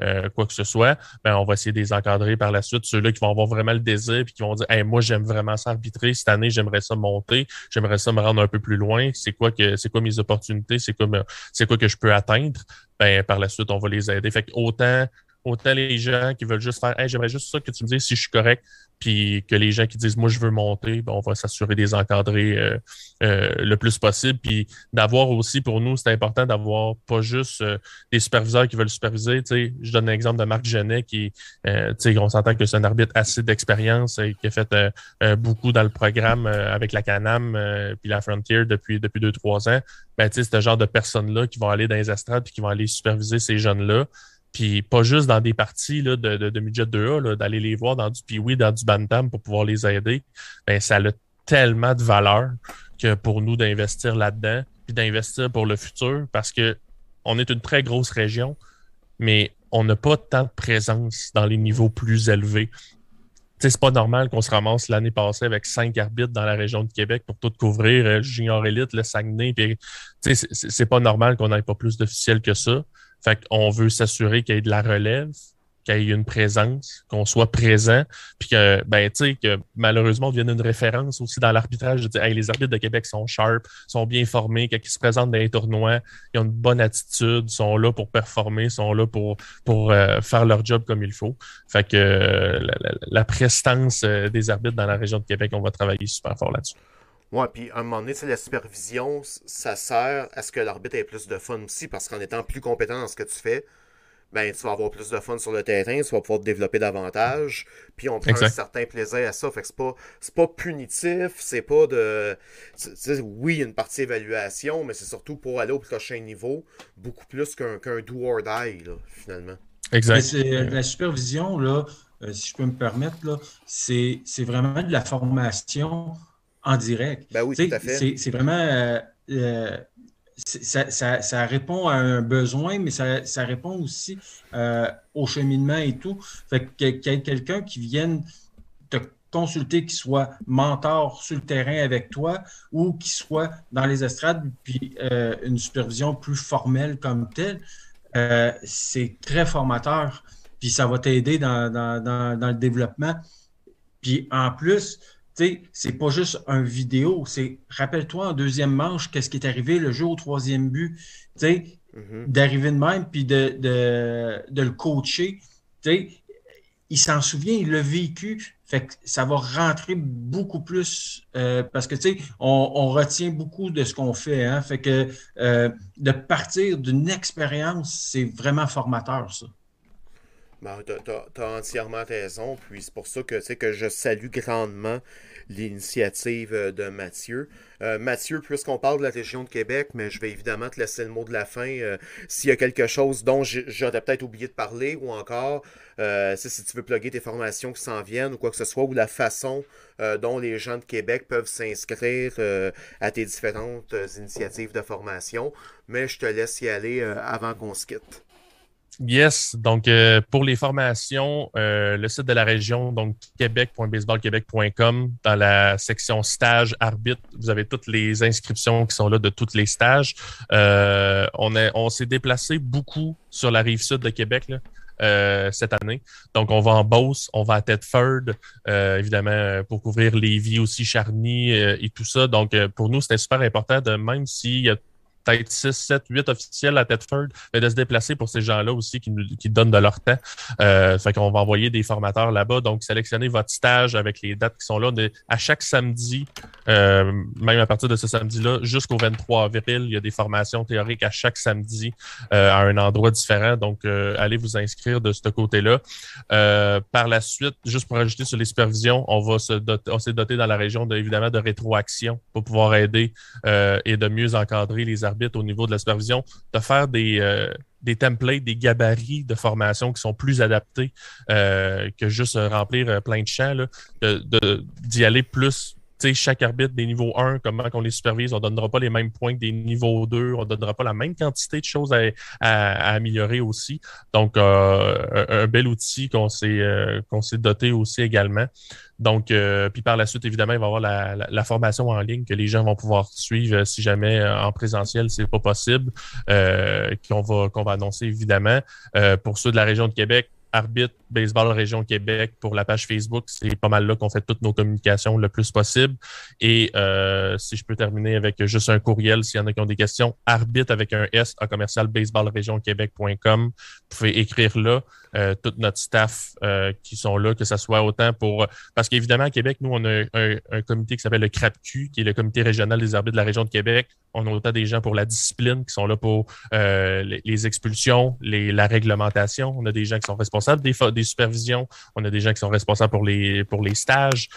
euh, quoi que ce soit, ben, on va essayer de les encadrer par la suite. Ceux-là qui vont avoir vraiment le désir et qui vont dire moi, j'aime vraiment s'arbitrer. Cette année, j'aimerais ça monter, j'aimerais ça me rendre un peu plus loin. C'est quoi que c'est quoi mes opportunités, c'est quoi, c'est quoi que je peux atteindre? Ben, par la suite, on va les aider. Fait que autant autant les gens qui veulent juste faire hey, j'aimerais juste ça que tu me dises si je suis correct, puis que les gens qui disent moi je veux monter, ben, on va s'assurer des encadrer euh, euh, le plus possible. Puis d'avoir aussi pour nous, c'est important d'avoir pas juste euh, des superviseurs qui veulent superviser. sais je donne l'exemple de Marc Genet qui sais on s'entend que c'est un arbitre assez d'expérience et qui a fait beaucoup dans le programme avec la Canam puis la Frontier depuis depuis deux, trois ans. Ben, c'est ce genre de personnes-là qui vont aller dans les astrades puis qui vont aller superviser ces jeunes-là. Puis pas juste dans des parties de, de, de midget 2A, d'aller les voir dans du Pee-Wee, dans du Bantam pour pouvoir les aider, ben, ça a tellement de valeur que pour nous d'investir là-dedans, puis d'investir pour le futur, parce que on est une très grosse région, mais on n'a pas tant de présence dans les niveaux plus élevés. C'est pas normal qu'on se ramasse l'année passée avec cinq arbitres dans la région de Québec pour tout couvrir, euh, Junior Elite, le Saguenay. C'est pas normal qu'on n'ait pas plus d'officiels que ça. Fait qu'on veut s'assurer qu'il y ait de la relève, qu'il y ait une présence, qu'on soit présent, puis que, ben, tu sais, que malheureusement, on une référence aussi dans l'arbitrage. De hey, les arbitres de Québec sont sharp, sont bien formés, quand ils se présentent dans les tournois, ils ont une bonne attitude, sont là pour performer, sont là pour, pour euh, faire leur job comme il faut. Fait que euh, la, prestance euh, des arbitres dans la région de Québec, on va travailler super fort là-dessus. Ouais, puis à un moment donné, la supervision, ça sert à ce que l'arbitre ait plus de fun aussi, parce qu'en étant plus compétent dans ce que tu fais, ben tu vas avoir plus de fun sur le terrain, tu vas pouvoir te développer davantage, puis on prend un certain plaisir à ça. Fait que c'est pas, pas punitif, c'est pas de. oui, une partie évaluation, mais c'est surtout pour aller au prochain niveau, beaucoup plus qu'un qu'un do or die, là, finalement. Exact. la supervision, là, euh, si je peux me permettre, là, c'est vraiment de la formation en direct. Ben oui, tout à fait. C'est vraiment. Euh, euh, ça, répond à un besoin, mais ça, répond aussi euh, au cheminement et tout. Fait que qu'il y ait quelqu'un qui vienne te consulter, qui soit mentor sur le terrain avec toi ou qui soit dans les estrades, puis une supervision plus formelle comme telle, c'est très formateur. Puis ça va t'aider dans, dans, le développement. Puis en plus, c'est pas juste un vidéo, c'est rappelle-toi en deuxième manche qu'est-ce qui est arrivé le jour au troisième but, mm-hmm. d'arriver de même puis de, de, le coacher. il s'en souvient, il l'a vécu, fait que ça va rentrer beaucoup plus euh, parce que tu sais, on, retient beaucoup de ce qu'on fait. Hein, fait que euh, de partir d'une expérience, c'est vraiment formateur, ça. Ben, tu as, entièrement raison, puis c'est pour ça que, que je salue grandement l'initiative euh, de Mathieu. Euh, Mathieu, puisqu'on parle de la région de Québec, mais je vais évidemment te laisser le mot de la fin. Euh, s'il y a quelque chose dont j'aurais peut-être oublié de parler, ou encore si tu veux plugger tes formations qui s'en viennent, ou quoi que ce soit, ou la façon dont les gens de Québec peuvent s'inscrire à tes différentes initiatives de formation. Mais je te laisse y aller avant qu'on se quitte. Yes, donc euh, pour les formations, euh, le site de la région, donc québec.baseballquebec.com, dans la section stage arbitre, vous avez toutes les inscriptions qui sont là de tous les stages. Euh, on est, on s'est déplacé beaucoup sur la rive sud de Québec là, cette année. Donc on va en Beauce, on va à Tedford, évidemment pour couvrir les vies aussi, Charny et tout ça. Donc pour nous c'était super important de même s'il y a peut-être 6, 7, 8 officiels à Tedford, mais de se déplacer pour ces gens-là aussi qui, nous, qui donnent de leur temps. Euh, fait qu'on va envoyer des formateurs là-bas. Donc, sélectionnez votre stage avec les dates qui sont là. à chaque samedi, euh, même à partir de ce samedi-là, jusqu'au 23 avril, il y a des formations théoriques à chaque samedi euh, à un endroit différent. Donc, euh, allez vous inscrire de ce côté-là. Euh, par la suite, juste pour ajouter sur les supervisions, on va se doter, on s'est doté dans la région de, évidemment de rétroaction pour pouvoir aider et de mieux encadrer les au niveau de la supervision, de faire des, euh, des templates, des gabarits de formation qui sont plus adaptés euh, que juste remplir euh, plein de champs, d'y aller plus chaque arbitre des niveaux 1, comment on les supervise, on ne donnera pas les mêmes points que des niveaux 2, on ne donnera pas la même quantité de choses à, améliorer aussi. Donc, un, bel outil qu'on s'est qu'on s'est doté aussi également. Donc, euh, puis par la suite, évidemment, il va y avoir la, formation en ligne que les gens vont pouvoir suivre euh, si jamais euh, en présentiel, c'est pas possible, qu'on va, qu'on va annoncer évidemment. pour ceux de la région de Québec, arbitre baseball région Québec pour la page Facebook. C'est pas mal là qu'on fait toutes nos communications le plus possible. Et si je peux terminer avec juste un courriel, s'il y en a qui ont des questions, arbitre avec un S à commercial baseballregionquebec.com. Vous pouvez écrire là. Euh, tout notre staff euh, qui sont là, que ce soit autant pour... Parce qu'évidemment, à Québec, nous, on a un, comité qui s'appelle le CRAPQ, qui est le comité régional des arbitres de la région de Québec. On a autant des gens pour la discipline qui sont là pour euh, les, expulsions, les, la réglementation. On a des gens qui sont responsables des, des supervisions. On a des gens qui sont responsables pour les, pour les stages.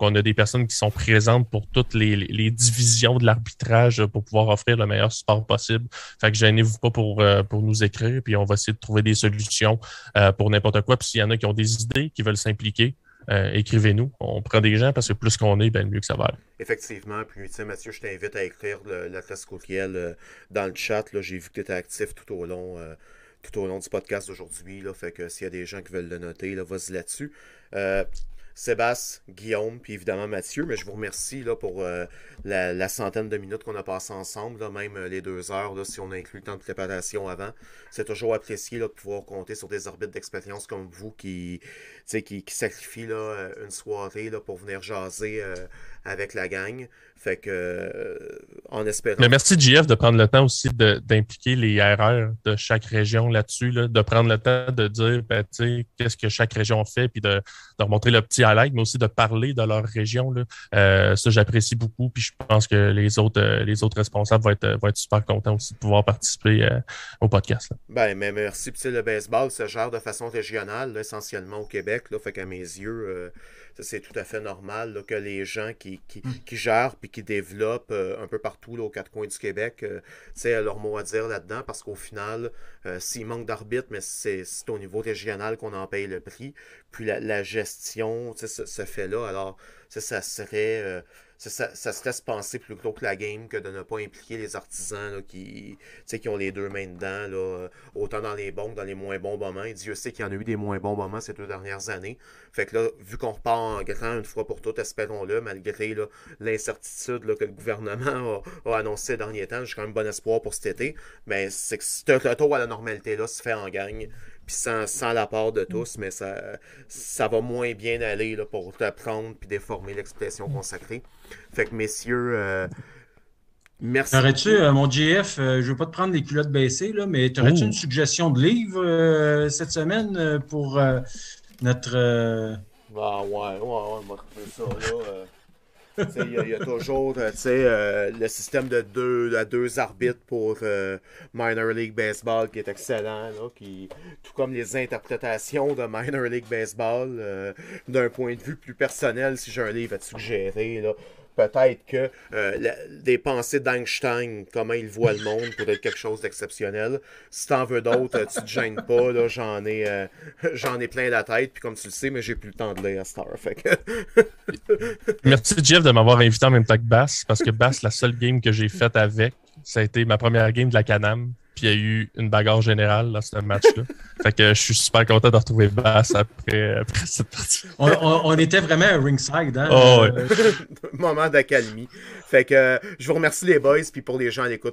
On a des personnes qui sont présentes pour toutes les, divisions de l'arbitrage pour pouvoir offrir le meilleur support possible. Fait que gênez-vous pas pour, pour nous écrire, puis on va essayer de trouver des solutions euh, pour n'importe quoi. Puis s'il y en a qui ont des idées, qui veulent s'impliquer, euh, écrivez-nous. On prend des gens parce que plus qu'on est, ben, mieux que ça va. Effectivement. Puis, tu sais, Mathieu, je t'invite à écrire l'adresse courriel euh, dans le chat. J'ai vu que tu étais actif tout au long. tout au long du podcast d'aujourd'hui. Fait que s'il y a des gens qui veulent le noter, là, vas-y là-dessus. Sébastien, Guillaume, puis évidemment Mathieu, mais je vous remercie là, pour euh, la, centaine de minutes qu'on a passé ensemble, même euh, les deux heures, là, si on inclut le temps de préparation avant. C'est toujours apprécié de pouvoir compter sur des orbites d'expérience comme vous qui, qui, qui sacrifient là, euh, une soirée là, pour venir jaser avec la gang. Fait que, euh, en espérant. Mais merci, JF, de prendre le temps aussi d'impliquer les RR de chaque région là-dessus, là, de prendre le temps de dire, ben, qu'est-ce que chaque région fait, puis de, de remontrer le petit highlight, mais aussi de parler de leur région. Là. Euh, ça, j'apprécie beaucoup, puis je pense que les autres, euh, les autres responsables vont être, vont être super contents aussi de pouvoir participer au podcast. Ben, mais merci. Puis, le baseball se gère de façon régionale, essentiellement au Québec. Là, fait qu'à mes yeux, c'est tout à fait normal que les gens qui, qui, mm. qui gèrent puis qui développent euh, un peu partout là, aux quatre coins du Québec, euh, aient leur mot à dire là-dedans parce qu'au final, euh, s'il manque d'arbitre, mais c'est au niveau régional qu'on en paye le prix. Puis la, la gestion se, fait là. Alors, ça serait ça, ça, se penser plus gros que la game que de ne pas impliquer les artisans là, qui, qui ont les deux mains dedans, là, autant dans les bons que dans les moins bons moments. Dieu sait qu'il y en a eu des moins bons moments ces deux dernières années. Fait que là, vu qu'on repart en grand une fois pour toutes, espérons-le, malgré l'incertitude que le gouvernement a, annoncé ces derniers temps, j'ai quand même bon espoir pour cet été. Mais c'est que ce retour à la normalité là se fait en gang sans, sans l'apport de tous, mais ça, ça va moins bien aller là, pour apprendre puis déformer l'expression consacrée. Fait que, messieurs, euh, merci. T'aurais-tu, euh, mon GF, euh, je veux pas te prendre les culottes baissées, là, mais t'aurais-tu une suggestion de livre cette semaine pour notre. Ah ouais, ouais, ouais, on va ça là. Il y, a toujours euh, euh, le système de deux, de deux arbitres pour euh, Minor League Baseball qui est excellent, qui, tout comme les interprétations de Minor League Baseball, d'un point de vue plus personnel, si j'ai un livre à te suggérer, peut-être que euh, des pensées d'Einstein, comment il voit le monde, pourrait être quelque chose d'exceptionnel. Si t'en veux d'autres, tu te gênes pas. Là, j'en ai, euh, ai plein la tête. Puis comme tu le sais, mais j'ai plus le temps de lire à Star. Merci Jeff de m'avoir invité en même temps que Bass, parce que Bass, la seule game que j'ai faite avec, ça a été ma première game de la Canam. Puis il y a eu une bagarre générale dans ce match-là. fait que je suis super content de retrouver Bass après, après cette partie. On, on, on, était vraiment à ringside, hein? Oh, ouais. Moment d'accalmie. Fait que je vous remercie les boys, puis pour les gens à l'écoute,